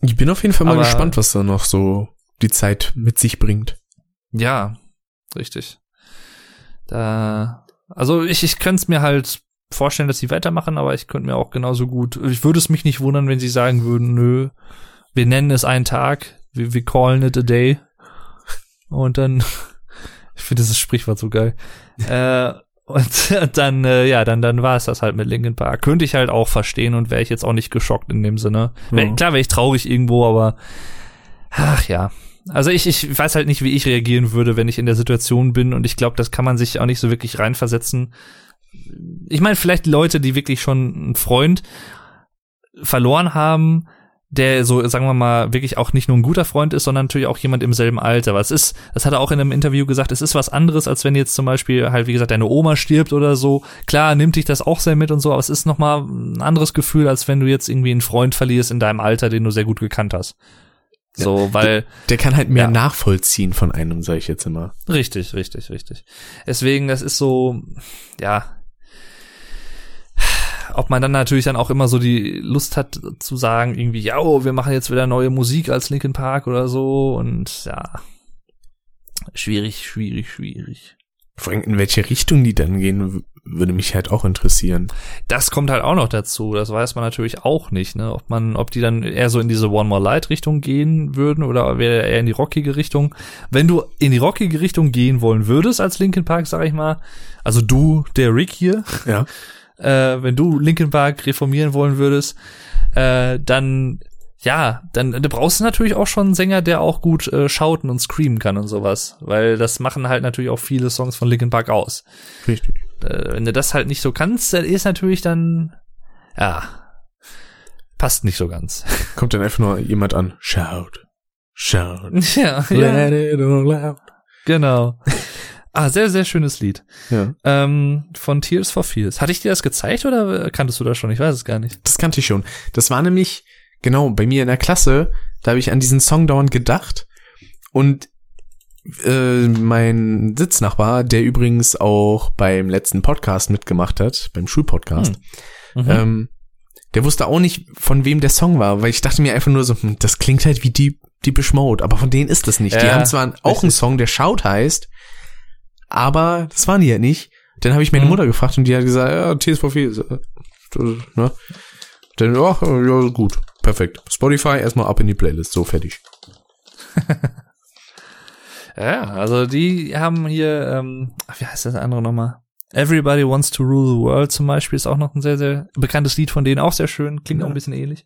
Ich bin auf jeden Fall mal gespannt, was da noch so die Zeit mit sich bringt. Ja, richtig. Da, also ich, ich könnte es mir halt vorstellen, dass sie weitermachen, aber ich könnte mir auch genauso gut, ich würde es mich nicht wundern, wenn sie sagen würden, nö, wir nennen es einen Tag, wir, wir callen it a day. Und dann, ich finde dieses Sprichwort so geil. äh, und dann, äh, ja, dann, dann war es das halt mit Linkin Park. Könnte ich halt auch verstehen und wäre ich jetzt auch nicht geschockt in dem Sinne. Wär. Klar wäre ich traurig irgendwo, aber ach ja. Also ich, ich weiß halt nicht, wie ich reagieren würde, wenn ich in der Situation bin und ich glaube, das kann man sich auch nicht so wirklich reinversetzen ich meine, vielleicht Leute, die wirklich schon einen Freund verloren haben, der so, sagen wir mal, wirklich auch nicht nur ein guter Freund ist, sondern natürlich auch jemand im selben Alter. Was ist, das hat er auch in einem Interview gesagt, es ist was anderes, als wenn jetzt zum Beispiel halt, wie gesagt, deine Oma stirbt oder so. Klar, nimmt dich das auch sehr mit und so, aber es ist nochmal ein anderes Gefühl, als wenn du jetzt irgendwie einen Freund verlierst in deinem Alter, den du sehr gut gekannt hast. So, ja, weil. Der, der, kann halt mehr ja. nachvollziehen von einem, sage ich jetzt immer. Richtig, richtig, richtig. Deswegen, das ist so, ja, ob man dann natürlich dann auch immer so die Lust hat zu sagen, irgendwie, ja, oh, wir machen jetzt wieder neue Musik als Linkin Park oder so und ja, schwierig, schwierig, schwierig. Vor allem in welche Richtung die dann gehen, würde mich halt auch interessieren. Das kommt halt auch noch dazu. Das weiß man natürlich auch nicht, ne? Ob man, ob die dann eher so in diese One More Light Richtung gehen würden oder eher in die rockige Richtung. Wenn du in die rockige Richtung gehen wollen würdest als Linkin Park, sag ich mal, also du, der Rick hier, ja. Äh, wenn du Linkin Park reformieren wollen würdest, äh, dann ja, dann da brauchst du natürlich auch schon einen Sänger, der auch gut äh, schauten und screamen kann und sowas, weil das machen halt natürlich auch viele Songs von Linkin Park aus. Richtig. Äh, wenn du das halt nicht so kannst, dann ist natürlich dann ja passt nicht so ganz. Kommt dann einfach nur jemand an, shout, shout, ja, let ja. it all out. Genau. Ah, sehr, sehr schönes Lied. Ja. Ähm, von Tears for Fears. Hatte ich dir das gezeigt oder kanntest du das schon? Ich weiß es gar nicht. Das kannte ich schon. Das war nämlich, genau, bei mir in der Klasse, da habe ich an diesen Song dauernd gedacht. Und äh, mein Sitznachbar, der übrigens auch beim letzten Podcast mitgemacht hat, beim Schulpodcast, hm. mhm. ähm, der wusste auch nicht, von wem der Song war, weil ich dachte mir einfach nur so, hm, das klingt halt wie Deep, Deepish Mode, aber von denen ist das nicht. Ja, die haben zwar auch richtig. einen Song, der Shout heißt, aber das waren die ja nicht. Dann habe ich meine mhm. Mutter gefragt und die hat gesagt, ja, TSVV, ne? Dann, ja, ja, gut, perfekt. Spotify erstmal ab in die Playlist, so fertig. ja, also die haben hier, ähm, wie heißt das andere nochmal? Everybody Wants to Rule the World zum Beispiel ist auch noch ein sehr, sehr bekanntes Lied von denen, auch sehr schön, klingt ja. auch ein bisschen ähnlich.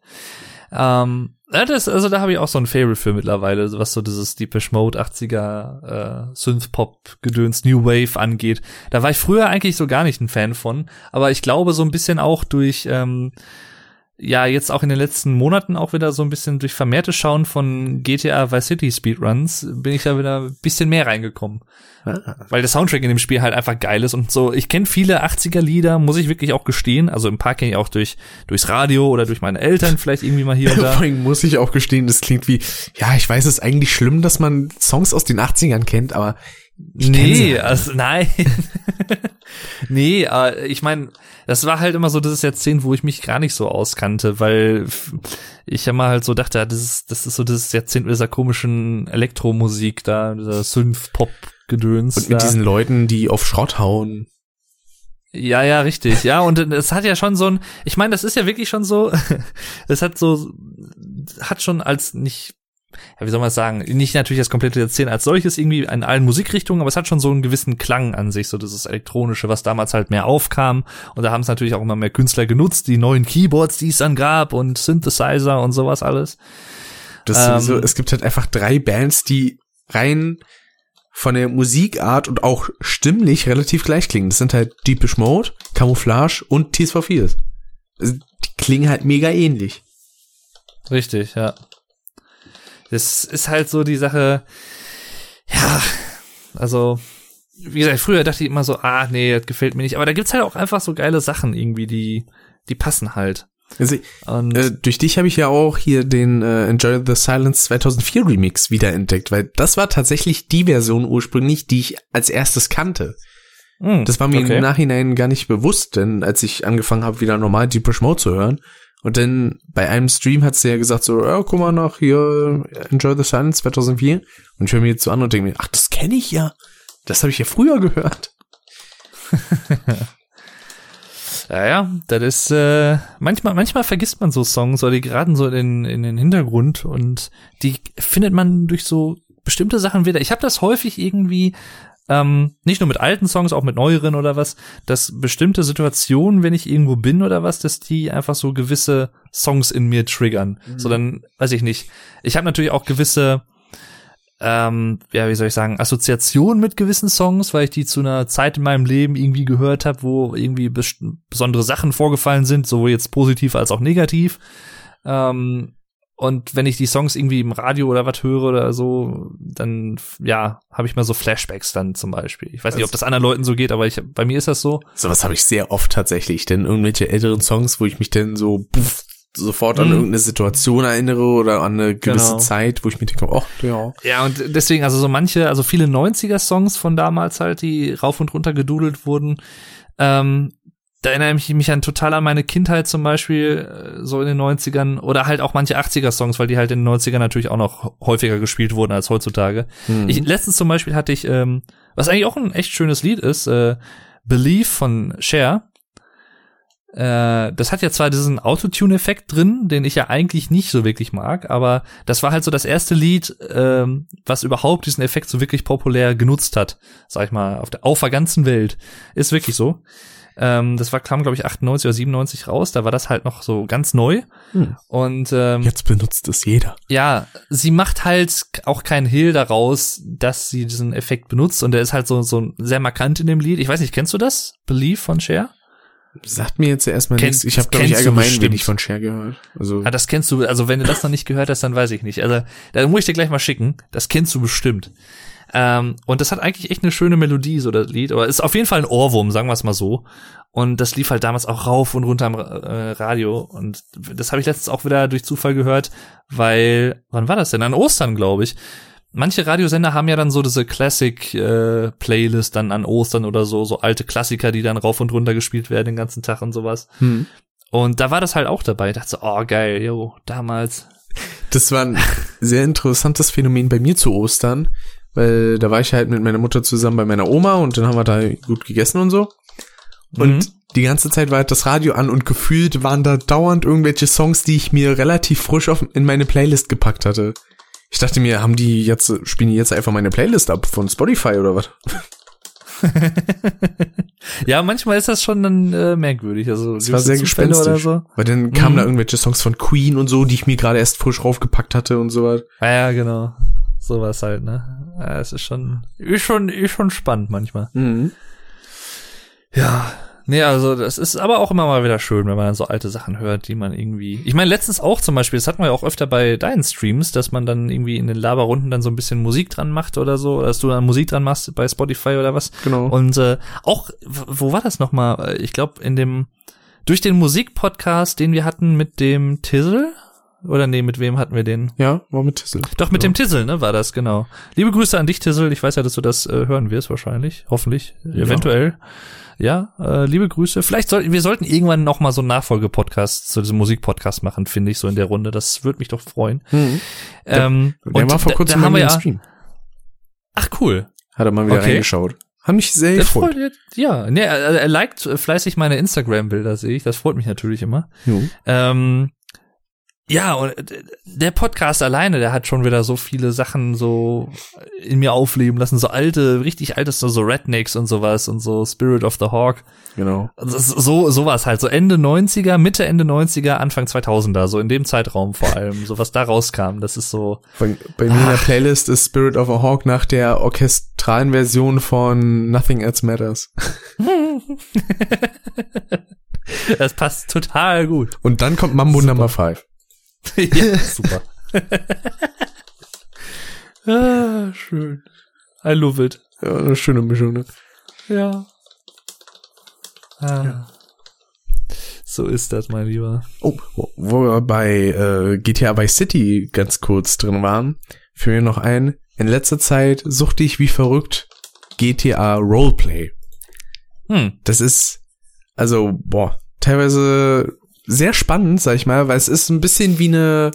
Ähm, das, also da habe ich auch so ein Favorite für mittlerweile, was so dieses Deepish Mode 80er äh, Synth-Pop-Gedöns New Wave angeht. Da war ich früher eigentlich so gar nicht ein Fan von, aber ich glaube so ein bisschen auch durch ähm, ja jetzt auch in den letzten Monaten auch wieder so ein bisschen durch vermehrte Schauen von GTA Vice City Speedruns bin ich da wieder ein bisschen mehr reingekommen. Ah. Weil der Soundtrack in dem Spiel halt einfach geil ist und so. Ich kenne viele 80er Lieder, muss ich wirklich auch gestehen. Also ein paar kenne ich auch durch durchs Radio oder durch meine Eltern vielleicht irgendwie mal hier und da. Vor allem muss ich auch gestehen, das klingt wie, ja, ich weiß es ist eigentlich schlimm, dass man Songs aus den 80ern kennt, aber nee, also nein. nee, äh, ich meine, das war halt immer so dieses Jahrzehnt, wo ich mich gar nicht so auskannte, weil ich immer halt so dachte, das ist, das ist so dieses Jahrzehnt mit dieser komischen Elektromusik da, dieser Synth-Pop-Gedöns. Und mit da. diesen Leuten, die auf Schrott hauen. Ja, ja, richtig. Ja, und es hat ja schon so ein, ich meine, das ist ja wirklich schon so, es hat so, hat schon als nicht ja, wie soll man das sagen, nicht natürlich das komplette Erzählen als solches irgendwie in allen Musikrichtungen, aber es hat schon so einen gewissen Klang an sich, so dieses elektronische, was damals halt mehr aufkam und da haben es natürlich auch immer mehr Künstler genutzt, die neuen Keyboards, die es dann gab und Synthesizer und sowas alles. Das ähm, sowieso, es gibt halt einfach drei Bands, die rein von der Musikart und auch stimmlich relativ gleich klingen. Das sind halt Deepish Mode, Camouflage und Tears for Fears. Also, die klingen halt mega ähnlich. Richtig, ja. Das ist halt so die Sache, ja, also, wie gesagt, früher dachte ich immer so, ah, nee, das gefällt mir nicht. Aber da gibt's halt auch einfach so geile Sachen irgendwie, die, die passen halt. Also, äh, durch dich habe ich ja auch hier den äh, Enjoy the Silence 2004 Remix wiederentdeckt, weil das war tatsächlich die Version ursprünglich, die ich als erstes kannte. Mm, das war mir okay. im Nachhinein gar nicht bewusst, denn als ich angefangen habe, wieder normal Deepish Mode zu hören, und dann bei einem Stream hat sie ja gesagt so, ja, guck mal nach hier Enjoy the Silence 2004. Und ich höre mir jetzt so an und denke mir, ach, das kenne ich ja. Das habe ich ja früher gehört. ja, ja, das ist äh, manchmal manchmal vergisst man so Songs oder die geraten so in, in den Hintergrund und die findet man durch so bestimmte Sachen wieder. Ich habe das häufig irgendwie ähm, nicht nur mit alten Songs, auch mit neueren oder was, dass bestimmte Situationen, wenn ich irgendwo bin oder was, dass die einfach so gewisse Songs in mir triggern. Mhm. So dann, weiß ich nicht. Ich habe natürlich auch gewisse ähm, ja, wie soll ich sagen, Assoziationen mit gewissen Songs, weil ich die zu einer Zeit in meinem Leben irgendwie gehört habe, wo irgendwie besondere Sachen vorgefallen sind, sowohl jetzt positiv als auch negativ. Ähm, und wenn ich die Songs irgendwie im Radio oder was höre oder so, dann ja, habe ich mal so Flashbacks dann zum Beispiel. Ich weiß nicht, ob das anderen Leuten so geht, aber ich, bei mir ist das so. Sowas habe ich sehr oft tatsächlich, denn irgendwelche älteren Songs, wo ich mich dann so puff, sofort an mhm. irgendeine Situation erinnere oder an eine gewisse genau. Zeit, wo ich mir denke, oh, ja. Ja, und deswegen, also so manche, also viele 90er-Songs von damals halt, die rauf und runter gedudelt wurden, ähm, da erinnere ich mich an total an meine Kindheit zum Beispiel, äh, so in den 90ern oder halt auch manche 80er-Songs, weil die halt in den 90ern natürlich auch noch häufiger gespielt wurden als heutzutage. Mhm. Ich, letztens zum Beispiel hatte ich, ähm, was eigentlich auch ein echt schönes Lied ist, äh, Believe von Cher. Äh, das hat ja zwar diesen Autotune-Effekt drin, den ich ja eigentlich nicht so wirklich mag, aber das war halt so das erste Lied, ähm, was überhaupt diesen Effekt so wirklich populär genutzt hat, sag ich mal, auf der, auf der ganzen Welt. Ist wirklich so. Ähm, das war, kam, glaube ich, 98 oder 97 raus. Da war das halt noch so ganz neu. Hm. Und ähm, jetzt benutzt es jeder. Ja, sie macht halt auch keinen Hehl daraus, dass sie diesen Effekt benutzt. Und der ist halt so, so sehr markant in dem Lied. Ich weiß nicht, kennst du das? Believe von Cher? Sagt mir jetzt erstmal nichts. Ich habe glaube ich allgemein wenig von Cher gehört. Also ah, das kennst du. Also wenn du das noch nicht gehört hast, dann weiß ich nicht. Also da muss ich dir gleich mal schicken. Das kennst du bestimmt. Ähm, und das hat eigentlich echt eine schöne Melodie, so das Lied. Aber ist auf jeden Fall ein Ohrwurm, sagen wir es mal so. Und das lief halt damals auch rauf und runter am äh, Radio. Und das habe ich letztens auch wieder durch Zufall gehört, weil, wann war das denn? An Ostern, glaube ich. Manche Radiosender haben ja dann so diese Classic-Playlist äh, dann an Ostern oder so, so alte Klassiker, die dann rauf und runter gespielt werden den ganzen Tag und sowas. Hm. Und da war das halt auch dabei. Ich dachte so, oh geil, yo, damals. Das war ein sehr interessantes Phänomen bei mir zu Ostern, weil da war ich halt mit meiner Mutter zusammen bei meiner Oma und dann haben wir da gut gegessen und so. Und mhm. die ganze Zeit war halt das Radio an und gefühlt waren da dauernd irgendwelche Songs, die ich mir relativ frisch auf, in meine Playlist gepackt hatte. Ich dachte mir, haben die jetzt, spielen die jetzt einfach meine Playlist ab von Spotify oder was? ja, manchmal ist das schon dann äh, merkwürdig. Also das war sehr gespenstisch. Oder so. Weil dann mhm. kamen da irgendwelche Songs von Queen und so, die ich mir gerade erst frisch raufgepackt hatte und so was. Ja, ja, genau sowas halt, ne? Ja, es ist schon, ist schon, ist schon spannend manchmal. Mhm. Ja, nee, also das ist aber auch immer mal wieder schön, wenn man dann so alte Sachen hört, die man irgendwie. Ich meine, letztens auch zum Beispiel, das hatten wir ja auch öfter bei deinen Streams, dass man dann irgendwie in den Laberrunden dann so ein bisschen Musik dran macht oder so, oder dass du dann Musik dran machst bei Spotify oder was. Genau. Und äh, auch, wo war das nochmal? Ich glaube, in dem durch den Musikpodcast, den wir hatten mit dem Tizzle, oder nee, mit wem hatten wir den? Ja, war mit Tissel. Doch, mit ja. dem Tissel, ne, war das, genau. Liebe Grüße an dich, Tissel. Ich weiß ja, dass du das äh, hören wirst, wahrscheinlich. Hoffentlich. Ja. Eventuell. Ja, äh, liebe Grüße. Vielleicht sollten wir sollten irgendwann noch mal so einen Nachfolgepodcast zu diesem Musikpodcast machen, finde ich, so in der Runde. Das würde mich doch freuen. Mhm. Ähm, der, der war vor kurzem da, da ja, Stream. Ach, cool. Hat er mal wieder okay. reingeschaut. Haben mich sehr das gefreut. Freut, ja, nee, er, er liked fleißig meine Instagram-Bilder, sehe ich. Das freut mich natürlich immer. Ähm, Ja, und äh, der Podcast alleine, der hat schon wieder so viele Sachen so in mir aufleben lassen, so alte, richtig altes, so Rednecks und sowas und so Spirit of the Hawk. Genau. Ist so sowas halt, so Ende 90er, Mitte Ende 90er, Anfang 2000er, so in dem Zeitraum vor allem, so was da rauskam, das ist so. Bei, bei mir in der Playlist ist Spirit of a Hawk nach der orchestralen Version von Nothing Else Matters. das passt total gut. Und dann kommt Mambo Number 5. ja, super. ah, schön. I love it. Ja, eine schöne Mischung, ne? Ja. Ah. So ist das, mein Lieber. Oh, wo wir bei äh, GTA Vice City ganz kurz drin waren, für mir noch ein. In letzter Zeit suchte ich wie verrückt GTA Roleplay. Hm. Das ist, also, boah, teilweise sehr spannend, sag ich mal, weil es ist ein bisschen wie eine,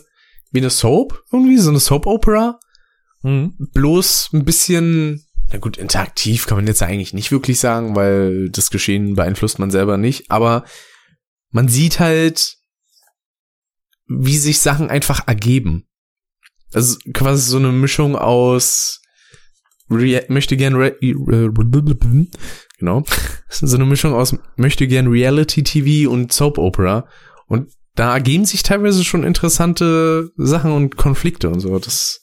wie eine Soap, irgendwie, so eine Soap-Opera. Hm. Bloß ein bisschen, na gut, interaktiv kann man jetzt eigentlich nicht wirklich sagen, weil das Geschehen beeinflusst man selber nicht, aber man sieht halt, wie sich Sachen einfach ergeben. Also quasi so eine Mischung aus Rea möchte gern Re genau so eine Mischung aus möchte gern Reality TV und Soap Opera und da ergeben sich teilweise schon interessante Sachen und Konflikte und so. Das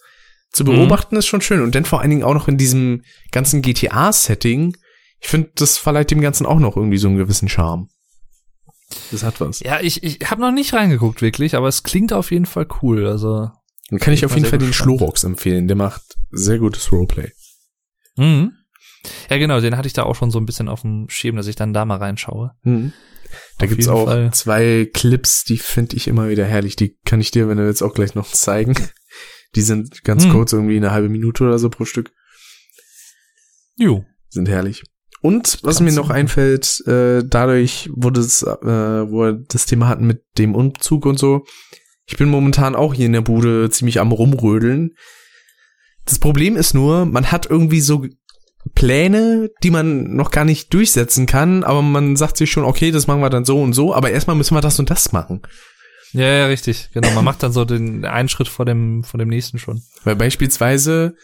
zu beobachten mhm. ist schon schön und dann vor allen Dingen auch noch in diesem ganzen GTA Setting. Ich finde, das verleiht dem Ganzen auch noch irgendwie so einen gewissen Charme. Das hat was. Ja, ich, ich habe noch nicht reingeguckt wirklich, aber es klingt auf jeden Fall cool. Also dann kann ich auf jeden Fall den Schlorox empfehlen. Der macht sehr gutes Roleplay. Mhm. Ja, genau, den hatte ich da auch schon so ein bisschen auf dem Schirm, dass ich dann da mal reinschaue. Mhm. Da auf gibt's auch Fall. zwei Clips, die finde ich immer wieder herrlich. Die kann ich dir, wenn du jetzt auch gleich noch zeigen. Die sind ganz mhm. kurz, irgendwie eine halbe Minute oder so pro Stück. Jo. Sind herrlich. Und was mir noch einfällt, äh, dadurch wurde es, äh, wo wir das Thema hatten mit dem Umzug und so, ich bin momentan auch hier in der Bude ziemlich am rumrödeln. Das Problem ist nur, man hat irgendwie so Pläne, die man noch gar nicht durchsetzen kann, aber man sagt sich schon, okay, das machen wir dann so und so, aber erstmal müssen wir das und das machen. Ja, ja, richtig. Genau, man macht dann so den einen Schritt vor dem vor dem nächsten schon. Weil beispielsweise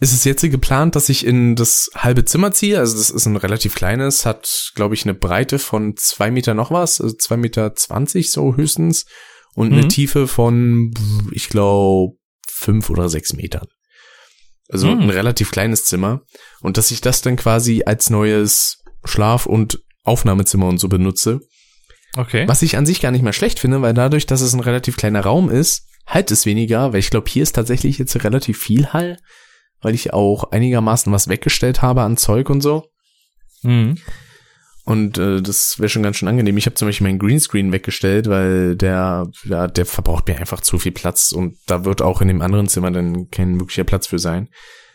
ist es jetzt geplant, dass ich in das halbe Zimmer ziehe. Also das ist ein relativ kleines, hat, glaube ich, eine Breite von zwei Meter noch was, also zwei Meter zwanzig so höchstens und mhm. eine Tiefe von, ich glaube, fünf oder sechs Metern. Also mhm. ein relativ kleines Zimmer. Und dass ich das dann quasi als neues Schlaf- und Aufnahmezimmer und so benutze. Okay. Was ich an sich gar nicht mehr schlecht finde, weil dadurch, dass es ein relativ kleiner Raum ist, halt es weniger, weil ich glaube, hier ist tatsächlich jetzt relativ viel Hall, weil ich auch einigermaßen was weggestellt habe an Zeug und so. Mhm. Und äh, das wäre schon ganz schön angenehm. Ich habe zum Beispiel meinen Greenscreen weggestellt, weil der, ja, der verbraucht mir einfach zu viel Platz und da wird auch in dem anderen Zimmer dann kein wirklicher Platz für sein.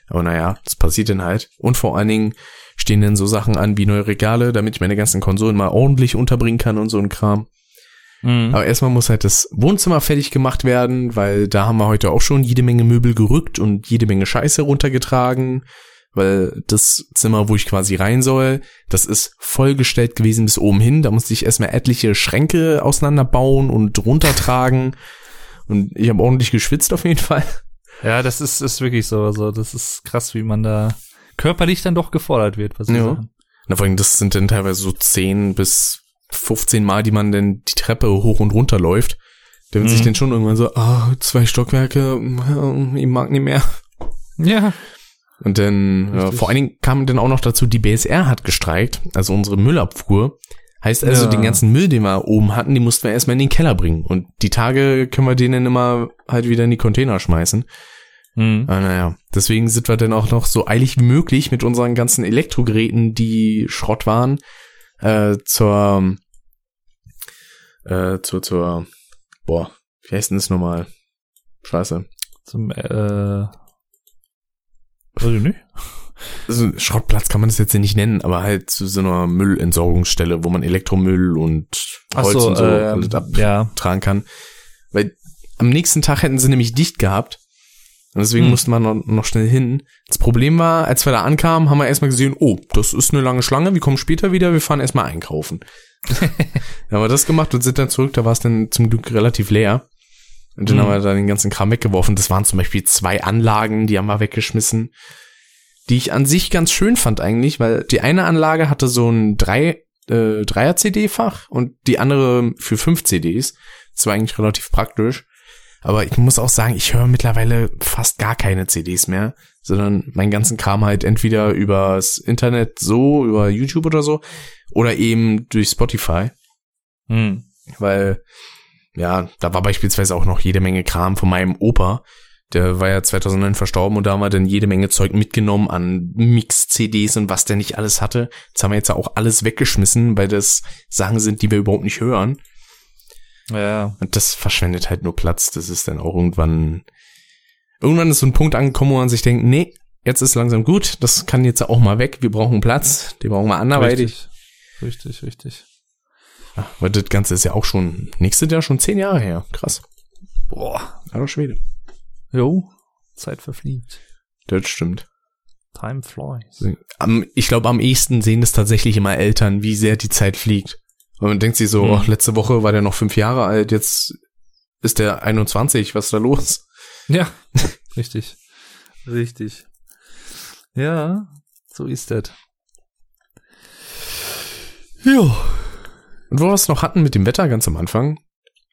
Aber naja, das passiert dann halt. Und vor allen Dingen stehen dann so Sachen an wie neue Regale, damit ich meine ganzen Konsolen mal ordentlich unterbringen kann und so ein Kram. Mhm. Aber erstmal muss halt das Wohnzimmer fertig gemacht werden, weil da haben wir heute auch schon jede Menge Möbel gerückt und jede Menge Scheiße runtergetragen weil das Zimmer, wo ich quasi rein soll, das ist vollgestellt gewesen bis oben hin. Da musste ich erstmal etliche Schränke auseinanderbauen und runtertragen. Und ich habe ordentlich geschwitzt auf jeden Fall. Ja, das ist, ist wirklich so. Also, das ist krass, wie man da körperlich dann doch gefordert wird. Was ja. Na, vor allem, das sind dann teilweise so 10 bis 15 Mal, die man denn die Treppe hoch und runter läuft. Der wird mhm. sich dann schon irgendwann so, ah, zwei Stockwerke, ich mag nicht mehr. Ja. Und dann, ja, vor allen Dingen kam dann auch noch dazu, die BSR hat gestreikt, also unsere Müllabfuhr. Heißt also, ja. den ganzen Müll, den wir oben hatten, die mussten wir erstmal in den Keller bringen. Und die Tage können wir den dann immer halt wieder in die Container schmeißen. Mhm. Ah, naja, deswegen sind wir dann auch noch so eilig wie möglich mit unseren ganzen Elektrogeräten, die Schrott waren, äh, zur, äh, zur, zur, boah, wie heißt denn das nochmal? Scheiße. Zum, äh, Ich nicht. Also Schrottplatz kann man das jetzt nicht nennen, aber halt zu so einer Müllentsorgungsstelle, wo man Elektromüll und Holz so, und so äh, abtragen ja. kann. Weil am nächsten Tag hätten sie nämlich dicht gehabt. Und deswegen hm. musste man noch, noch, schnell hin. Das Problem war, als wir da ankamen, haben wir erstmal gesehen, oh, das ist eine lange Schlange, wir kommen später wieder, wir fahren erstmal einkaufen. dann haben wir das gemacht und sind dann zurück, da war es dann zum Glück relativ leer. Und dann Mhm. haben wir da den ganzen Kram weggeworfen. Das waren zum Beispiel zwei Anlagen, die haben wir weggeschmissen. Die ich an sich ganz schön fand eigentlich, weil die eine Anlage hatte so ein drei, äh, Dreier-CD-Fach und die andere für fünf CDs. Das war eigentlich relativ praktisch. Aber ich muss auch sagen, ich höre mittlerweile fast gar keine CDs mehr, sondern meinen ganzen Kram halt entweder übers Internet so, über YouTube oder so, oder eben durch Spotify. Hm. Weil, ja, da war beispielsweise auch noch jede Menge Kram von meinem Opa. Der war ja 2009 verstorben und da haben wir dann jede Menge Zeug mitgenommen an Mix-CDs und was der nicht alles hatte. Das haben wir jetzt auch alles weggeschmissen, weil das Sachen sind, die wir überhaupt nicht hören. Ja, Und das verschwendet halt nur Platz. Das ist dann auch irgendwann, irgendwann ist so ein Punkt angekommen, wo man sich denkt, nee, jetzt ist langsam gut. Das kann jetzt auch mal weg. Wir brauchen Platz. Den brauchen wir anderweitig. richtig. Richtig, richtig. Ja, weil das Ganze ist ja auch schon, nächstes Jahr schon zehn Jahre her. Krass. Boah. Aber Schwede. Jo. Zeit verfliegt. Das stimmt. Time flies. Am, ich glaube, am ehesten sehen es tatsächlich immer Eltern, wie sehr die Zeit fliegt. Und man denkt sich so, Hm. ach, letzte Woche war der noch fünf Jahre alt, jetzt ist der 21, was ist da los? Ja, richtig. Richtig. Ja, so ist das. Ja. Und wo wir es noch hatten mit dem Wetter ganz am Anfang,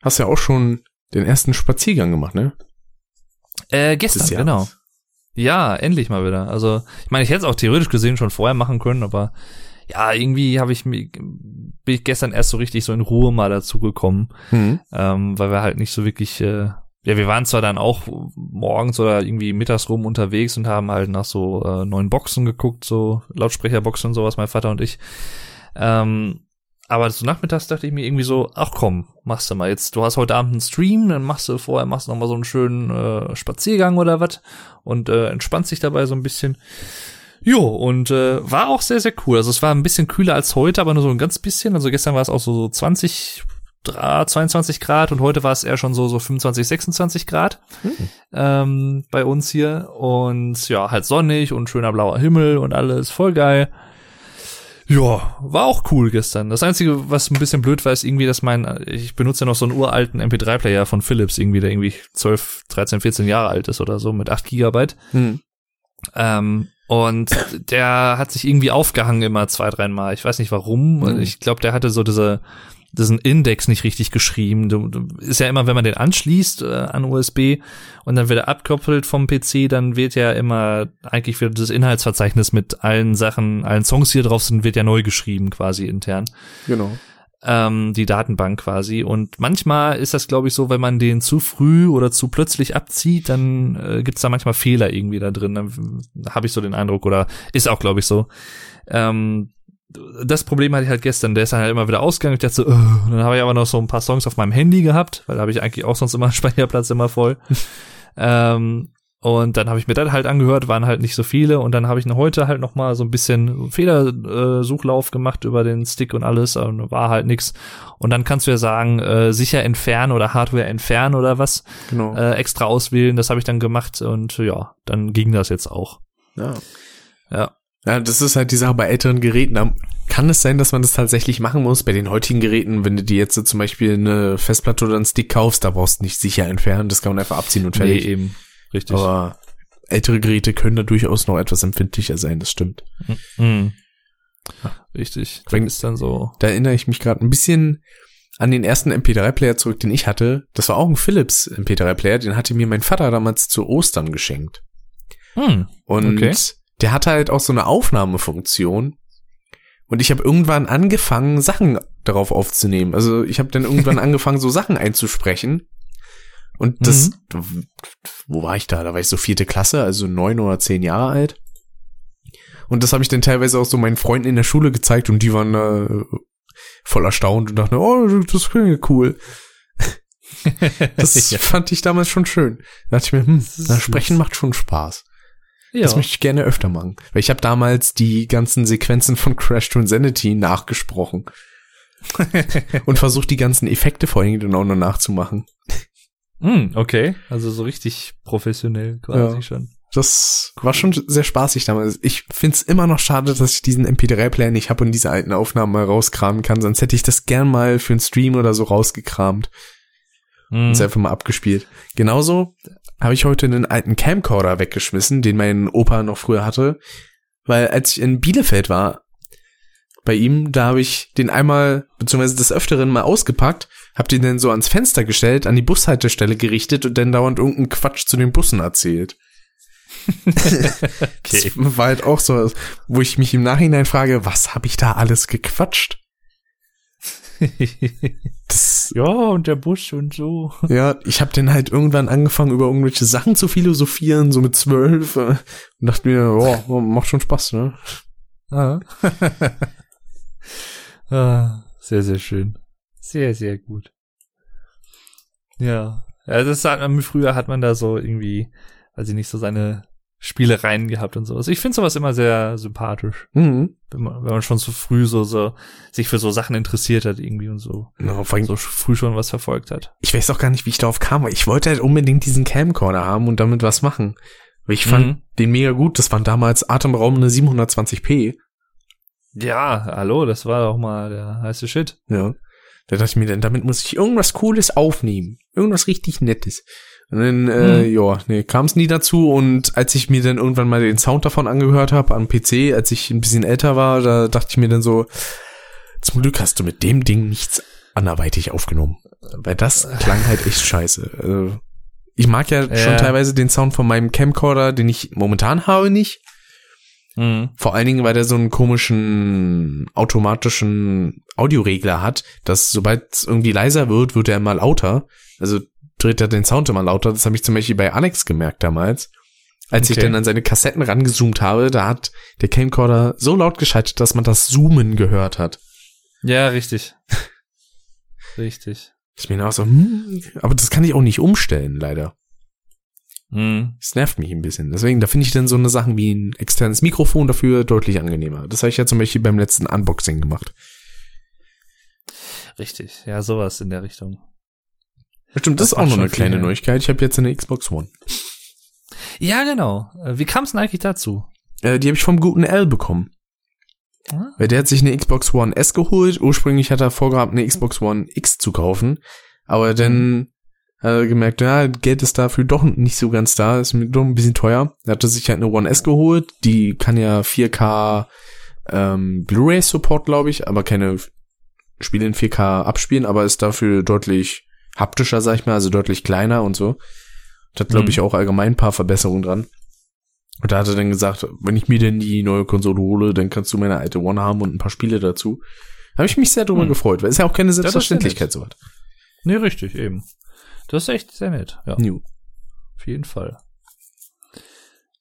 hast ja auch schon den ersten Spaziergang gemacht, ne? Äh, gestern, genau. Ja, endlich mal wieder. Also, ich meine, ich hätte es auch theoretisch gesehen schon vorher machen können, aber ja, irgendwie habe ich mich, bin ich gestern erst so richtig so in Ruhe mal dazu gekommen, Hm. ähm, weil wir halt nicht so wirklich, äh, ja, wir waren zwar dann auch morgens oder irgendwie mittags rum unterwegs und haben halt nach so äh, neuen Boxen geguckt, so Lautsprecherboxen und sowas, mein Vater und ich. Ähm, aber so nachmittags dachte ich mir irgendwie so, ach komm, machst du mal jetzt. Du hast heute Abend einen Stream, dann machst du vorher machst du noch mal so einen schönen äh, Spaziergang oder was und äh, entspannst dich dabei so ein bisschen. Jo, und äh, war auch sehr, sehr cool. Also es war ein bisschen kühler als heute, aber nur so ein ganz bisschen. Also gestern war es auch so, so 20 Grad, 22 Grad und heute war es eher schon so, so 25, 26 Grad ähm, bei uns hier. Und ja, halt sonnig und schöner blauer Himmel und alles, voll geil. Ja, war auch cool gestern. Das Einzige, was ein bisschen blöd war, ist irgendwie, dass mein, ich benutze ja noch so einen uralten MP3-Player von Philips, irgendwie, der irgendwie 12, 13, 14 Jahre alt ist oder so, mit 8 Gigabyte. Hm. Ähm, und der hat sich irgendwie aufgehangen immer zwei, dreimal. Ich weiß nicht warum. Mhm. Ich glaube, der hatte so diese, diesen Index nicht richtig geschrieben. Du, du, ist ja immer, wenn man den anschließt äh, an USB und dann wird er abkoppelt vom PC, dann wird ja immer eigentlich wieder das Inhaltsverzeichnis mit allen Sachen, allen Songs, die hier drauf sind, wird ja neu geschrieben quasi intern Genau. ähm, die Datenbank quasi. Und manchmal ist das, glaube ich, so, wenn man den zu früh oder zu plötzlich abzieht, dann äh, gibt's da manchmal Fehler irgendwie da drin. Dann habe ich so den Eindruck, oder ist auch, glaube ich, so. Ähm, das Problem hatte ich halt gestern, der ist dann halt immer wieder ausgegangen. Ich dachte so, äh, dann habe ich aber noch so ein paar Songs auf meinem Handy gehabt, weil da habe ich eigentlich auch sonst immer Speicherplatz immer voll. ähm, und dann habe ich mir das halt angehört, waren halt nicht so viele. Und dann habe ich noch heute halt noch mal so ein bisschen Fehlersuchlauf gemacht über den Stick und alles. Und war halt nix. Und dann kannst du ja sagen, äh, sicher entfernen oder Hardware entfernen oder was. Genau. Äh, extra auswählen, das habe ich dann gemacht. Und ja, dann ging das jetzt auch. ja. Ja. Ja, das ist halt die Sache bei älteren Geräten. Kann es sein, dass man das tatsächlich machen muss. Bei den heutigen Geräten, wenn du dir jetzt so zum Beispiel eine Festplatte oder einen Stick kaufst, da brauchst du nicht sicher entfernen. Das kann man einfach abziehen und fertig. Nee, eben. Richtig. Aber ältere Geräte können da durchaus noch etwas empfindlicher sein, das stimmt. Mhm. Richtig. Wenn- ist dann so. Da erinnere ich mich gerade ein bisschen an den ersten MP3-Player zurück, den ich hatte. Das war auch ein Philips MP3-Player, den hatte mir mein Vater damals zu Ostern geschenkt. Hm. Und Okay. Der hatte halt auch so eine Aufnahmefunktion. Und ich habe irgendwann angefangen, Sachen darauf aufzunehmen. Also ich habe dann irgendwann angefangen, so Sachen einzusprechen. Und das, wo war ich da? Da war ich so vierte Klasse, also neun oder zehn Jahre alt. Und das habe ich dann teilweise auch so meinen Freunden in der Schule gezeigt und die waren äh, voll erstaunt und dachten, oh, das klingt cool. Das Ja. fand ich damals schon schön. Da dachte ich mir, hm, süß. sprechen macht schon Spaß. Ja. Das möchte ich gerne öfter machen. Weil ich habe damals die ganzen Sequenzen von Crash to Insanity nachgesprochen. und versucht die ganzen Effekte vor allem dann auch noch nachzumachen. Hm, okay. Also so richtig professionell quasi Ja. schon. Das war schon sehr spaßig damals. Ich find's immer noch schade, dass ich diesen MP3-Player nicht habe und diese alten Aufnahmen mal rauskramen kann. Sonst hätte ich das gern mal für einen Stream oder so rausgekramt. und Mhm. es einfach mal abgespielt. Genauso habe ich heute einen alten Camcorder weggeschmissen, den mein Opa noch früher hatte, weil als ich in Bielefeld war, bei ihm, da habe ich den einmal, beziehungsweise des Öfteren mal ausgepackt, hab den dann so ans Fenster gestellt, an die Bushaltestelle gerichtet und dann dauernd irgendeinen Quatsch zu den Bussen erzählt. Okay. Das war halt auch so, wo ich mich im Nachhinein frage, was habe ich da alles gequatscht? Ja, und der Busch und so. ja, ich habe dann halt irgendwann angefangen, über irgendwelche Sachen zu philosophieren, so mit zwölf, äh, und dachte mir, oh, macht schon Spaß, ne? Ah. ah, sehr, sehr schön. Sehr, sehr gut. Ja. Ja, das sagt man, früher hat man da so irgendwie, weiß ich nicht, so seine Spielereien gehabt und sowas. Ich finde sowas immer sehr sympathisch, Mhm. wenn man, wenn man schon so früh so, so sich für so Sachen interessiert hat irgendwie und so, Ja, vor allem, so früh schon was verfolgt hat. ich weiß auch gar nicht, wie ich darauf kam, weil ich wollte halt unbedingt diesen Camcorder haben und damit was machen. Weil ich fand Mhm. den mega gut, das waren damals atemberaubende 720p. Ja, hallo, das war doch mal der heiße Shit. Ja. Da dachte ich mir, dann damit muss ich irgendwas Cooles aufnehmen. Irgendwas richtig Nettes. Und dann, äh, Mhm. ja, nee, kam es nie dazu. Und als ich mir dann irgendwann mal den Sound davon angehört habe am PC, als ich ein bisschen älter war, da dachte ich mir dann so, zum Glück hast du mit dem Ding nichts anderweitig aufgenommen. Weil das klang halt echt scheiße. Also, ich mag ja, schon Ja. teilweise den Sound von meinem Camcorder, den ich momentan habe, nicht. Mhm. Vor allen Dingen, weil der so einen komischen automatischen Audioregler hat, dass sobald es irgendwie leiser wird, wird er immer lauter. Also dreht er den Sound immer lauter. Das habe ich zum Beispiel bei Alex gemerkt damals. Als ich Okay. dann an seine Kassetten rangezoomt habe, da hat der Camcorder so laut geschaltet, dass man das Zoomen gehört hat. Ja, richtig. richtig. Ich bin auch so, hm, aber das kann ich auch nicht umstellen, leider. Mhm. Das nervt mich ein bisschen. Deswegen, da finde ich dann so eine Sachen wie ein externes Mikrofon dafür deutlich angenehmer. Das habe ich ja zum Beispiel beim letzten Unboxing gemacht. Richtig. Ja, sowas in der Richtung. Stimmt, das, Das ist auch noch eine kleine viel. Neuigkeit. Ich habe jetzt eine Xbox One. Ja, genau. Äh, Wie kam es denn eigentlich dazu? Äh, die habe ich vom guten L bekommen. Ah. Weil der hat sich eine Xbox One S geholt. Ursprünglich hat er vorgehabt, eine Xbox One X zu kaufen. Aber dann hat er gemerkt, ja, Geld ist dafür doch nicht so ganz da, ist mir doch ein bisschen teuer. Er hatte sich halt eine One S geholt. Die kann ja 4K ähm, Blu-ray Support, glaube ich, aber keine Spiele in 4K abspielen, aber ist dafür deutlich haptischer, sag ich mal, also deutlich kleiner und so. Das hat, glaube Mhm. ich, auch allgemein ein paar Verbesserungen dran. Und da hat er dann gesagt, wenn ich mir denn die neue Konsole hole, dann kannst du meine alte One haben und ein paar Spiele dazu. Habe ich mich sehr drüber Hm. gefreut, weil es ja auch keine Selbstverständlichkeit so hat. Nee, richtig, eben. Das ist echt sehr nett. Ja, New. auf jeden Fall.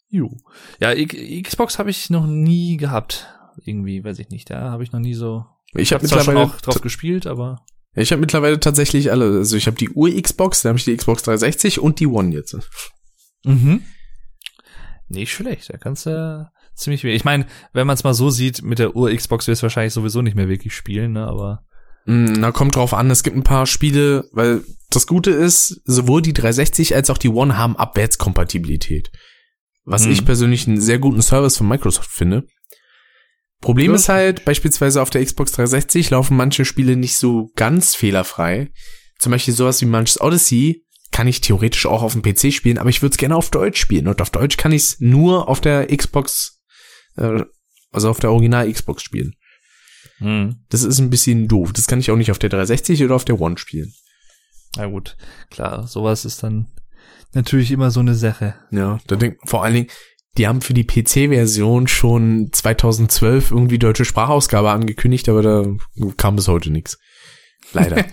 Jo. Ja, Xbox habe ich noch nie gehabt. Irgendwie, weiß ich nicht. Da habe ich noch nie so. Ich habe mittlerweile, auch drauf gespielt, aber. Ich habe mittlerweile tatsächlich alle. Also ich habe die Ur-Xbox, dann habe ich die Xbox 360 und die One jetzt. Mhm. Nicht schlecht. Da kannst du ziemlich wenig. Ich meine, wenn man es mal so sieht, mit der Ur-Xbox wirst du wahrscheinlich sowieso nicht mehr wirklich spielen, ne? Aber. Mm, Na, kommt drauf an, es gibt ein paar Spiele, weil das Gute ist, sowohl die 360 als auch die One haben Abwärtskompatibilität. Was Mhm. ich persönlich einen sehr guten Service von Microsoft finde. Problem ist halt, beispielsweise auf der Xbox 360 laufen manche Spiele nicht so ganz fehlerfrei. Zum Beispiel sowas wie manches Odyssey kann ich theoretisch auch auf dem PC spielen, aber ich würde es gerne auf Deutsch spielen. Und auf Deutsch kann ich es nur auf der Xbox, äh, also auf der Original Xbox spielen. Mhm. Das ist ein bisschen doof. Das kann ich auch nicht auf der 360 oder auf der One spielen. Na gut, klar, sowas ist dann natürlich immer so eine Sache. Ja, da denk, vor allen Dingen, die haben für die PC-Version schon 2012 irgendwie deutsche Sprachausgabe angekündigt, aber da kam bis heute nichts. Leider.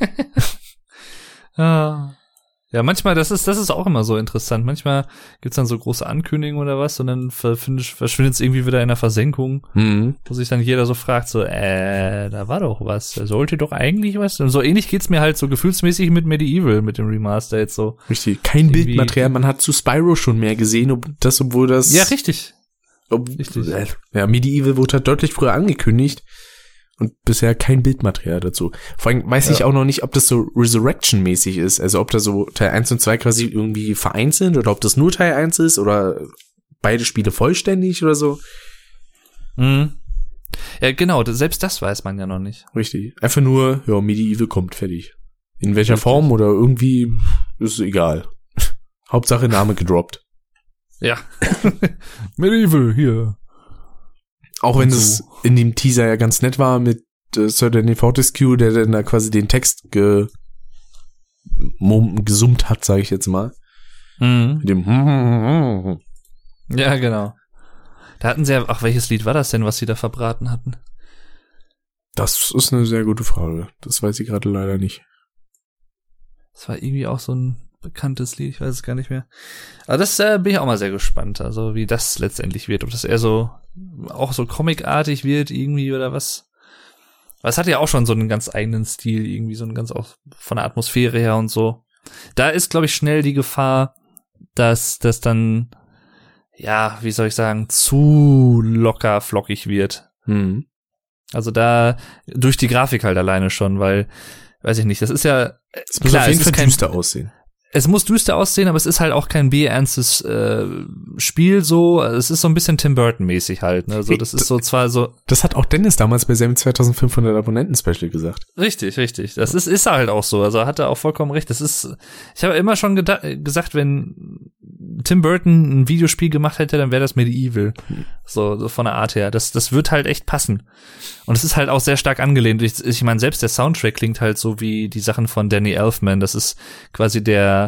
Ja. Ja, manchmal, das ist, das ist auch immer so interessant. Manchmal gibt's dann so große Ankündigungen oder was und dann verschwindet es irgendwie wieder in der Versenkung, mhm. wo sich dann jeder so fragt, so, äh, da war doch was, da sollte doch eigentlich was. Und so ähnlich geht's mir halt so gefühlsmäßig mit Medieval, mit dem Remaster jetzt so. Richtig. Kein Irgendwie- Bildmaterial. Man hat zu Spyro schon mehr gesehen, ob das, obwohl das. Ja, richtig. Ob, richtig. äh, Ja, Medieval wurde halt deutlich früher angekündigt. Und bisher kein Bildmaterial dazu. Vor allem weiß ich Ja. auch noch nicht, ob das so Resurrection-mäßig ist. Also ob da so Teil 1 und 2 quasi irgendwie vereint sind oder ob das nur Teil 1 ist oder beide Spiele vollständig oder so. Mhm. Ja, genau, selbst das weiß man ja noch nicht. Richtig. Einfach nur, ja, Medieval kommt, fertig. In welcher Richtig. Form oder irgendwie ist egal. Hauptsache Name gedroppt. Ja. Medieval, hier. Auch wenn es so. in dem Teaser ja ganz nett war mit äh, Sir Danny Fortescue, der dann da quasi den Text ge gesummt hat, sage ich jetzt mal. Mhm. Mit dem Ja, genau. Da hatten sie ja, ach, welches Lied war das denn, was sie da verbraten hatten? Das ist eine sehr gute Frage. Das weiß ich gerade leider nicht. Das war irgendwie auch so ein bekanntes Lied, ich weiß es gar nicht mehr. Aber das äh, bin ich auch mal sehr gespannt, also wie das letztendlich wird, ob das eher so auch so comicartig wird irgendwie oder was. Aber es hat ja auch schon so einen ganz eigenen Stil, irgendwie so einen ganz auch von der Atmosphäre her und so. Da ist, glaube ich, schnell die Gefahr, dass das dann, ja, wie soll ich sagen, zu locker flockig wird. Hm. Also da durch die Grafik halt alleine schon, weil weiß ich nicht, das ist ja Es muss Klar, auf jeden Fall kein- düster aussehen. Es muss düster aussehen, aber es ist halt auch kein B-ernstes äh, Spiel so. Es ist so ein bisschen Tim Burton mäßig halt. Ne? So, das ist so zwar so Das hat auch Dennis damals bei seinem 2500 Abonnenten-Special gesagt. richtig, richtig. Das ist ist halt auch so. Also hat er auch vollkommen recht. Das ist. Ich habe immer schon gesagt, wenn Tim Burton ein Videospiel gemacht hätte, dann wäre das Medieval. So, so von der Art her. Das das wird halt echt passen. Und es ist halt auch sehr stark angelehnt. Ich, ich meine, selbst der Soundtrack klingt halt so wie die Sachen von Danny Elfman. Das ist quasi der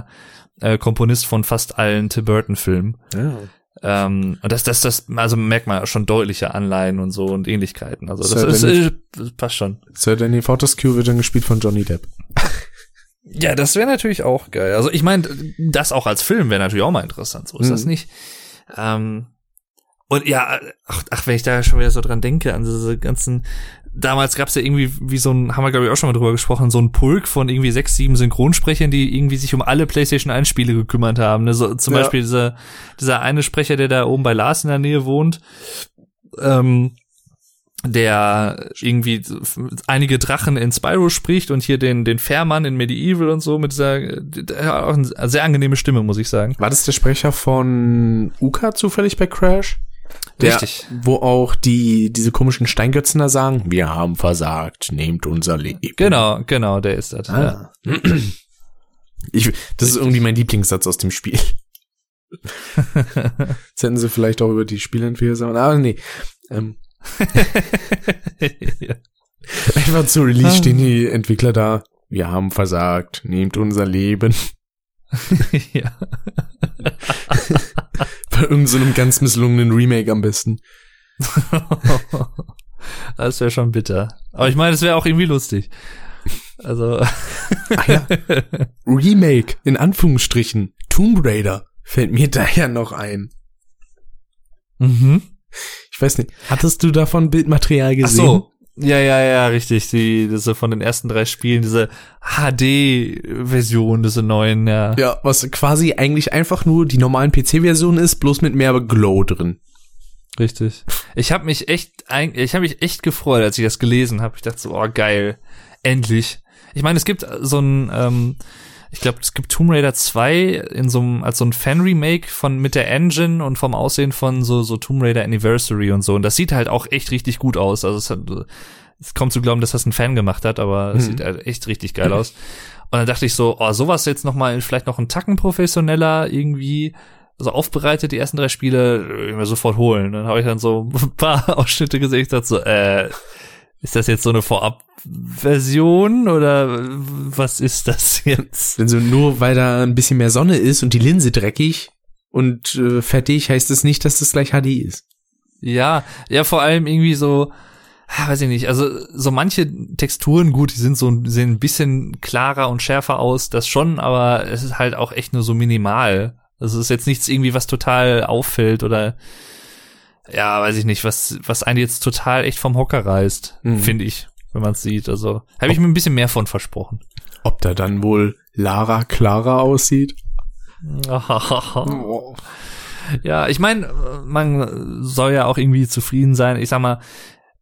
äh, Komponist von fast allen Tim Burton Filmen. Ja. Ähm, und das, das, das, also merkt man schon deutliche Anleihen und so und Ähnlichkeiten. Also das Sir ist, Danny- äh, passt schon. Sir Danny Fortescue wird dann gespielt von Johnny Depp. Ja, das wäre natürlich auch geil. Also ich meine, das auch als Film wäre natürlich auch mal interessant. So ist Mhm. das nicht. Ähm, und ja, ach, ach, wenn ich da schon wieder so dran denke, an diese ganzen, damals gab's ja irgendwie wie so ein, haben wir glaube ich auch schon mal drüber gesprochen, so ein Pulk von irgendwie sechs, sieben Synchronsprechern, die irgendwie sich um alle PlayStation 1 Spiele gekümmert haben. Ne? So, zum Ja. Beispiel dieser, dieser eine Sprecher, der da oben bei Lars in der Nähe wohnt, ähm, der irgendwie einige Drachen in Spyro spricht und hier den, den Fährmann in Medieval und so mit dieser, der auch eine sehr angenehme Stimme, muss ich sagen. War das der Sprecher von Uka zufällig bei Crash? Der, Richtig. Wo auch die, diese komischen Steingötzen da sagen, wir haben versagt, nehmt unser Leben. Genau, genau, der ist das. Ja. Ah. Ich, das ist irgendwie mein Lieblingssatz aus dem Spiel. Jetzt hätten sie vielleicht auch über die Spielentwickler sagen, ah, nee. Ähm, ja. einfach zu Release Ah. stehen die Entwickler da, wir haben versagt, nehmt unser Leben. ja. Bei irgendeinem so einem ganz misslungenen Remake am besten. Das wäre schon bitter. Aber ich meine, es wäre auch irgendwie lustig. Also. Ah ja, Remake, in Anführungsstrichen, Tomb Raider, fällt mir da ja noch ein. mhm. Ich weiß nicht, hattest du davon Bildmaterial Ach gesehen? so. Ja, ja, ja, richtig. Die, diese von den ersten drei Spielen, diese HD-Version, diese neuen, ja. Ja, was quasi eigentlich einfach nur die normalen PC-Versionen ist, bloß mit mehr Glow drin. Richtig. Ich habe mich echt, ich habe mich echt gefreut, als ich das gelesen habe. Ich dachte so, oh geil, endlich. Ich meine, es gibt so ein, ähm, ich glaube, es gibt Tomb Raider 2 in so einem, als so ein Fan-Remake von mit der Engine und vom Aussehen von so so Tomb Raider Anniversary und so. Und das sieht halt auch echt richtig gut aus. Also es, hat, es kommt zu glauben, dass das ein Fan gemacht hat, aber es Mhm. sieht halt echt richtig geil aus. Und dann dachte ich so, oh, sowas jetzt noch mal vielleicht noch einen Tacken professioneller irgendwie so aufbereitet, die ersten drei Spiele, äh, mir sofort holen. Dann habe ich dann so ein paar Ausschnitte gesehen, ich dachte so, äh, ist das jetzt so eine Vorab-Version oder was ist das jetzt? Also nur weil da ein bisschen mehr Sonne ist und die Linse dreckig und äh, fettig, heißt es nicht, dass das gleich HD ist. Ja, ja, vor allem irgendwie so, ah, weiß ich nicht, also so manche Texturen, gut, die sind so sehen ein bisschen klarer und schärfer aus, das schon, aber es ist halt auch echt nur so minimal. Also es ist jetzt nichts irgendwie, was total auffällt oder ja, weiß ich nicht, was, was einen jetzt total echt vom Hocker reißt, Mhm. finde ich, wenn man es sieht. Also habe ich mir ein bisschen mehr von versprochen. Ob da dann wohl Lara Clara aussieht? Ja, ich meine, man soll ja auch irgendwie zufrieden sein. Ich sag mal,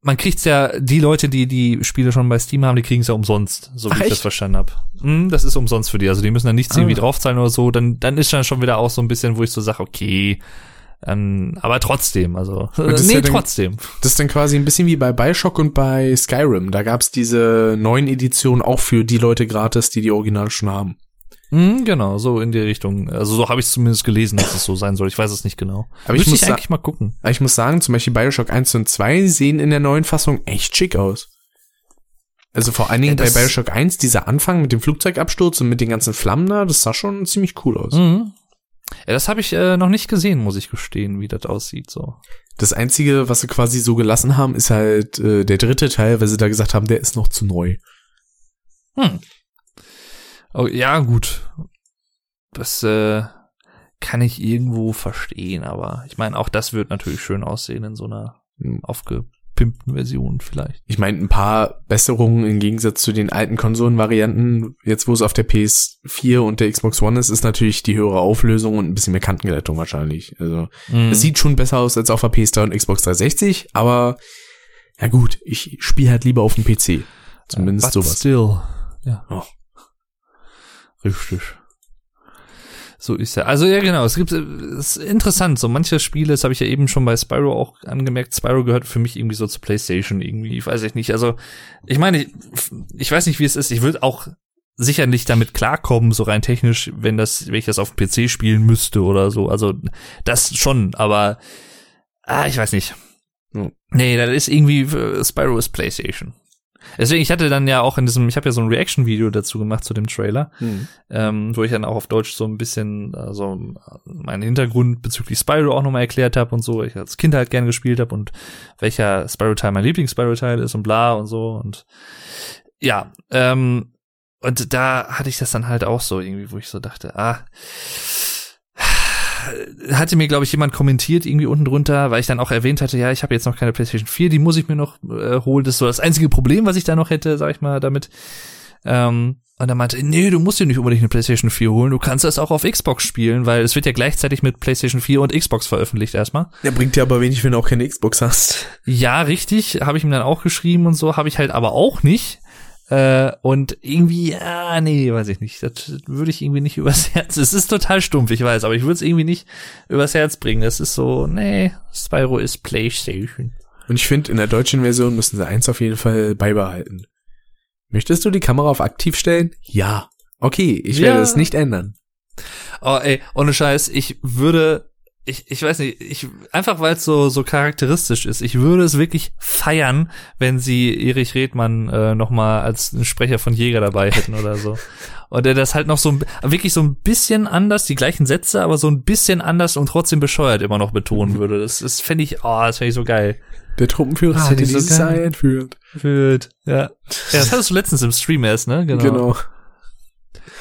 man kriegt's ja, die Leute, die die Spiele schon bei Steam haben, die kriegen's ja umsonst, so wie Ach, ich das verstanden hab. Hm, das ist umsonst für die, also die müssen dann nichts Ah. irgendwie draufzahlen oder so. Dann, dann ist dann schon wieder auch so ein bisschen, wo ich so sag, okay, Ähm, aber trotzdem, also das nee, ja dann- trotzdem. Das ist dann quasi ein bisschen wie bei Bioshock und bei Skyrim. Da gab's diese neuen Editionen auch für die Leute gratis, die die Original schon haben. Mhm, genau, so in die Richtung. Also so habe ich zumindest gelesen, dass es so sein soll. Ich weiß es nicht genau. Aber ich muss ich eigentlich mal gucken. Ich muss sagen, zum Beispiel Bioshock 1 und 2 sehen in der neuen Fassung echt schick aus. Also vor allen Dingen Ja, bei Bioshock 1, dieser Anfang mit dem Flugzeugabsturz und mit den ganzen Flammen da, das sah schon ziemlich cool aus. Mhm. Ja, das habe ich äh, noch nicht gesehen, muss ich gestehen, wie das aussieht. So. Das Einzige, was sie quasi so gelassen haben, ist halt äh, der dritte Teil, weil sie da gesagt haben, der ist noch zu neu. Hm. Oh, ja, gut. Das äh, kann ich irgendwo verstehen, aber ich meine, auch das wird natürlich schön aussehen in so einer Hm. Aufgepimpten Version vielleicht. Ich meine, ein paar Besserungen im Gegensatz zu den alten Konsolenvarianten, jetzt wo es auf der PS4 und der Xbox One ist, ist natürlich die höhere Auflösung und ein bisschen mehr Kantenglättung wahrscheinlich. Also Mhm. es sieht schon besser aus als auf der PS3 und Xbox 360, aber ja gut, ich spiele halt lieber auf dem PC. Zumindest But sowas. Still. Ja. Oh. Richtig. So ist er. Also ja, genau. Es gibt, es ist interessant. So manche Spiele, das habe ich ja eben schon bei Spyro auch angemerkt. Spyro gehört für mich irgendwie so zu PlayStation irgendwie. Ich weiß ich nicht. Also ich meine, ich, ich weiß nicht, wie es ist. Ich würde auch sicher nicht damit klarkommen, so rein technisch, wenn das, wenn ich das auf dem PC spielen müsste oder so. Also das schon, aber ah, ich weiß nicht. Ja. Nee, das ist irgendwie äh, Spyro ist PlayStation. Deswegen, ich hatte dann ja auch in diesem, ich habe ja so ein Reaction-Video dazu gemacht zu dem Trailer, Hm. ähm, wo ich dann auch auf Deutsch so ein bisschen also meinen Hintergrund bezüglich Spyro auch nochmal erklärt habe und so, ich als Kind halt gern gespielt habe und welcher Spyro-Teil mein Lieblings-Spyro-Teil ist und bla und so und ja, ähm, und da hatte ich das dann halt auch so irgendwie, wo ich so dachte, ah, hatte mir, glaube ich, jemand kommentiert irgendwie unten drunter, weil ich dann auch erwähnt hatte, ja, ich habe jetzt noch keine PlayStation 4, die muss ich mir noch äh, holen. Das ist so das einzige Problem, was ich da noch hätte, sag ich mal, damit. Ähm, und er meinte, nee, du musst dir nicht unbedingt eine PlayStation 4 holen, du kannst das auch auf Xbox spielen, weil es wird ja gleichzeitig mit PlayStation 4 und Xbox veröffentlicht erstmal. Ja, bringt dir aber wenig, wenn du auch keine Xbox hast. Ja, richtig, habe ich ihm dann auch geschrieben und so, habe ich halt aber auch nicht. Äh, und irgendwie, ja, nee, weiß ich nicht. Das würde ich irgendwie nicht übers Herz. Es ist total stumpf, ich weiß, aber ich würde es irgendwie nicht übers Herz bringen. Das ist so, nee, Spyro ist PlayStation. Und ich finde, in der deutschen Version müssen sie eins auf jeden Fall beibehalten. Möchtest du die Kamera auf aktiv stellen? Ja. Okay, ich werde Ja. es nicht ändern. Oh, ey, ohne Scheiß, ich würde, ich, ich weiß nicht, ich, einfach weil es so, so charakteristisch ist, ich würde es wirklich feiern, wenn sie Erich Redmann äh, nochmal als Sprecher von Jäger dabei hätten oder so. Und der das halt noch so wirklich so ein bisschen anders, die gleichen Sätze, aber so ein bisschen anders und trotzdem bescheuert immer noch betonen würde. Das, das fände ich, oh, das fände ich so geil. Der Truppenführer Das hat ich so. Ei entführt. Wird. Ja. Ja, das hattest du letztens im Stream erst, ne? Genau. Genau.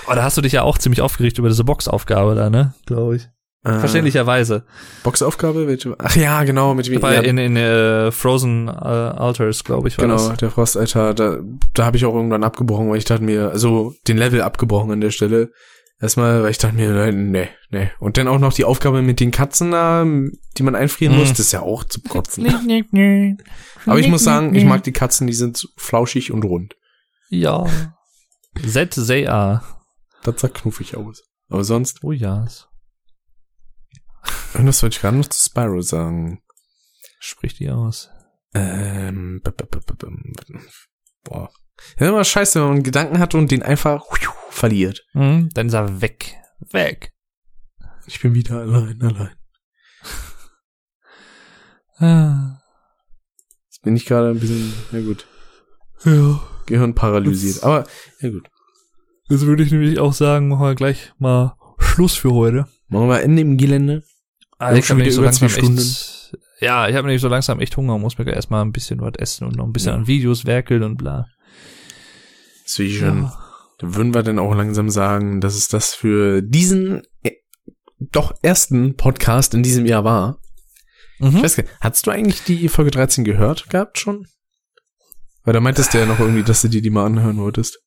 Oh, da hast du dich ja auch ziemlich aufgeregt über diese Boxaufgabe da, ne? Glaube ich. Äh, Verständlicherweise. Boxaufgabe? Welche? Ach ja, genau, mit wem? Bei ja, in, in äh, Frozen äh, Altars, glaube ich, war genau, das. der Frostalter, da, da habe ich auch irgendwann abgebrochen, weil ich dachte mir, also den Level abgebrochen an der Stelle. Erstmal, weil ich dachte mir, nee, nee. Und dann auch noch die Aufgabe mit den Katzen da, die man einfrieren Mhm. muss, das ist ja auch zum Kotzen. Aber ich muss sagen, ich mag die Katzen, die sind so flauschig und rund. Ja. Z, Z, A. Das sah knuffig aus. Aber sonst, Oh ja. Irgendwas wollte ich gerade noch zu Spyro sagen. Sprich die aus. Ähm, boah. Ja, immer scheiße, wenn man einen Gedanken hat und den einfach verliert. Mhm, dann ist er weg. Weg. Ich bin wieder allein, allein. Ah. Jetzt bin ich gerade ein bisschen, na gut, Ja. Gehirn paralysiert. Aber, ja gut. Jetzt würde ich nämlich auch sagen, machen wir gleich mal Schluss für heute. Machen wir Ende im Gelände. Ah, haben ich habe nämlich so langsam echt, ja, ich habe nämlich so langsam echt Hunger und muss mir erstmal ein bisschen was essen und noch ein bisschen Ja. an Videos werkeln und bla. Das will ich schon. Da würden wir dann auch langsam sagen, dass es das für diesen äh, doch ersten Podcast in diesem Jahr war. Mhm. Ich weiß gar nicht, hast du eigentlich die Folge 13 gehört gehabt schon? Weil da meintest du ja noch irgendwie, dass du dir die mal anhören wolltest.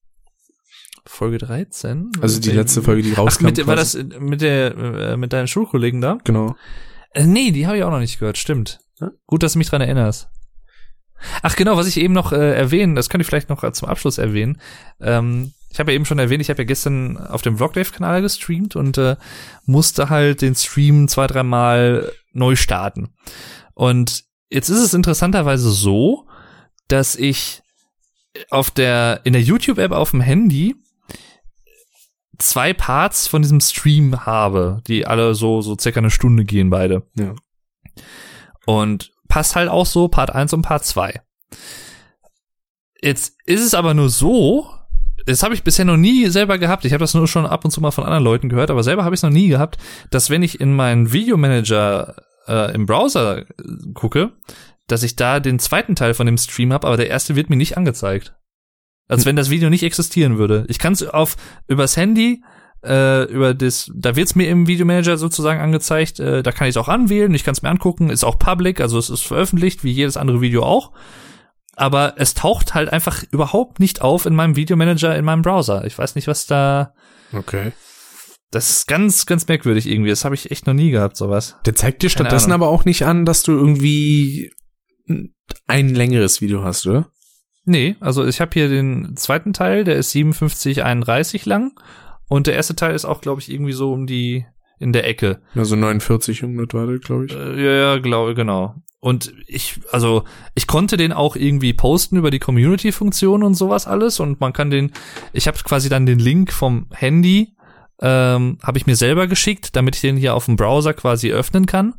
Folge 13? Also die letzte Folge, die Ach, rauskam. mit, war das mit der äh, mit deinen Schulkollegen da? Genau. Äh, nee, die habe ich auch noch nicht gehört, stimmt. Ja? Gut, dass du mich dran erinnerst. Ach genau, was ich eben noch äh, erwähnen, das könnte ich vielleicht noch zum Abschluss erwähnen. Ähm, ich habe ja eben schon erwähnt, ich habe ja gestern auf dem Vlogdave-Kanal gestreamt und äh, musste halt den Stream zwei, dreimal neu starten. Und jetzt ist es interessanterweise so, dass ich auf der, in der YouTube-App auf dem Handy zwei Parts von diesem Stream habe, die alle so, so circa eine Stunde gehen, beide. Ja. Und passt halt auch so Part 1 und Part 2. Jetzt ist es aber nur so, das habe ich bisher noch nie selber gehabt. Ich habe das nur schon ab und zu mal von anderen Leuten gehört, aber selber habe ich es noch nie gehabt, dass wenn ich in meinen Videomanager äh, im Browser gucke, dass ich da den zweiten Teil von dem Stream habe, aber der erste wird mir nicht angezeigt. Als wenn das Video nicht existieren würde. Ich kann es auf übers Handy äh, über das, da wird's mir im Videomanager sozusagen angezeigt. Äh, da kann ich es auch anwählen. Ich kann es mir angucken. Ist auch public, also es ist veröffentlicht wie jedes andere Video auch. Aber es taucht halt einfach überhaupt nicht auf in meinem Videomanager in meinem Browser. Ich weiß nicht, was da. Okay. Das ist ganz, ganz merkwürdig irgendwie. Das habe ich echt noch nie gehabt, sowas. Der zeigt dir Keine stattdessen Ahnung. aber auch nicht an, dass du irgendwie ein längeres Video hast, oder? Nee, also ich habe hier den zweiten Teil, der ist 5731 lang und der erste Teil ist auch, glaube ich, irgendwie so um die in der Ecke. Also 49 Minuten war der, glaube ich. Äh, ja, ja, glaube genau. Und ich, also ich konnte den auch irgendwie posten über die Community-Funktion und sowas alles und man kann den, ich habe quasi dann den Link vom Handy, ähm, habe ich mir selber geschickt, damit ich den hier auf dem Browser quasi öffnen kann.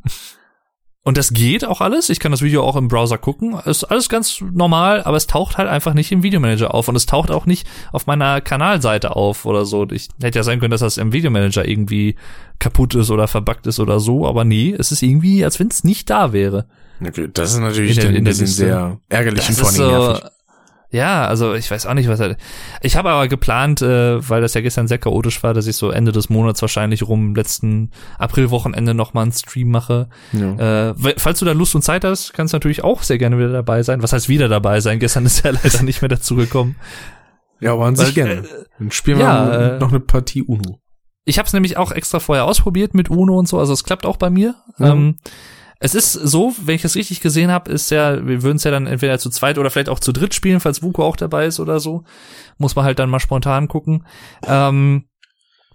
Und das geht auch alles. Ich kann das Video auch im Browser gucken. Ist alles ganz normal, aber es taucht halt einfach nicht im Videomanager auf. Und es taucht auch nicht auf meiner Kanalseite auf oder so. Ich hätte ja sein können, dass das im Videomanager irgendwie kaputt ist oder verbuggt ist oder so. Aber nee, es ist irgendwie, als wenn es nicht da wäre. Okay, das ist natürlich In der- in ein der bisschen Liste. sehr ärgerlich und Das vor ist allem so, nervig. Ja, also ich weiß auch nicht, was er. Ich habe aber geplant, äh, weil das ja gestern sehr chaotisch war, dass ich so Ende des Monats wahrscheinlich rum letzten Aprilwochenende noch mal einen Stream mache. Ja. Äh, falls du da Lust und Zeit hast, kannst du natürlich auch sehr gerne wieder dabei sein. Was heißt wieder dabei sein? Gestern ist ja leider nicht mehr dazu gekommen. ja, aber an sich gerne. äh, Dann spielen wir ja, äh, noch eine Partie Uno. Ich habe es nämlich auch extra vorher ausprobiert mit Uno und so, also es klappt auch bei mir. Mhm. Ähm, es ist so, wenn ich es richtig gesehen habe, ist ja, wir würden es ja dann entweder zu zweit oder vielleicht auch zu dritt spielen, falls Vuko auch dabei ist oder so. Muss man halt dann mal spontan gucken. Ähm,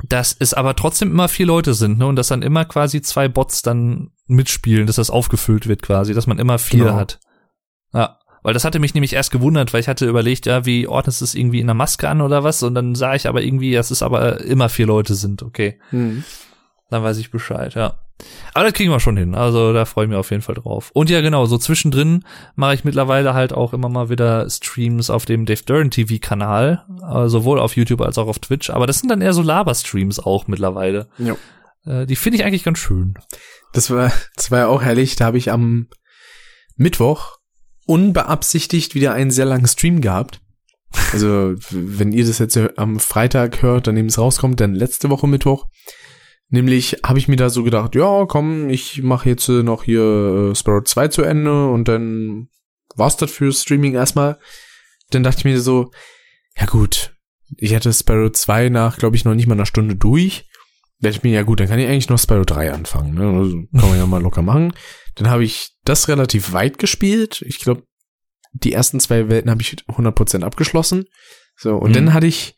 dass es aber trotzdem immer vier Leute sind, ne? Und dass dann immer quasi zwei Bots dann mitspielen, dass das aufgefüllt wird quasi, dass man immer vier Genau. hat. Ja. Weil das hatte mich nämlich erst gewundert, weil ich hatte überlegt, ja, wie ordnest du es irgendwie in der Maske an oder was? Und dann sah ich aber irgendwie, dass es aber immer vier Leute sind, okay. Dann weiß ich Bescheid, ja. Aber das kriegen wir schon hin. Also da freue ich mich auf jeden Fall drauf. Und ja, genau, so zwischendrin mache ich mittlerweile halt auch immer mal wieder Streams auf dem Dave Duran TV Kanal, äh, sowohl auf YouTube als auch auf Twitch. Aber das sind dann eher so Laber-Streams auch mittlerweile. Ja. Äh, die finde ich eigentlich ganz schön. Das war, das war ja auch herrlich. Da habe ich am Mittwoch unbeabsichtigt wieder einen sehr langen Stream gehabt. Also, wenn ihr das jetzt am Freitag hört, dann eben es rauskommt, dann letzte Woche Mittwoch. Nämlich habe ich mir da so gedacht, ja, komm, ich mache jetzt äh, noch hier äh, Sparrow 2 zu Ende und dann war's das für Streaming erstmal. Dann dachte ich mir so, ja gut, ich hatte Sparrow 2 nach, glaube ich, noch nicht mal einer Stunde durch. Da dachte ich mir, ja gut, dann kann ich eigentlich noch Spyro 3 anfangen. Ne? Also, kann man ja mal locker machen. Dann habe ich das relativ weit gespielt. Ich glaube, die ersten zwei Welten habe ich 100% abgeschlossen. So, und Mhm. dann hatte ich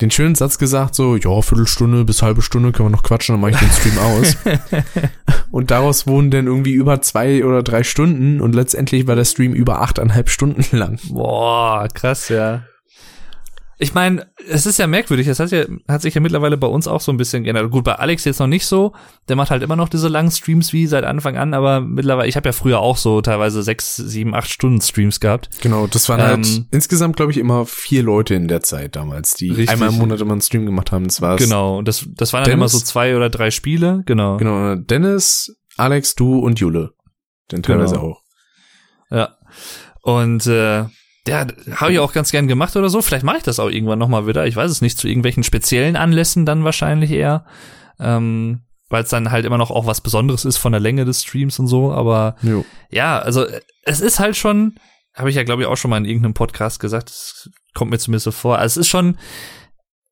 den schönen Satz gesagt, so, ja, Viertelstunde bis halbe Stunde können wir noch quatschen, dann mache ich den Stream aus. und daraus wurden dann irgendwie über zwei oder drei Stunden und letztendlich war der Stream über achteinhalb Stunden lang. Boah, krass, ja. Ich meine, es ist ja merkwürdig, das hat ja, hat sich ja mittlerweile bei uns auch so ein bisschen geändert. Gut, bei Alex jetzt noch nicht so, der macht halt immer noch diese langen Streams wie seit Anfang an, aber mittlerweile, ich habe ja früher auch so teilweise sechs, sieben, acht Stunden Streams gehabt. Genau, das waren halt Ähm, insgesamt, glaube ich, immer vier Leute in der Zeit damals, die Richtig. einmal im Monat immer einen Stream gemacht haben. Das war's. Genau, und das, das waren dann Dennis? immer so zwei oder drei Spiele, genau. Genau, Dennis, Alex, du und Jule. Dann teilweise Genau. auch. Ja. Und äh, ja, habe ich auch ganz gern gemacht oder so. Vielleicht mache ich das auch irgendwann nochmal wieder. Ich weiß es nicht, zu irgendwelchen speziellen Anlässen dann wahrscheinlich eher. Ähm, weil es dann halt immer noch auch was Besonderes ist von der Länge des Streams und so. Aber Jo. ja, also es ist halt schon, habe ich ja glaube ich auch schon mal in irgendeinem Podcast gesagt, es kommt mir zumindest so vor. Also es ist schon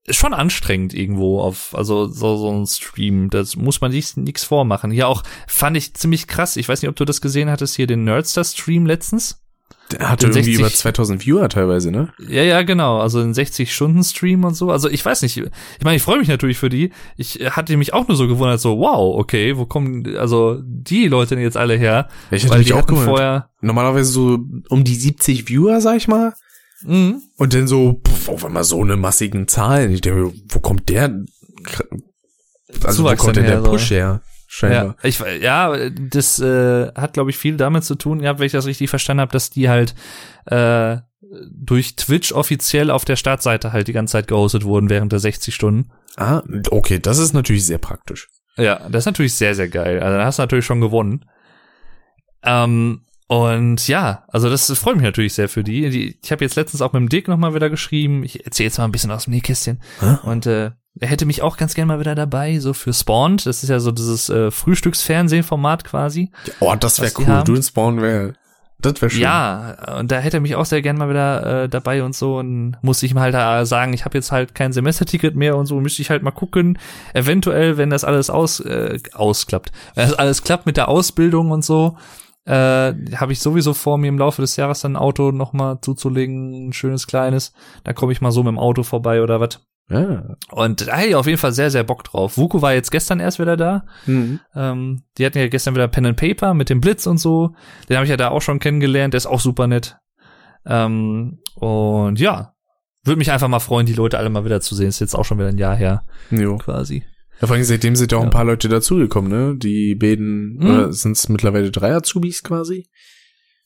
ist schon anstrengend irgendwo auf also so so ein Stream, das muss man sich nichts vormachen. Hier auch fand ich ziemlich krass. Ich weiß nicht, ob du das gesehen hattest hier den Nerdster Stream letztens. Der hatte irgendwie 60, über 2000 Viewer teilweise, ne? Ja, ja, genau. Also ein 60-Stunden-Stream und so. Also ich weiß nicht. Ich meine, ich freue mich natürlich für die. Ich hatte mich auch nur so gewundert, so, wow, okay, wo kommen also die Leute denn jetzt alle her? Ja, ich hatte mich auch gewundert. vorher Normalerweise so um die 70 Viewer, sag ich mal. Mhm. Und dann so, pff, auf einmal so eine massigen Zahlen. Ich denke, wo kommt der? Also Zuwachs wo kommt denn der Push her? Scheinbar. Ja, ich, ja das äh, hat, glaube ich, viel damit zu tun, ja, wenn ich das richtig verstanden habe, dass die halt äh, durch Twitch offiziell auf der Startseite halt die ganze Zeit gehostet wurden während der 60 Stunden. Ah, okay, das ist natürlich sehr praktisch. Ja, das ist natürlich sehr, sehr geil. Also da hast du natürlich schon gewonnen. Ähm, und ja, also das freut mich natürlich sehr für die. die ich habe jetzt letztens auch mit dem Dick nochmal wieder geschrieben. Ich erzähle jetzt mal ein bisschen aus dem Nähkästchen. Hä? Und äh, er hätte mich auch ganz gerne mal wieder dabei, so für Spawned. Das ist ja so dieses äh, Frühstücksfernsehformat quasi. Oh, das wäre cool. Du in Spawn wäre das wäre schön. Ja, und da hätte er mich auch sehr gern mal wieder äh, dabei und so. Und muss ich ihm halt da sagen, ich habe jetzt halt kein Semesterticket mehr und so, müsste ich halt mal gucken. Eventuell, wenn das alles aus, äh, ausklappt, wenn das alles klappt mit der Ausbildung und so, äh, habe ich sowieso vor, mir im Laufe des Jahres dann ein Auto nochmal zuzulegen, ein schönes kleines. Da komme ich mal so mit dem Auto vorbei oder was. Ja. Und da hätte ich auf jeden Fall sehr, sehr Bock drauf. Vuku war jetzt gestern erst wieder da. Mhm. Ähm, die hatten ja gestern wieder Pen and Paper mit dem Blitz und so. Den habe ich ja da auch schon kennengelernt. Der ist auch super nett. Ähm, und ja, würde mich einfach mal freuen, die Leute alle mal wieder zu sehen. Ist jetzt auch schon wieder ein Jahr her. Jo. Quasi. Ja, vor allem seitdem sind ja auch ja. ein paar Leute dazugekommen, ne? Die beiden, mhm. oder sind es mittlerweile drei Azubis quasi?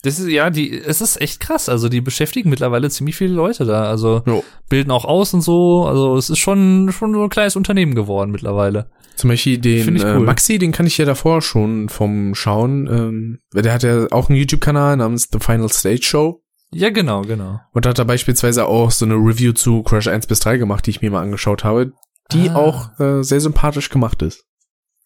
Das ist ja, die, es ist echt krass. Also die beschäftigen mittlerweile ziemlich viele Leute da. Also jo. bilden auch aus und so. Also es ist schon schon so ein kleines Unternehmen geworden mittlerweile. Zum Beispiel den äh, cool. äh, Maxi, den kann ich ja davor schon vom Schauen. Ähm, der hat ja auch einen YouTube-Kanal namens The Final Stage Show. Ja, genau, genau. Und hat da beispielsweise auch so eine Review zu Crash 1 bis 3 gemacht, die ich mir mal angeschaut habe, die ah. auch äh, sehr sympathisch gemacht ist.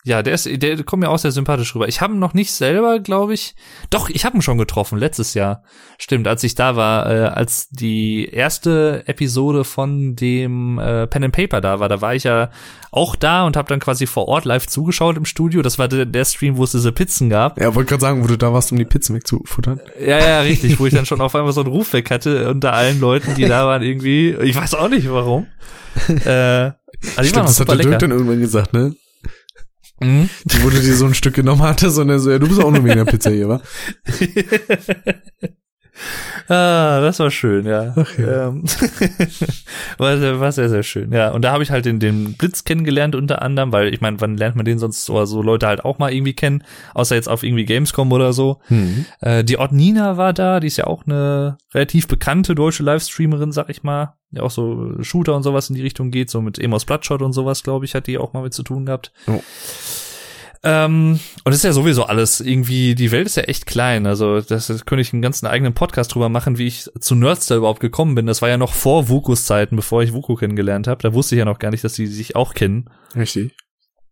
Ja, der ist, der kommt mir auch sehr sympathisch rüber. Ich habe ihn noch nicht selber, glaube ich. Doch, ich habe ihn schon getroffen letztes Jahr. Stimmt, als ich da war, äh, als die erste Episode von dem äh, Pen and Paper da war, da war ich ja auch da und habe dann quasi vor Ort live zugeschaut im Studio. Das war der, der Stream, wo es diese Pizzen gab. Ja, wollte gerade sagen, wo du da warst, um die Pizzen wegzufuttern. Ja, ja, richtig, wo ich dann schon auf einmal so einen Ruf weg hatte unter allen Leuten, die da waren irgendwie. Ich weiß auch nicht warum. äh, also Stimmt, das hat der Dirk dann irgendwann gesagt, ne? Mhm. Die, wo du dir so ein Stück genommen hatte, sondern so, ja, du bist auch nur wegen der Pizza hier, wa? ah, das war schön, ja. Ach, ja. Ähm, war, war sehr, sehr schön, ja. Und da habe ich halt den, den Blitz kennengelernt unter anderem, weil ich meine, wann lernt man den sonst so, so Leute halt auch mal irgendwie kennen, außer jetzt auf irgendwie Gamescom oder so. Mhm. Äh, die Ort Nina war da, die ist ja auch eine relativ bekannte deutsche Livestreamerin, sag ich mal ja auch so Shooter und sowas in die Richtung geht, so mit Emos Bloodshot und sowas, glaube ich, hat die auch mal mit zu tun gehabt. Oh. Ähm, und das ist ja sowieso alles irgendwie, die Welt ist ja echt klein. Also das, das könnte ich einen ganzen eigenen Podcast drüber machen, wie ich zu Nerdster überhaupt gekommen bin. Das war ja noch vor Vukus Zeiten, bevor ich Vuku kennengelernt habe. Da wusste ich ja noch gar nicht, dass die sich auch kennen. Richtig.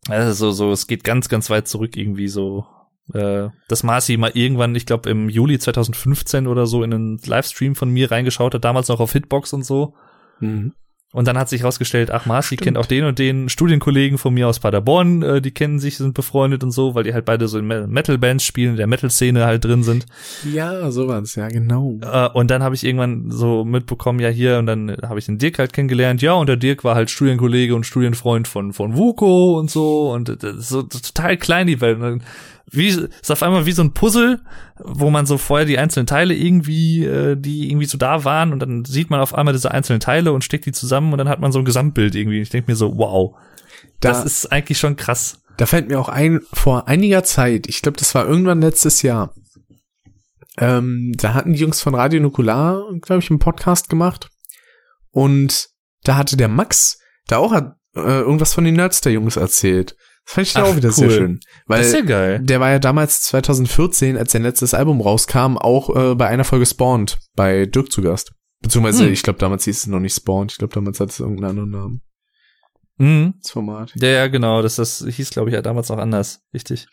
Also so, es geht ganz, ganz weit zurück irgendwie so. Äh, dass Marci mal irgendwann, ich glaube im Juli 2015 oder so in einen Livestream von mir reingeschaut hat, damals noch auf Hitbox und so. Mhm. Und dann hat sich herausgestellt, ach, Marci kennt auch den und den Studienkollegen von mir aus Paderborn, äh, die kennen sich, sind befreundet und so, weil die halt beide so in Metal-Bands spielen, in der Metal-Szene halt drin sind. Ja, so war's, ja, genau. Äh, und dann habe ich irgendwann so mitbekommen, ja hier, und dann habe ich den Dirk halt kennengelernt, ja, und der Dirk war halt Studienkollege und Studienfreund von, von Vuko und so, und das ist so total klein die Welt. Und dann wie ist auf einmal wie so ein Puzzle, wo man so vorher die einzelnen Teile irgendwie, äh, die irgendwie so da waren und dann sieht man auf einmal diese einzelnen Teile und steckt die zusammen und dann hat man so ein Gesamtbild irgendwie. Ich denke mir so, wow, da, das ist eigentlich schon krass. Da fällt mir auch ein, vor einiger Zeit, ich glaube, das war irgendwann letztes Jahr, ähm, da hatten die Jungs von Radio Nukular, glaube ich, einen Podcast gemacht und da hatte der Max da auch hat, äh, irgendwas von den Nerds der Jungs erzählt. Das fand ich Ach, auch wieder cool. sehr schön. Weil das ist ja geil. Der war ja damals 2014, als sein letztes Album rauskam, auch äh, bei einer Folge Spawned bei Dirk zu Gast. Beziehungsweise, hm. ich glaube, damals hieß es noch nicht Spawned. Ich glaube, damals hat es irgendeinen anderen Namen. Mhm. Das Format. Ja, ja, genau. Das, das hieß, glaube ich, ja damals noch anders. Richtig.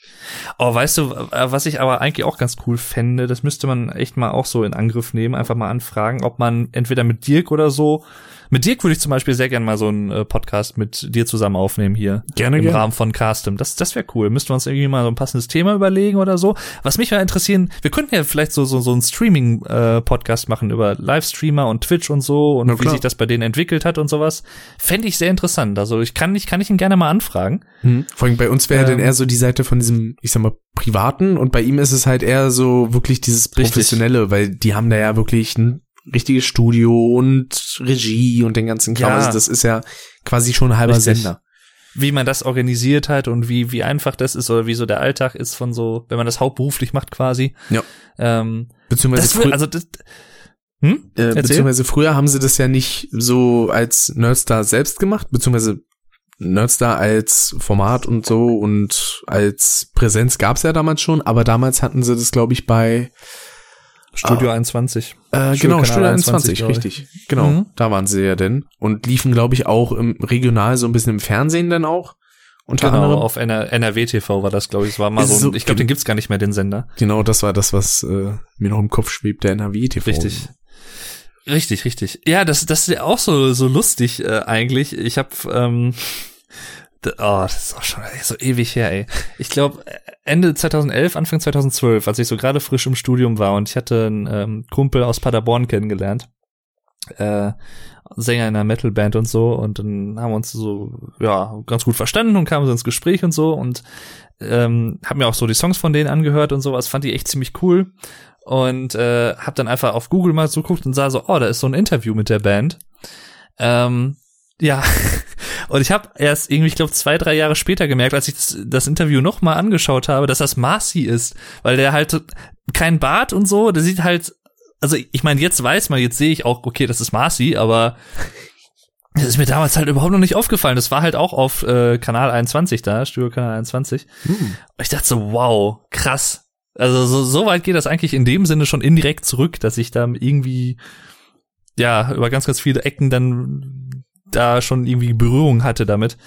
Oh, weißt du, was ich aber eigentlich auch ganz cool fände, das müsste man echt mal auch so in Angriff nehmen, einfach mal anfragen, ob man entweder mit Dirk oder so Mit Dirk würde ich zum Beispiel sehr gerne mal so einen äh, Podcast mit dir zusammen aufnehmen hier. Gerne, Im gerne. Rahmen von Castem. Das, das wäre cool. Müssten wir uns irgendwie mal so ein passendes Thema überlegen oder so. Was mich mal interessieren, wir könnten ja vielleicht so, so, so einen Streaming-Podcast machen über Livestreamer und Twitch und so und wie sich das bei denen entwickelt hat und sowas. Fände ich sehr interessant. Also ich kann, ich kann ich ihn gerne mal anfragen. Hm. Vor allem bei uns wäre Ähm. dann eher so die Seite von diesem, ich sag mal, privaten und bei ihm ist es halt eher so wirklich dieses Richtig. professionelle, weil die haben da ja wirklich ein richtiges Studio und Regie und den ganzen Kram. Ja. Also das ist ja quasi schon ein halber Richtig. Sender. Wie man das organisiert hat und wie, wie einfach das ist oder wie so der Alltag ist von so, wenn man das hauptberuflich macht quasi. Ja. Ähm, Beziehungsweise, das will, frü also das, hm? äh, Erzähl. beziehungsweise früher haben sie das ja nicht so als Nerdstar selbst gemacht, beziehungsweise Nerdstar als Format und so und als Präsenz gab's ja damals schon, aber damals hatten sie das, glaube ich, bei Studio 21. Äh, Studio genau, Kanal Studio 21, 21, glaub ich. richtig. Genau, Mhm. da waren sie ja denn. Und liefen, glaube ich, auch im regional so ein bisschen im Fernsehen dann auch. Unter Genau, anderem. auf NR NRW TV war das, glaube ich. Es war mal so, so- ich glaube, den gibt's gar nicht mehr, den Sender. Genau, das war das, was äh, mir noch im Kopf schwebt, der NRW TV. Richtig. Richtig, richtig. Ja, das, das ist ja auch so, so lustig äh, eigentlich. Ich habe, ähm, oh, das ist auch schon ey, so ewig her, ey. Ich glaube, Ende 2011, Anfang 2012, als ich so gerade frisch im Studium war und ich hatte einen ähm, Kumpel aus Paderborn kennengelernt. Äh, Sänger in einer Metalband und so und dann haben wir uns so ja ganz gut verstanden und kamen so ins Gespräch und so und ähm, hab mir auch so die Songs von denen angehört und sowas fand die echt ziemlich cool und äh, hab dann einfach auf Google mal so geguckt und sah so oh da ist so ein Interview mit der Band ähm, ja und ich habe erst irgendwie ich glaube zwei drei Jahre später gemerkt als ich das, das Interview noch mal angeschaut habe dass das Marcy ist weil der halt kein Bart und so der sieht halt also ich meine, jetzt weiß man, jetzt sehe ich auch, okay, das ist Marcy, aber das ist mir damals halt überhaupt noch nicht aufgefallen. Das war halt auch auf äh, Kanal 21 da, Studio Kanal 21. Hm. Und ich dachte so, wow, krass. Also so, so weit geht das eigentlich in dem Sinne schon indirekt zurück, dass ich da irgendwie ja über ganz, ganz viele Ecken dann da schon irgendwie Berührung hatte damit.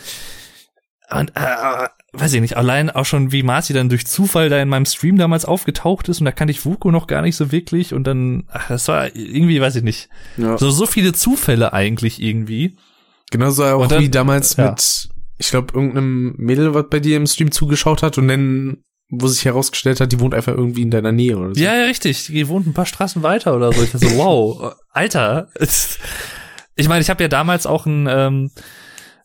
Und äh, weiß ich nicht, allein auch schon, wie Marci dann durch Zufall da in meinem Stream damals aufgetaucht ist und da kannte ich Vuko noch gar nicht so wirklich und dann, ach, das war irgendwie, weiß ich nicht, Ja. so, so viele Zufälle eigentlich irgendwie. Genauso auch dann- wie damals ja. mit, ich glaube, irgendeinem Mädel, was bei dir im Stream zugeschaut hat und dann, wo sich herausgestellt hat, die wohnt einfach irgendwie in deiner Nähe oder so. Ja, ja, richtig, die wohnt ein paar Straßen weiter oder so. Ich dachte so, wow, Alter. Ich meine, ich habe ja damals auch einen ähm,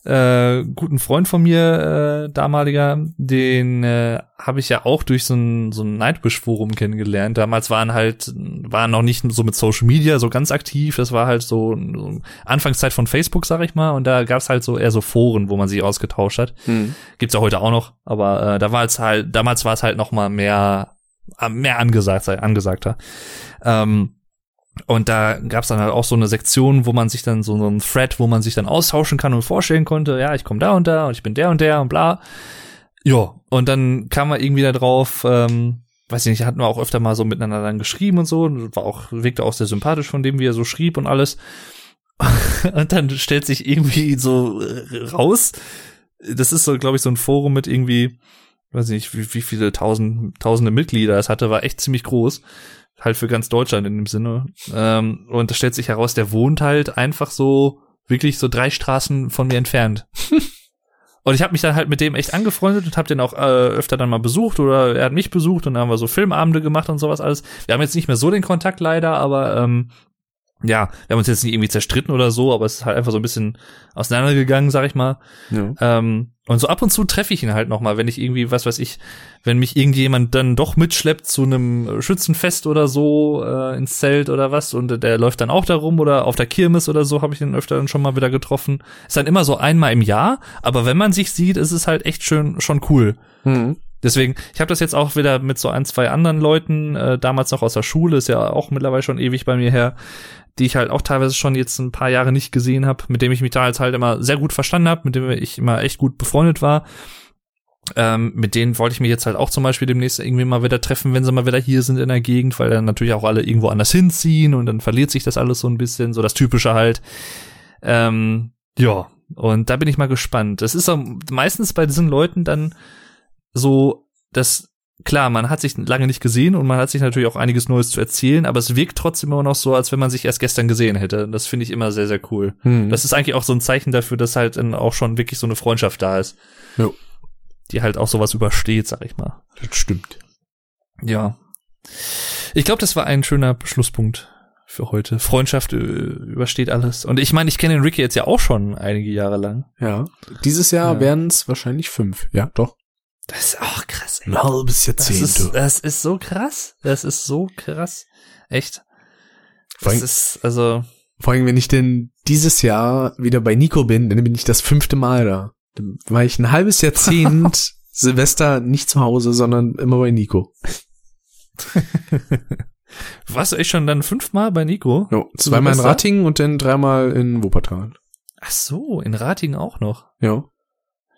äh, guten Freund von mir, äh, damaliger, den äh, habe ich ja auch durch so ein, so ein Nightwish-Forum kennengelernt. Damals waren halt, waren noch nicht so mit Social Media so ganz aktiv. Das war halt so, so Anfangszeit von Facebook, sag ich mal. Und da gab's halt so eher so Foren, wo man sich ausgetauscht hat. Hm. Gibt's ja heute auch noch, aber äh, da war es halt, damals war es halt noch mal mehr, mehr angesagt, angesagter. Ähm, und da gab's dann halt auch so eine Sektion, wo man sich dann so, so ein Thread, wo man sich dann austauschen kann und vorstellen konnte, ja, ich komme da und da und ich bin der und der und bla. Ja, und dann kam man irgendwie da drauf, ähm, weiß ich nicht, hatten wir auch öfter mal so miteinander dann geschrieben und so, und war auch, wirkte auch sehr sympathisch von dem, wie er so schrieb und alles. Und dann stellt sich irgendwie so äh, raus, das ist so, glaube ich, so ein Forum mit irgendwie, weiß ich nicht, wie, wie viele tausend, tausende Mitglieder es hatte, war echt ziemlich groß. Halt für ganz Deutschland in dem Sinne. Ähm, und da stellt sich heraus, der wohnt halt einfach so, wirklich so drei Straßen von mir entfernt. Und ich habe mich dann halt mit dem echt angefreundet und habe den auch äh, öfter dann mal besucht oder er hat mich besucht und dann haben wir so Filmabende gemacht und sowas alles. Wir haben jetzt nicht mehr so den Kontakt leider, aber ähm, ja, wir haben uns jetzt nicht irgendwie zerstritten oder so, aber es ist halt einfach so ein bisschen auseinandergegangen, sag ich mal. Ja. Ähm, und so ab und zu treffe ich ihn halt noch mal, wenn ich irgendwie, was weiß ich, wenn mich irgendjemand dann doch mitschleppt zu einem Schützenfest oder so äh, ins Zelt oder was und der läuft dann auch da rum oder auf der Kirmes oder so, habe ich ihn öfter dann schon mal wieder getroffen. Ist dann immer so einmal im Jahr, aber wenn man sich sieht, ist es halt echt schön, schon cool. Hm. Deswegen, ich habe das jetzt auch wieder mit so ein, zwei anderen Leuten, äh, damals noch aus der Schule, ist ja auch mittlerweile schon ewig bei mir her, die ich halt auch teilweise schon jetzt ein paar Jahre nicht gesehen habe, mit dem ich mich da jetzt halt immer sehr gut verstanden habe, mit dem ich immer echt gut befreundet war. Ähm, mit denen wollte ich mich jetzt halt auch zum Beispiel demnächst irgendwie mal wieder treffen, wenn sie mal wieder hier sind in der Gegend, weil dann natürlich auch alle irgendwo anders hinziehen und dann verliert sich das alles so ein bisschen, so das Typische halt. Ähm, ja, und da bin ich mal gespannt. Das ist meistens bei diesen Leuten dann so, dass klar, man hat sich lange nicht gesehen und man hat sich natürlich auch einiges Neues zu erzählen, aber es wirkt trotzdem immer noch so, als wenn man sich erst gestern gesehen hätte. Das finde ich immer sehr, sehr cool. Hm. Das ist eigentlich auch so ein Zeichen dafür, dass halt dann auch schon wirklich so eine Freundschaft da ist. Jo. Die halt auch sowas übersteht, sag ich mal. das stimmt. Ja. Ich glaube, das war ein schöner Schlusspunkt für heute. Freundschaft äh, übersteht alles. Und ich meine, ich kenne den Ricky jetzt ja auch schon einige Jahre lang. Ja. Dieses Jahr Ja. werden es wahrscheinlich fünf. Ja, doch. Das ist auch krass, ey. Ein halbes Das Jahrzehnt. ist, du. das ist so krass. Das ist so krass. Echt. Vor Das allem, ist, also, vor allem, wenn ich denn dieses Jahr wieder bei Nico bin, dann bin ich das fünfte Mal da. Dann war ich ein halbes Jahrzehnt Silvester nicht zu Hause, sondern immer bei Nico. warst du echt schon dann fünfmal bei Nico? Jo, zweimal in? Ratingen und dann dreimal in Wuppertal. Ach so, in Ratingen auch noch. Ja.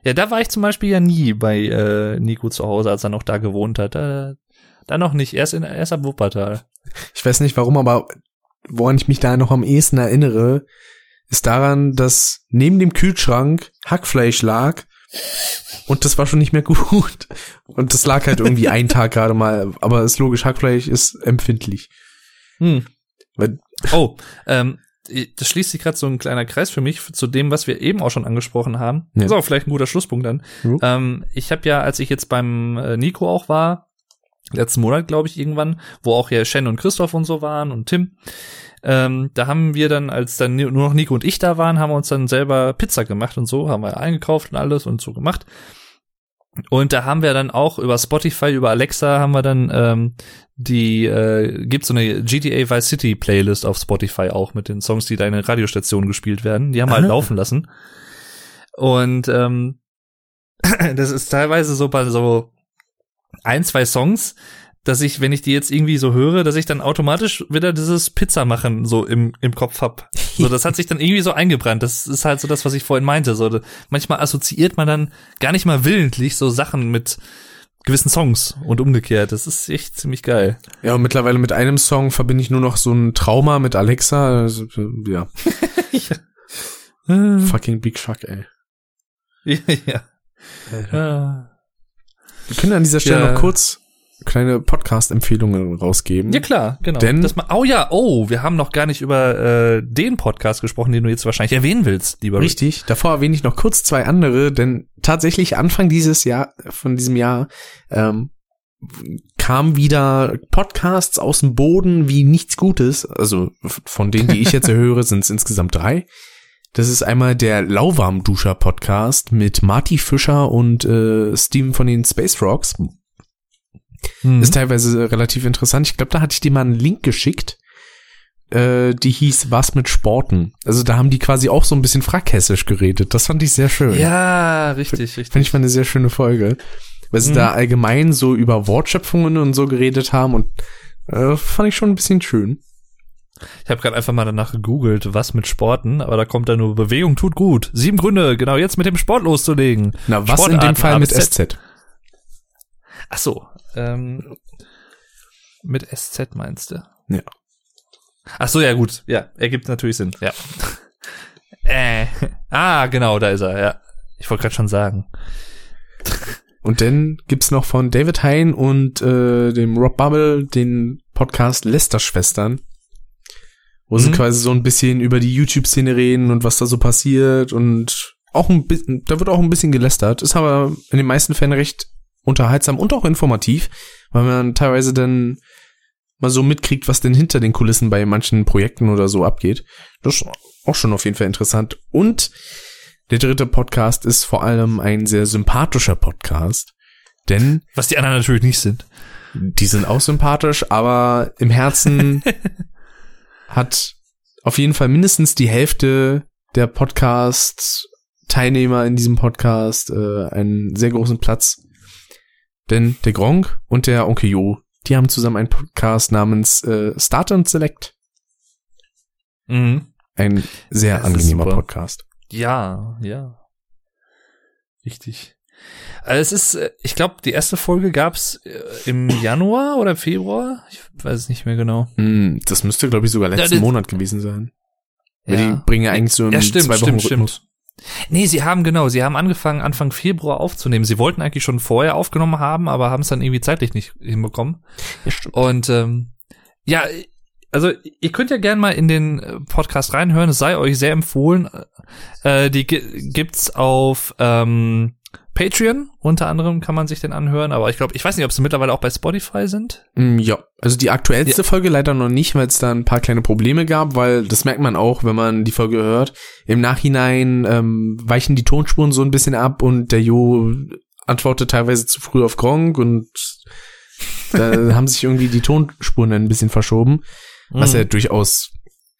Ja, da war ich zum Beispiel ja nie bei äh, Nico zu Hause, als er noch da gewohnt hat. Da, da noch nicht, erst, in, erst ab Wuppertal. Ich weiß nicht warum, aber woran ich mich da noch am ehesten erinnere, ist daran, dass neben dem Kühlschrank Hackfleisch lag und das war schon nicht mehr gut. Und das lag halt irgendwie einen Tag gerade mal, aber ist logisch, Hackfleisch ist empfindlich. Hm. Weil, Oh, ähm, das schließt sich gerade so ein kleiner Kreis für mich zu dem, was wir eben auch schon angesprochen haben. Ja. Das ist auch vielleicht ein guter Schlusspunkt dann. Jo. Ähm, ich habe ja, als ich jetzt beim äh, Nico auch war, letzten Monat, glaube ich, irgendwann, wo auch ja Shen und Christoph und so waren und Tim, ähm, da haben wir dann, als dann nur noch Nico und ich da waren, haben wir uns dann selber Pizza gemacht und so, haben wir eingekauft und alles und so gemacht. Und da haben wir dann auch über Spotify, über Alexa haben wir dann ähm, die äh, gibt so eine GTA Vice City Playlist auf Spotify auch mit den Songs, die da in den Radiostationen gespielt werden. Die haben wir halt laufen lassen. Und ähm, das ist teilweise so bei so ein, zwei Songs, dass ich, wenn ich die jetzt irgendwie so höre, dass ich dann automatisch wieder dieses Pizza machen so im, im Kopf hab. So, das hat sich dann irgendwie so eingebrannt. Das ist halt so das, was ich vorhin meinte. So, manchmal assoziiert man dann gar nicht mal willentlich so Sachen mit gewissen Songs und umgekehrt. Das ist echt ziemlich geil. ja, und mittlerweile mit einem Song verbinde ich nur noch so ein Trauma mit Alexa. Also, äh, ja, fucking Big Shark, ey. ja, ja. ja. Wir können an dieser Stelle Ja. noch kurz kleine Podcast-Empfehlungen rausgeben. Ja klar, genau. Denn- das oh ja, oh, wir haben noch gar nicht über äh, den Podcast gesprochen, den du jetzt wahrscheinlich erwähnen willst, lieber Rick. Richtig. Davor erwähne ich noch kurz zwei andere, denn tatsächlich Anfang dieses Jahr, von diesem Jahr, ähm, kam wieder Podcasts aus dem Boden wie nichts Gutes. Also von denen, die ich jetzt höre, sind es insgesamt drei. Das ist einmal der Lauwarmduscher Podcast mit Marty Fischer und äh, Steven von den Space Frogs. Mhm. Ist teilweise relativ interessant. Ich glaube, da hatte ich dir mal einen Link geschickt. Äh, die hieß Was mit Sporten. Also da haben die quasi auch so ein bisschen frackhessisch geredet. Das fand ich sehr schön. ja, richtig, richtig. Finde ich mal eine sehr schöne Folge. Weil sie Mhm. da allgemein so über Wortschöpfungen und so geredet haben und äh, fand ich schon ein bisschen schön. Ich habe gerade einfach mal danach gegoogelt, was mit Sporten, aber da kommt dann nur Bewegung tut gut. Sieben Gründe, genau jetzt mit dem Sport loszulegen. Na, was in dem Sportarten Fall mit. SZ? Ach so, ähm, mit SZ meinst du? Ja. Ach so, ja gut, ja, ergibt natürlich Sinn, ja. äh, ah, genau, da ist er, ja. Ich wollte gerade schon sagen. Und dann gibt's noch von David Hein und äh, dem Rob Bubble den Podcast Lester-Schwestern, wo sie Mhm. quasi so ein bisschen über die YouTube-Szene reden und was da so passiert und auch ein bisschen, da wird auch ein bisschen gelästert, ist aber in den meisten Fällen recht unterhaltsam und auch informativ, weil man teilweise dann mal so mitkriegt, was denn hinter den Kulissen bei manchen Projekten oder so abgeht. Das ist auch schon auf jeden Fall interessant. Und der dritte Podcast ist vor allem ein sehr sympathischer Podcast, denn Was die anderen natürlich nicht sind. die sind auch sympathisch, aber im Herzen hat auf jeden Fall mindestens die Hälfte der Podcast-Teilnehmer in diesem Podcast äh, einen sehr großen Platz. Denn der Gronk und der Onkel Jo, die haben zusammen einen Podcast namens äh, Start and Select. Mhm. Ein sehr Das angenehmer. Podcast. Ja, ja. Richtig. Also es ist, äh, ich glaube, die erste Folge gab's äh, im Januar oder Februar. Ich weiß es nicht mehr genau. Mm, das müsste, glaube ich, sogar letzten das- Monat gewesen sein. Weil Ja. die bringen ja eigentlich so im Ja, stimmt, zwei Wochen stimmt, Rhythmus. stimmt. Nee, sie haben genau, sie haben angefangen Anfang Februar aufzunehmen. Sie wollten eigentlich schon vorher aufgenommen haben, aber haben es dann irgendwie zeitlich nicht hinbekommen. Ja. Und ähm, ja, also ihr könnt ja gern mal in den äh, Podcast reinhören, es sei euch sehr empfohlen. Äh, die gi- gibt's auf ähm, Patreon, unter anderem kann man sich den anhören, aber ich glaube, ich weiß nicht, ob sie mittlerweile auch bei Spotify sind. Mm, Ja, also die aktuellste Folge leider noch nicht, weil es da ein paar kleine Probleme gab, weil das merkt man auch, wenn man die Folge hört. Im Nachhinein ähm, weichen die Tonspuren so ein bisschen ab und der Jo antwortet teilweise zu früh auf Gronk und da haben sich irgendwie die Tonspuren ein bisschen verschoben, was Mhm. ja durchaus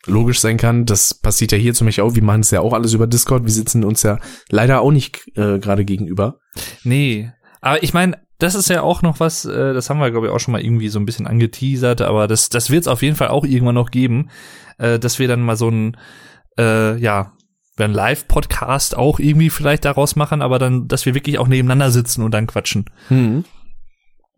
logisch sein kann. Das passiert ja hier zum Beispiel auch. Wir machen es ja auch alles über Discord. Wir sitzen uns ja leider auch nicht äh, gerade gegenüber. Nee, aber ich meine, das ist ja auch noch was, äh, das haben wir, glaube ich, auch schon mal irgendwie so ein bisschen angeteasert, aber das, das wird es auf jeden Fall auch irgendwann noch geben, äh, dass wir dann mal so ein, äh, ja, ein Live-Podcast auch irgendwie vielleicht daraus machen, aber dann, dass wir wirklich auch nebeneinander sitzen und dann quatschen. Hm.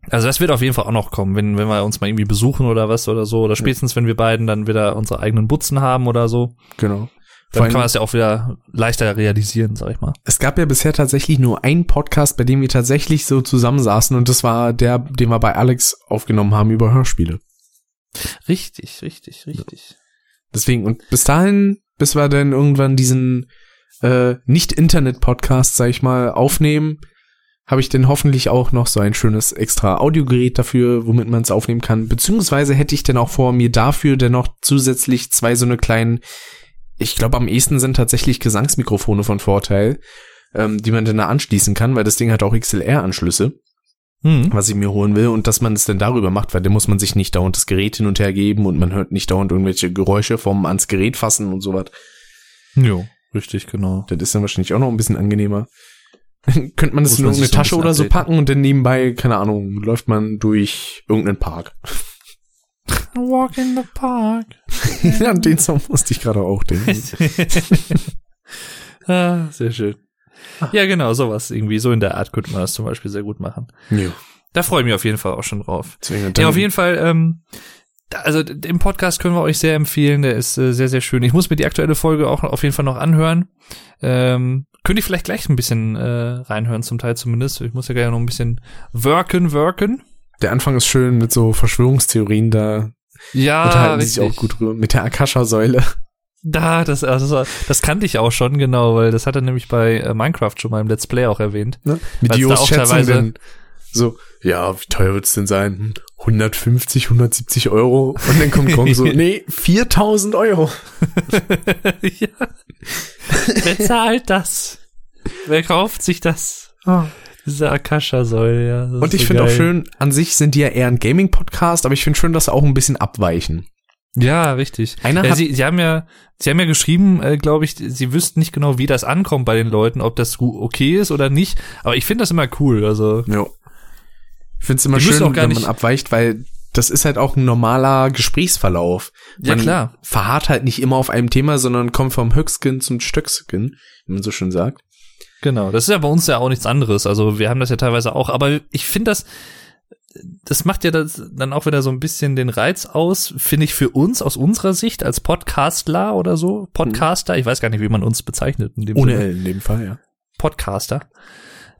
Also das wird auf jeden Fall auch noch kommen, wenn, wenn wir uns mal irgendwie besuchen oder was oder so, oder spätestens, wenn wir beiden dann wieder unsere eigenen Butzen haben oder so, Genau. dann kann man das ja auch wieder leichter realisieren, sag ich mal. Es gab ja bisher tatsächlich nur einen Podcast, bei dem wir tatsächlich so zusammensaßen und das war der, den wir bei Alex aufgenommen haben über Hörspiele. Richtig, richtig, richtig. Deswegen, und bis dahin, bis wir dann irgendwann diesen äh, Nicht-Internet-Podcast, sag ich mal, aufnehmen, habe ich dann hoffentlich auch noch so ein schönes extra Audiogerät dafür, womit man es aufnehmen kann. Beziehungsweise hätte ich dann auch vor, mir dafür dann noch zusätzlich zwei so eine kleinen, ich glaube am ehesten sind tatsächlich Gesangsmikrofone von Vorteil, ähm, die man dann da anschließen kann, weil das Ding hat auch XLR-Anschlüsse Hm. was ich mir holen will und dass man es dann darüber macht, weil dann muss man sich nicht dauernd das Gerät hin und her geben und man hört nicht dauernd irgendwelche Geräusche vom ans Gerät fassen und sowas. Jo, richtig, genau. Das ist dann wahrscheinlich auch noch ein bisschen angenehmer. Könnte man das in irgendeine so ein Tasche bisschen oder so packen und dann nebenbei, keine Ahnung, läuft man durch irgendeinen Park. Walk in the park. ja, an den Song musste ich gerade auch denken. ah, sehr schön. Ja, genau, sowas irgendwie. So in der Art könnte man das zum Beispiel sehr gut machen. ja, Da freue ich mich auf jeden Fall auch schon drauf. deswegen, Ja, auf jeden Fall, ähm, also den Podcast können wir euch sehr empfehlen. Der ist äh, sehr, sehr schön. Ich muss mir die aktuelle Folge auch auf jeden Fall noch anhören. Ähm, könnt ihr vielleicht gleich ein bisschen äh, reinhören, zum Teil zumindest. Ich muss ja gerne noch ein bisschen worken, worken. Der Anfang ist schön mit so Verschwörungstheorien, da Ja, unterhalten die sich auch richtig. gut drüber. Mit der Akasha-Säule. Da, das, also, das kannte ich auch schon, genau, weil das hat er nämlich bei äh, Minecraft schon mal im Let's Play auch erwähnt. Ne? Mit Dios auch teilweise- so, ja, wie teuer wird's denn sein? Hm, 150, 170 Euro. Und dann kommt Gong so, nee, 4000 Euro. ja. Wer zahlt das? Wer kauft sich das? Diese Akasha-Säule, ja. Und ich so finde auch schön, an sich sind die ja eher ein Gaming-Podcast, aber ich finde schön, dass sie auch ein bisschen abweichen. Ja, richtig. Einer ja, hat- sie, sie haben ja, sie haben ja geschrieben, äh, glaube ich, sie wüssten nicht genau, wie das ankommt bei den Leuten, ob das okay ist oder nicht. Aber ich finde das immer cool. Also Ja. Ich finde es immer schön, auch gar wenn man nicht- abweicht, weil das ist halt auch ein normaler Gesprächsverlauf. Ja, man klar. verharrt halt nicht immer auf einem Thema, sondern kommt vom Höchskin zum Stöckskin, wie man so schön sagt. Genau, das ist ja bei uns ja auch nichts anderes. Also wir haben das ja teilweise auch, aber ich finde das, das macht ja das dann auch wieder so ein bisschen den Reiz aus, finde ich für uns aus unserer Sicht als Podcastler oder so, Podcaster, ich weiß gar nicht, wie man uns bezeichnet in dem Ohne Sinne. In dem Fall, ja. Podcaster,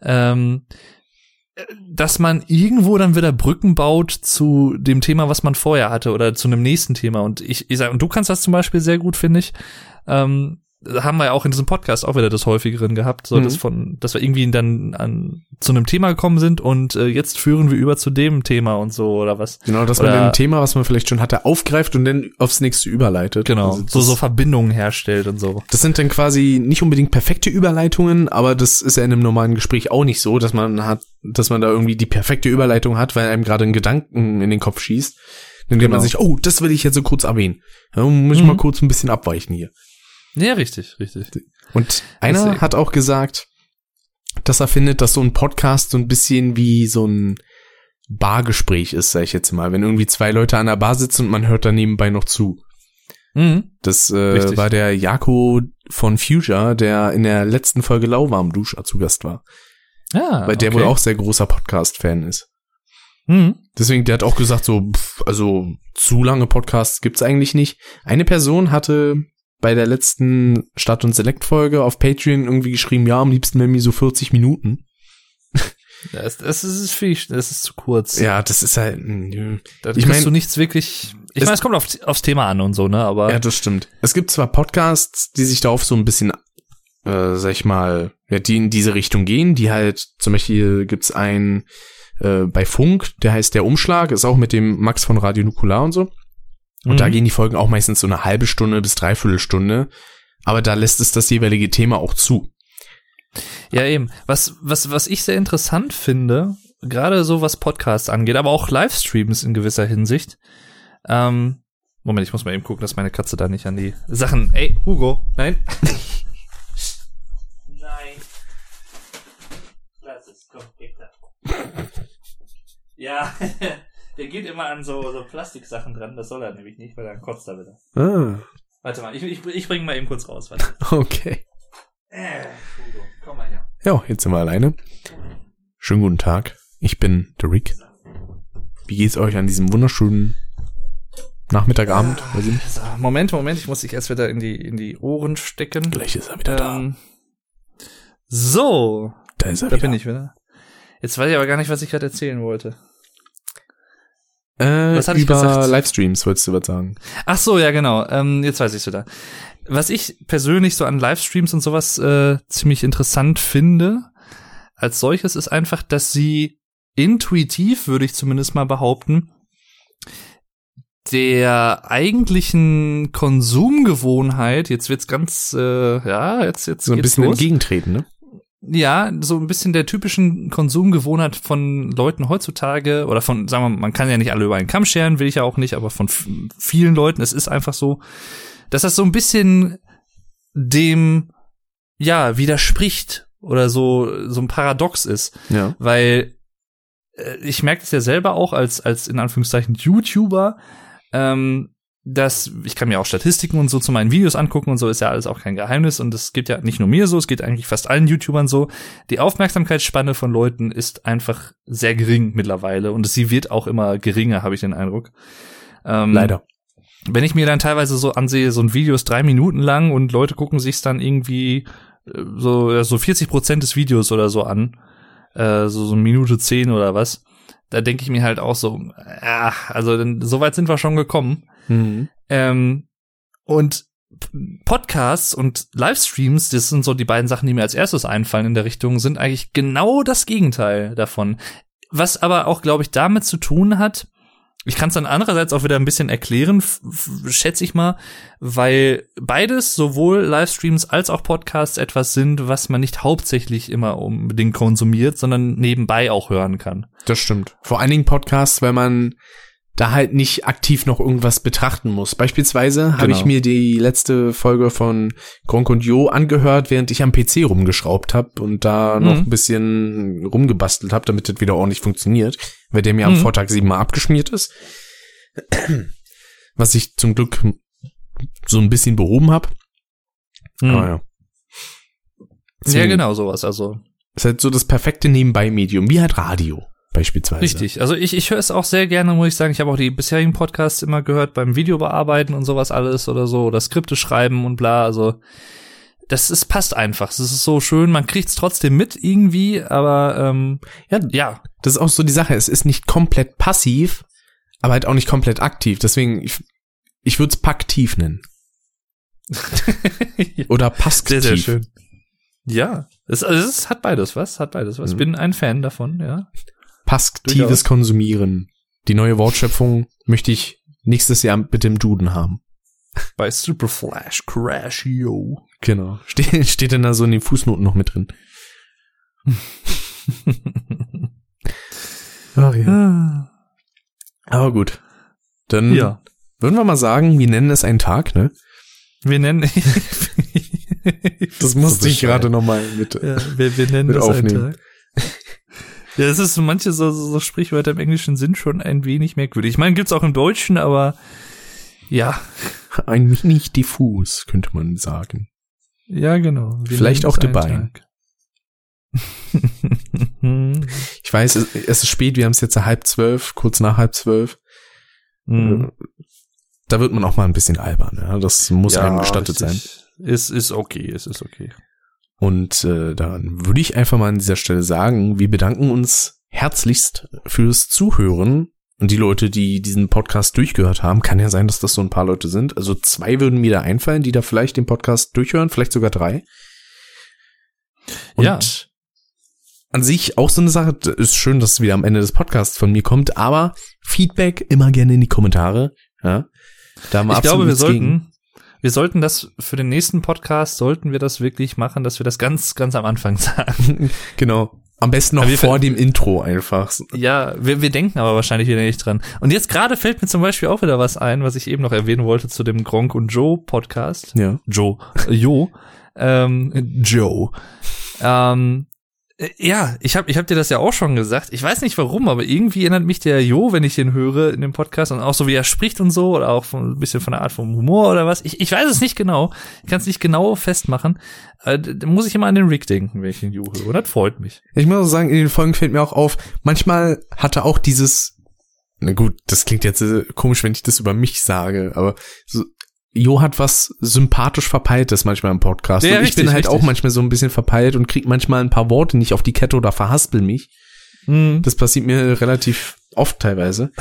ähm, dass man irgendwo dann wieder Brücken baut zu dem Thema, was man vorher hatte oder zu einem nächsten Thema. Und ich, ich sag, und du kannst das zum Beispiel sehr gut, finde ich. Ähm, haben wir ja auch in diesem Podcast auch wieder das häufigeren gehabt, so Mhm. dass von, dass wir irgendwie dann an zu einem Thema gekommen sind und äh, jetzt führen wir über zu dem Thema und so oder was. Genau, dass Oder- man ein Thema, was man vielleicht schon hatte, aufgreift und dann aufs nächste überleitet. Genau, Also so das- so Verbindungen herstellt und so. Das sind dann quasi nicht unbedingt perfekte Überleitungen, aber das ist ja in einem normalen Gespräch auch nicht so, dass man hat, dass man da irgendwie die perfekte Überleitung hat, weil einem gerade ein Gedanken in den Kopf schießt, indem man Genau. sich, oh, das will ich jetzt so kurz erwähnen. Ja, muss ich Mhm. mal kurz ein bisschen abweichen hier. Ja, richtig, richtig. Und einer Deswegen. hat auch gesagt, dass er findet, dass so ein Podcast so ein bisschen wie so ein Bargespräch ist, sag ich jetzt mal. Wenn irgendwie zwei Leute an der Bar sitzen und man hört da nebenbei noch zu. Mhm. Das äh, Richtig. war der Jako von Future, der in der letzten Folge Lauwarm Duscher zu Gast war. Ja, weil der okay. wohl auch sehr großer Podcast-Fan ist. Mhm. Deswegen, der hat auch gesagt, so, pff, also zu lange Podcasts gibt's eigentlich nicht. Eine Person hatte bei der letzten Start- und Select-Folge auf Patreon irgendwie geschrieben, ja, am liebsten wären mir so 40 Minuten. Das, das ist viel, das ist zu kurz. Ja, das ist halt. Nö. Da ich kriegst mein- du nichts wirklich. Ich meine, es kommt auf, aufs Thema an und so, ne? Aber Ja, das stimmt. Es gibt zwar Podcasts, die sich darauf so ein bisschen, äh, sag ich mal, ja, die in diese Richtung gehen, die halt, zum Beispiel gibt's einen äh, bei Funk, der heißt Der Umschlag, ist auch mit dem Max von Radio Nukular und so. Und da Mhm. gehen die Folgen auch meistens so eine halbe Stunde bis dreiviertel Stunde. Aber da lässt es das jeweilige Thema auch zu. Ja, eben. Was, was, was ich sehr interessant finde, gerade so was Podcasts angeht, aber auch Livestreams in gewisser Hinsicht. Ähm, Moment, ich muss mal eben gucken, dass meine Katze da nicht an die Sachen. Ey, Hugo, nein. nein. Lass es, komm, weg da. Ja, der geht immer an so, so Plastiksachen dran, das soll er nämlich nicht, weil dann kotzt er wieder. Ah, Warte mal, ich, ich, ich bring ihn mal eben kurz raus, warte. okay. Äh, Hugo, komm mal her. Ja, jetzt sind wir alleine. Schönen guten Tag. Ich bin der Rick. Wie geht's euch an diesem wunderschönen Nachmittagabend? Weiß ich nicht. So, Moment, Moment, ich muss dich erst wieder in die, in die Ohren stecken. Gleich ist er wieder da. Ähm, so, Da ist er da wieder. bin ich wieder. Jetzt weiß ich aber gar nicht, was ich gerade erzählen wollte. Äh, Was hatte ich über gesagt? Livestreams wolltest du was sagen. Ach so, ja genau. Ähm, jetzt weiß ich wieder. Was ich persönlich so an Livestreams und sowas äh, ziemlich interessant finde, als solches ist einfach, dass sie intuitiv, würde ich zumindest mal behaupten, der eigentlichen Konsumgewohnheit, jetzt wird's ganz, äh, ja, jetzt jetzt So ein bisschen los. entgegentreten, ne? Ja, so ein bisschen der typischen Konsumgewohnheit von Leuten heutzutage oder von, sagen wir mal, man kann ja nicht alle über einen Kamm scheren, will ich ja auch nicht, aber von vielen Leuten, es ist einfach so, dass das so ein bisschen dem, ja, widerspricht oder so, so ein Paradox ist, Ja. weil äh, ich merke es ja selber auch als, als in Anführungszeichen YouTuber, ähm, dass ich kann mir auch Statistiken und so zu meinen Videos angucken und so ist ja alles auch kein Geheimnis und es geht ja nicht nur mir so, es geht eigentlich fast allen YouTubern so. Die Aufmerksamkeitsspanne von Leuten ist einfach sehr gering mittlerweile und sie wird auch immer geringer, habe ich den Eindruck. Ähm, Leider. wenn ich mir dann teilweise so ansehe, so ein Video ist drei Minuten lang und Leute gucken sich's dann irgendwie äh, so, so 40 Prozent des Videos oder so an, äh, so, so Minute zehn oder was, da denke ich mir halt auch so, ach, also dann, so weit sind wir schon gekommen. Mhm. Ähm, und Podcasts und Livestreams, das sind so die beiden Sachen, die mir als erstes einfallen in der Richtung, sind eigentlich genau das Gegenteil davon. Was aber auch, glaube ich, damit zu tun hat, ich kann es dann andererseits auch wieder ein bisschen erklären, schätze ich mal, weil beides, sowohl Livestreams als auch Podcasts, etwas sind, was man nicht hauptsächlich immer unbedingt konsumiert, sondern nebenbei auch hören kann. Das stimmt. Vor allen Dingen Podcasts, weil man da halt nicht aktiv noch irgendwas betrachten muss. Beispielsweise habe Genau. ich mir die letzte Folge von Gronk und Jo angehört, während ich am PC rumgeschraubt habe und da noch Mhm. ein bisschen rumgebastelt habe, damit das wieder ordentlich funktioniert, weil der mir am Mhm. Vortag siebenmal abgeschmiert ist. Was ich zum Glück so ein bisschen behoben habe. Mhm. Aber ja. Ja, Deswegen genau sowas. Also Ist halt so das perfekte Nebenbei-Medium, wie halt Radio beispielsweise. Richtig. Also ich, ich höre es auch sehr gerne, muss ich sagen. Ich habe auch die bisherigen Podcasts immer gehört beim Video bearbeiten und sowas alles oder so oder Skripte schreiben und bla. Also das ist passt einfach. Es ist so schön. Man kriegt's trotzdem mit irgendwie, aber ähm, Ja, ja, Das ist auch so die Sache. Es ist nicht komplett passiv, aber halt auch nicht komplett aktiv. Deswegen, ich, ich würde es paktiv nennen. Oder pasktiv. sehr sehr schön. Ja, es, also es hat beides was, hat beides was. Ich Mhm. bin ein Fan davon, ja. Pasktives. Konsumieren. Die neue Wortschöpfung möchte ich nächstes Jahr mit dem Duden haben. Bei Super Flash Crash Yo. Genau. Steht, steht denn da so in den Fußnoten noch mit drin. Ach ja. Aber gut. Dann ja, würden wir mal sagen, wir nennen es einen Tag, ne? wir nennen. Das So musste ich bescheuert. gerade noch mal mit. Ja, wir, wir nennen Mit das aufnehmen. einen Tag. Ja, es ist manche so, so, so Sprichwörter im Englischen sind schon ein wenig merkwürdig. Ich meine, gibt's auch im Deutschen, aber ja, Ein wenig diffus, könnte man sagen. ja genau. Wir Vielleicht auch es. Tag. Ich weiß, es, es ist spät, wir haben es jetzt halb zwölf, kurz nach halb zwölf. Hm. da wird man auch mal ein bisschen albern. Ja? Das muss einem gestattet sein. Ist, ist okay, es ist okay. Und äh, dann würde ich einfach mal an dieser Stelle sagen, wir bedanken uns herzlichst fürs Zuhören. Und die Leute, die diesen Podcast durchgehört haben, kann ja sein, dass das so ein paar Leute sind. Also zwei würden mir da einfallen, die da vielleicht den Podcast durchhören, vielleicht sogar drei. Und Ja. an sich auch so eine Sache, ist schön, dass es wieder am Ende des Podcasts von mir kommt, aber Feedback immer gerne in die Kommentare. Ja, da haben wir Ich glaube, absolut wir nichts gegen. Wir sollten das für den nächsten Podcast sollten wir das wirklich machen, dass wir das ganz, ganz am Anfang sagen. Genau. Am besten noch vor dem Intro einfach. Ja, wir, wir denken aber wahrscheinlich wieder nicht dran. Und jetzt gerade fällt mir zum Beispiel auch wieder was ein, was ich eben noch erwähnen wollte zu dem Gronk und Joe Podcast. Ja. Joe, äh, Jo, ähm, Joe. Ähm, äh, ja, ich habe ich hab dir das ja auch schon gesagt. Ich weiß nicht warum, aber irgendwie erinnert mich der Jo, wenn ich den höre in dem Podcast und auch so wie er spricht und so oder auch von, ein bisschen von der Art vom Humor oder was. Ich, ich weiß es nicht genau. Ich kann es nicht genau festmachen. Äh, da muss ich immer an den Rick denken, wenn ich den Jo höre. Und das freut mich. Ich muss auch sagen, in den Folgen fällt mir auch auf, manchmal hatte auch dieses, na gut, das klingt jetzt äh, komisch, wenn ich das über mich sage, aber so, Jo hat was sympathisch Verpeiltes manchmal im Podcast. Ja, und ich richtig, bin halt richtig. auch manchmal so ein bisschen verpeilt und krieg manchmal ein paar Worte nicht auf die Kette oder verhaspel mich. Das passiert mir relativ oft teilweise.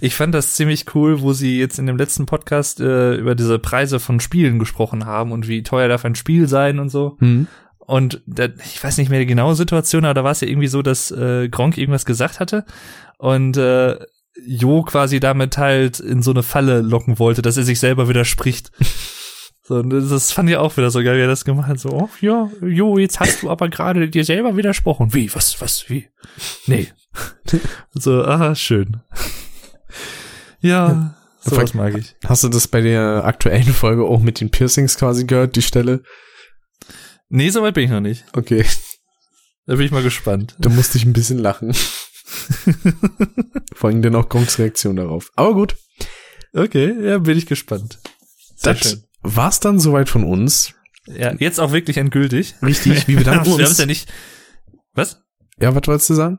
Ich fand das ziemlich cool, wo sie jetzt in dem letzten Podcast äh, über diese Preise von Spielen gesprochen haben und wie teuer darf ein Spiel sein und so. Hm. Und da, ich weiß nicht mehr die genaue Situation, aber da war es ja irgendwie so, dass äh, Gronk irgendwas gesagt hatte und äh, Jo quasi damit halt in so eine Falle locken wollte, dass er sich selber widerspricht. So, und das fand ich auch wieder so geil, wie er das gemacht hat. So, oh, ja, Jo, jetzt hast du aber gerade dir selber widersprochen. Wie, was, was, wie? Nee. so, aha, schön. Ja, sowas mag ich. Hast du das bei der aktuellen Folge auch mit den Piercings quasi gehört, die Stelle? Nee, soweit bin ich noch nicht. Okay, Da bin ich mal gespannt. da musste ich ein bisschen lachen. Vor allem dann auch Gronks Reaktion darauf. Aber gut, Okay, ja, bin ich gespannt. Sehr das schön. war's dann soweit von uns. Ja, jetzt auch wirklich endgültig. Richtig, wir bedanken wir haben es uns. ja nicht. Was? Ja, was wolltest du sagen?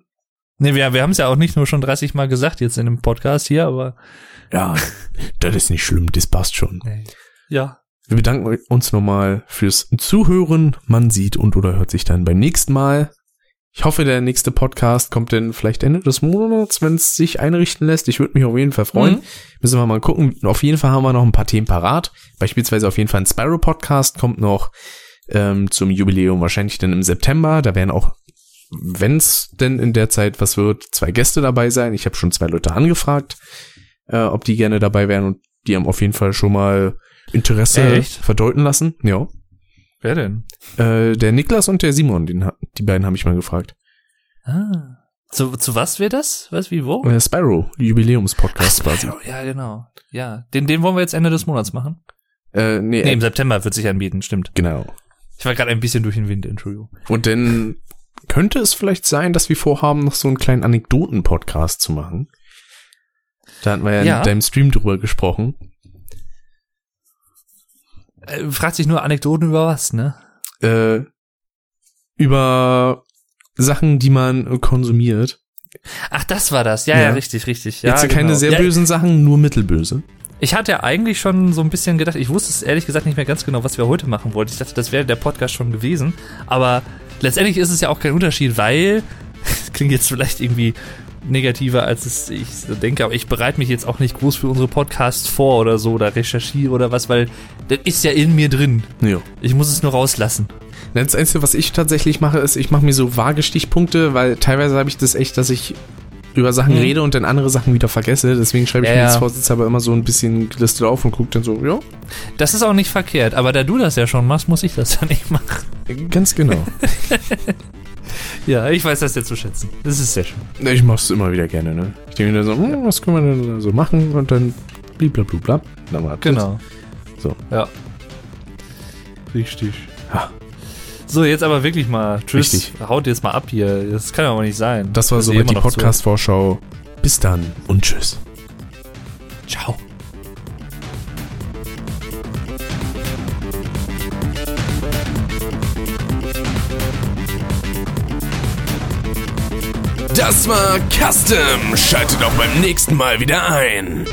Nee, wir, wir haben es ja auch nicht nur schon 30 Mal gesagt jetzt in dem Podcast hier, aber Ja, das ist nicht schlimm, das passt schon. ja. Wir bedanken uns nochmal fürs Zuhören. Man sieht und oder hört sich dann beim nächsten Mal. Ich hoffe, der nächste Podcast kommt dann vielleicht Ende des Monats, wenn es sich einrichten lässt. Ich würde mich auf jeden Fall freuen. Mhm. Müssen wir mal gucken. Auf jeden Fall haben wir noch ein paar Themen parat. Beispielsweise auf jeden Fall ein Spyro-Podcast kommt noch ähm, zum Jubiläum wahrscheinlich dann im September. Da werden auch, wenn es denn in der Zeit was wird, zwei Gäste dabei sein. Ich habe schon zwei Leute angefragt, äh, ob die gerne dabei wären und die haben auf jeden Fall schon mal Interesse Echt? verdeuten lassen. Ja. Wer denn? Äh, der Niklas und der Simon, den, die beiden habe ich mal gefragt. Ah. Zu, zu was wäre das? Was, wie, wo? Äh, Spyro, Jubiläumspodcast quasi. Spyro, ja, genau. Ja, den, den wollen wir jetzt Ende des Monats machen. Äh, nee, Nee, äh, im September wird sich anbieten, stimmt. genau. Ich war gerade ein bisschen durch den Wind, Entschuldigung. Und dann könnte es vielleicht sein, dass wir vorhaben, noch so einen kleinen Anekdoten-Podcast zu machen. Da hatten wir ja, Ja. in deinem Stream drüber gesprochen. Äh, fragt sich nur Anekdoten über was, ne? Äh, über Sachen, die man äh, konsumiert. Ach, das war das. Ja, ja, Ja. richtig, richtig. Ja, Jetzt keine genau. sehr ja, bösen Sachen, nur mittelböse. Ich hatte ja eigentlich schon so ein bisschen gedacht, ich wusste es ehrlich gesagt nicht mehr ganz genau, was wir heute machen wollten. Ich dachte, das wäre der Podcast schon gewesen. Aber letztendlich ist es ja auch kein Unterschied, weil, klingt jetzt vielleicht irgendwie negativer, als es ich so denke, aber ich bereite mich jetzt auch nicht groß für unsere Podcasts vor oder so oder recherchiere oder was, weil das ist ja in mir drin. Ja. Ich muss es nur rauslassen. Das Einzige, was ich tatsächlich mache, ist, ich mache mir so vage Stichpunkte, weil teilweise habe ich das echt, dass ich über Sachen Mhm. rede und dann andere Sachen wieder vergesse. Deswegen schreibe ich Ja, mir ja. als Vorsitzer immer so ein bisschen gelistet auf und gucke dann so, ja, Das ist auch nicht verkehrt, aber da du das ja schon machst, muss ich das ja nicht machen. ganz genau. Ja, ich weiß das ja zu schätzen. Das ist sehr schön. ich mache es immer wieder gerne, ne? Ich denke mir dann so, hm, was können wir denn so machen? Und dann blablabla. Dann war das. Genau. So. Ja. Richtig. Ja. So, jetzt aber wirklich mal. Tschüss. Richtig. Haut jetzt mal ab hier. Das kann aber nicht sein. Das war soweit die. Podcast-Vorschau. Bis dann und tschüss. Ciao. Das war Custom. Schaltet auch beim nächsten Mal wieder ein.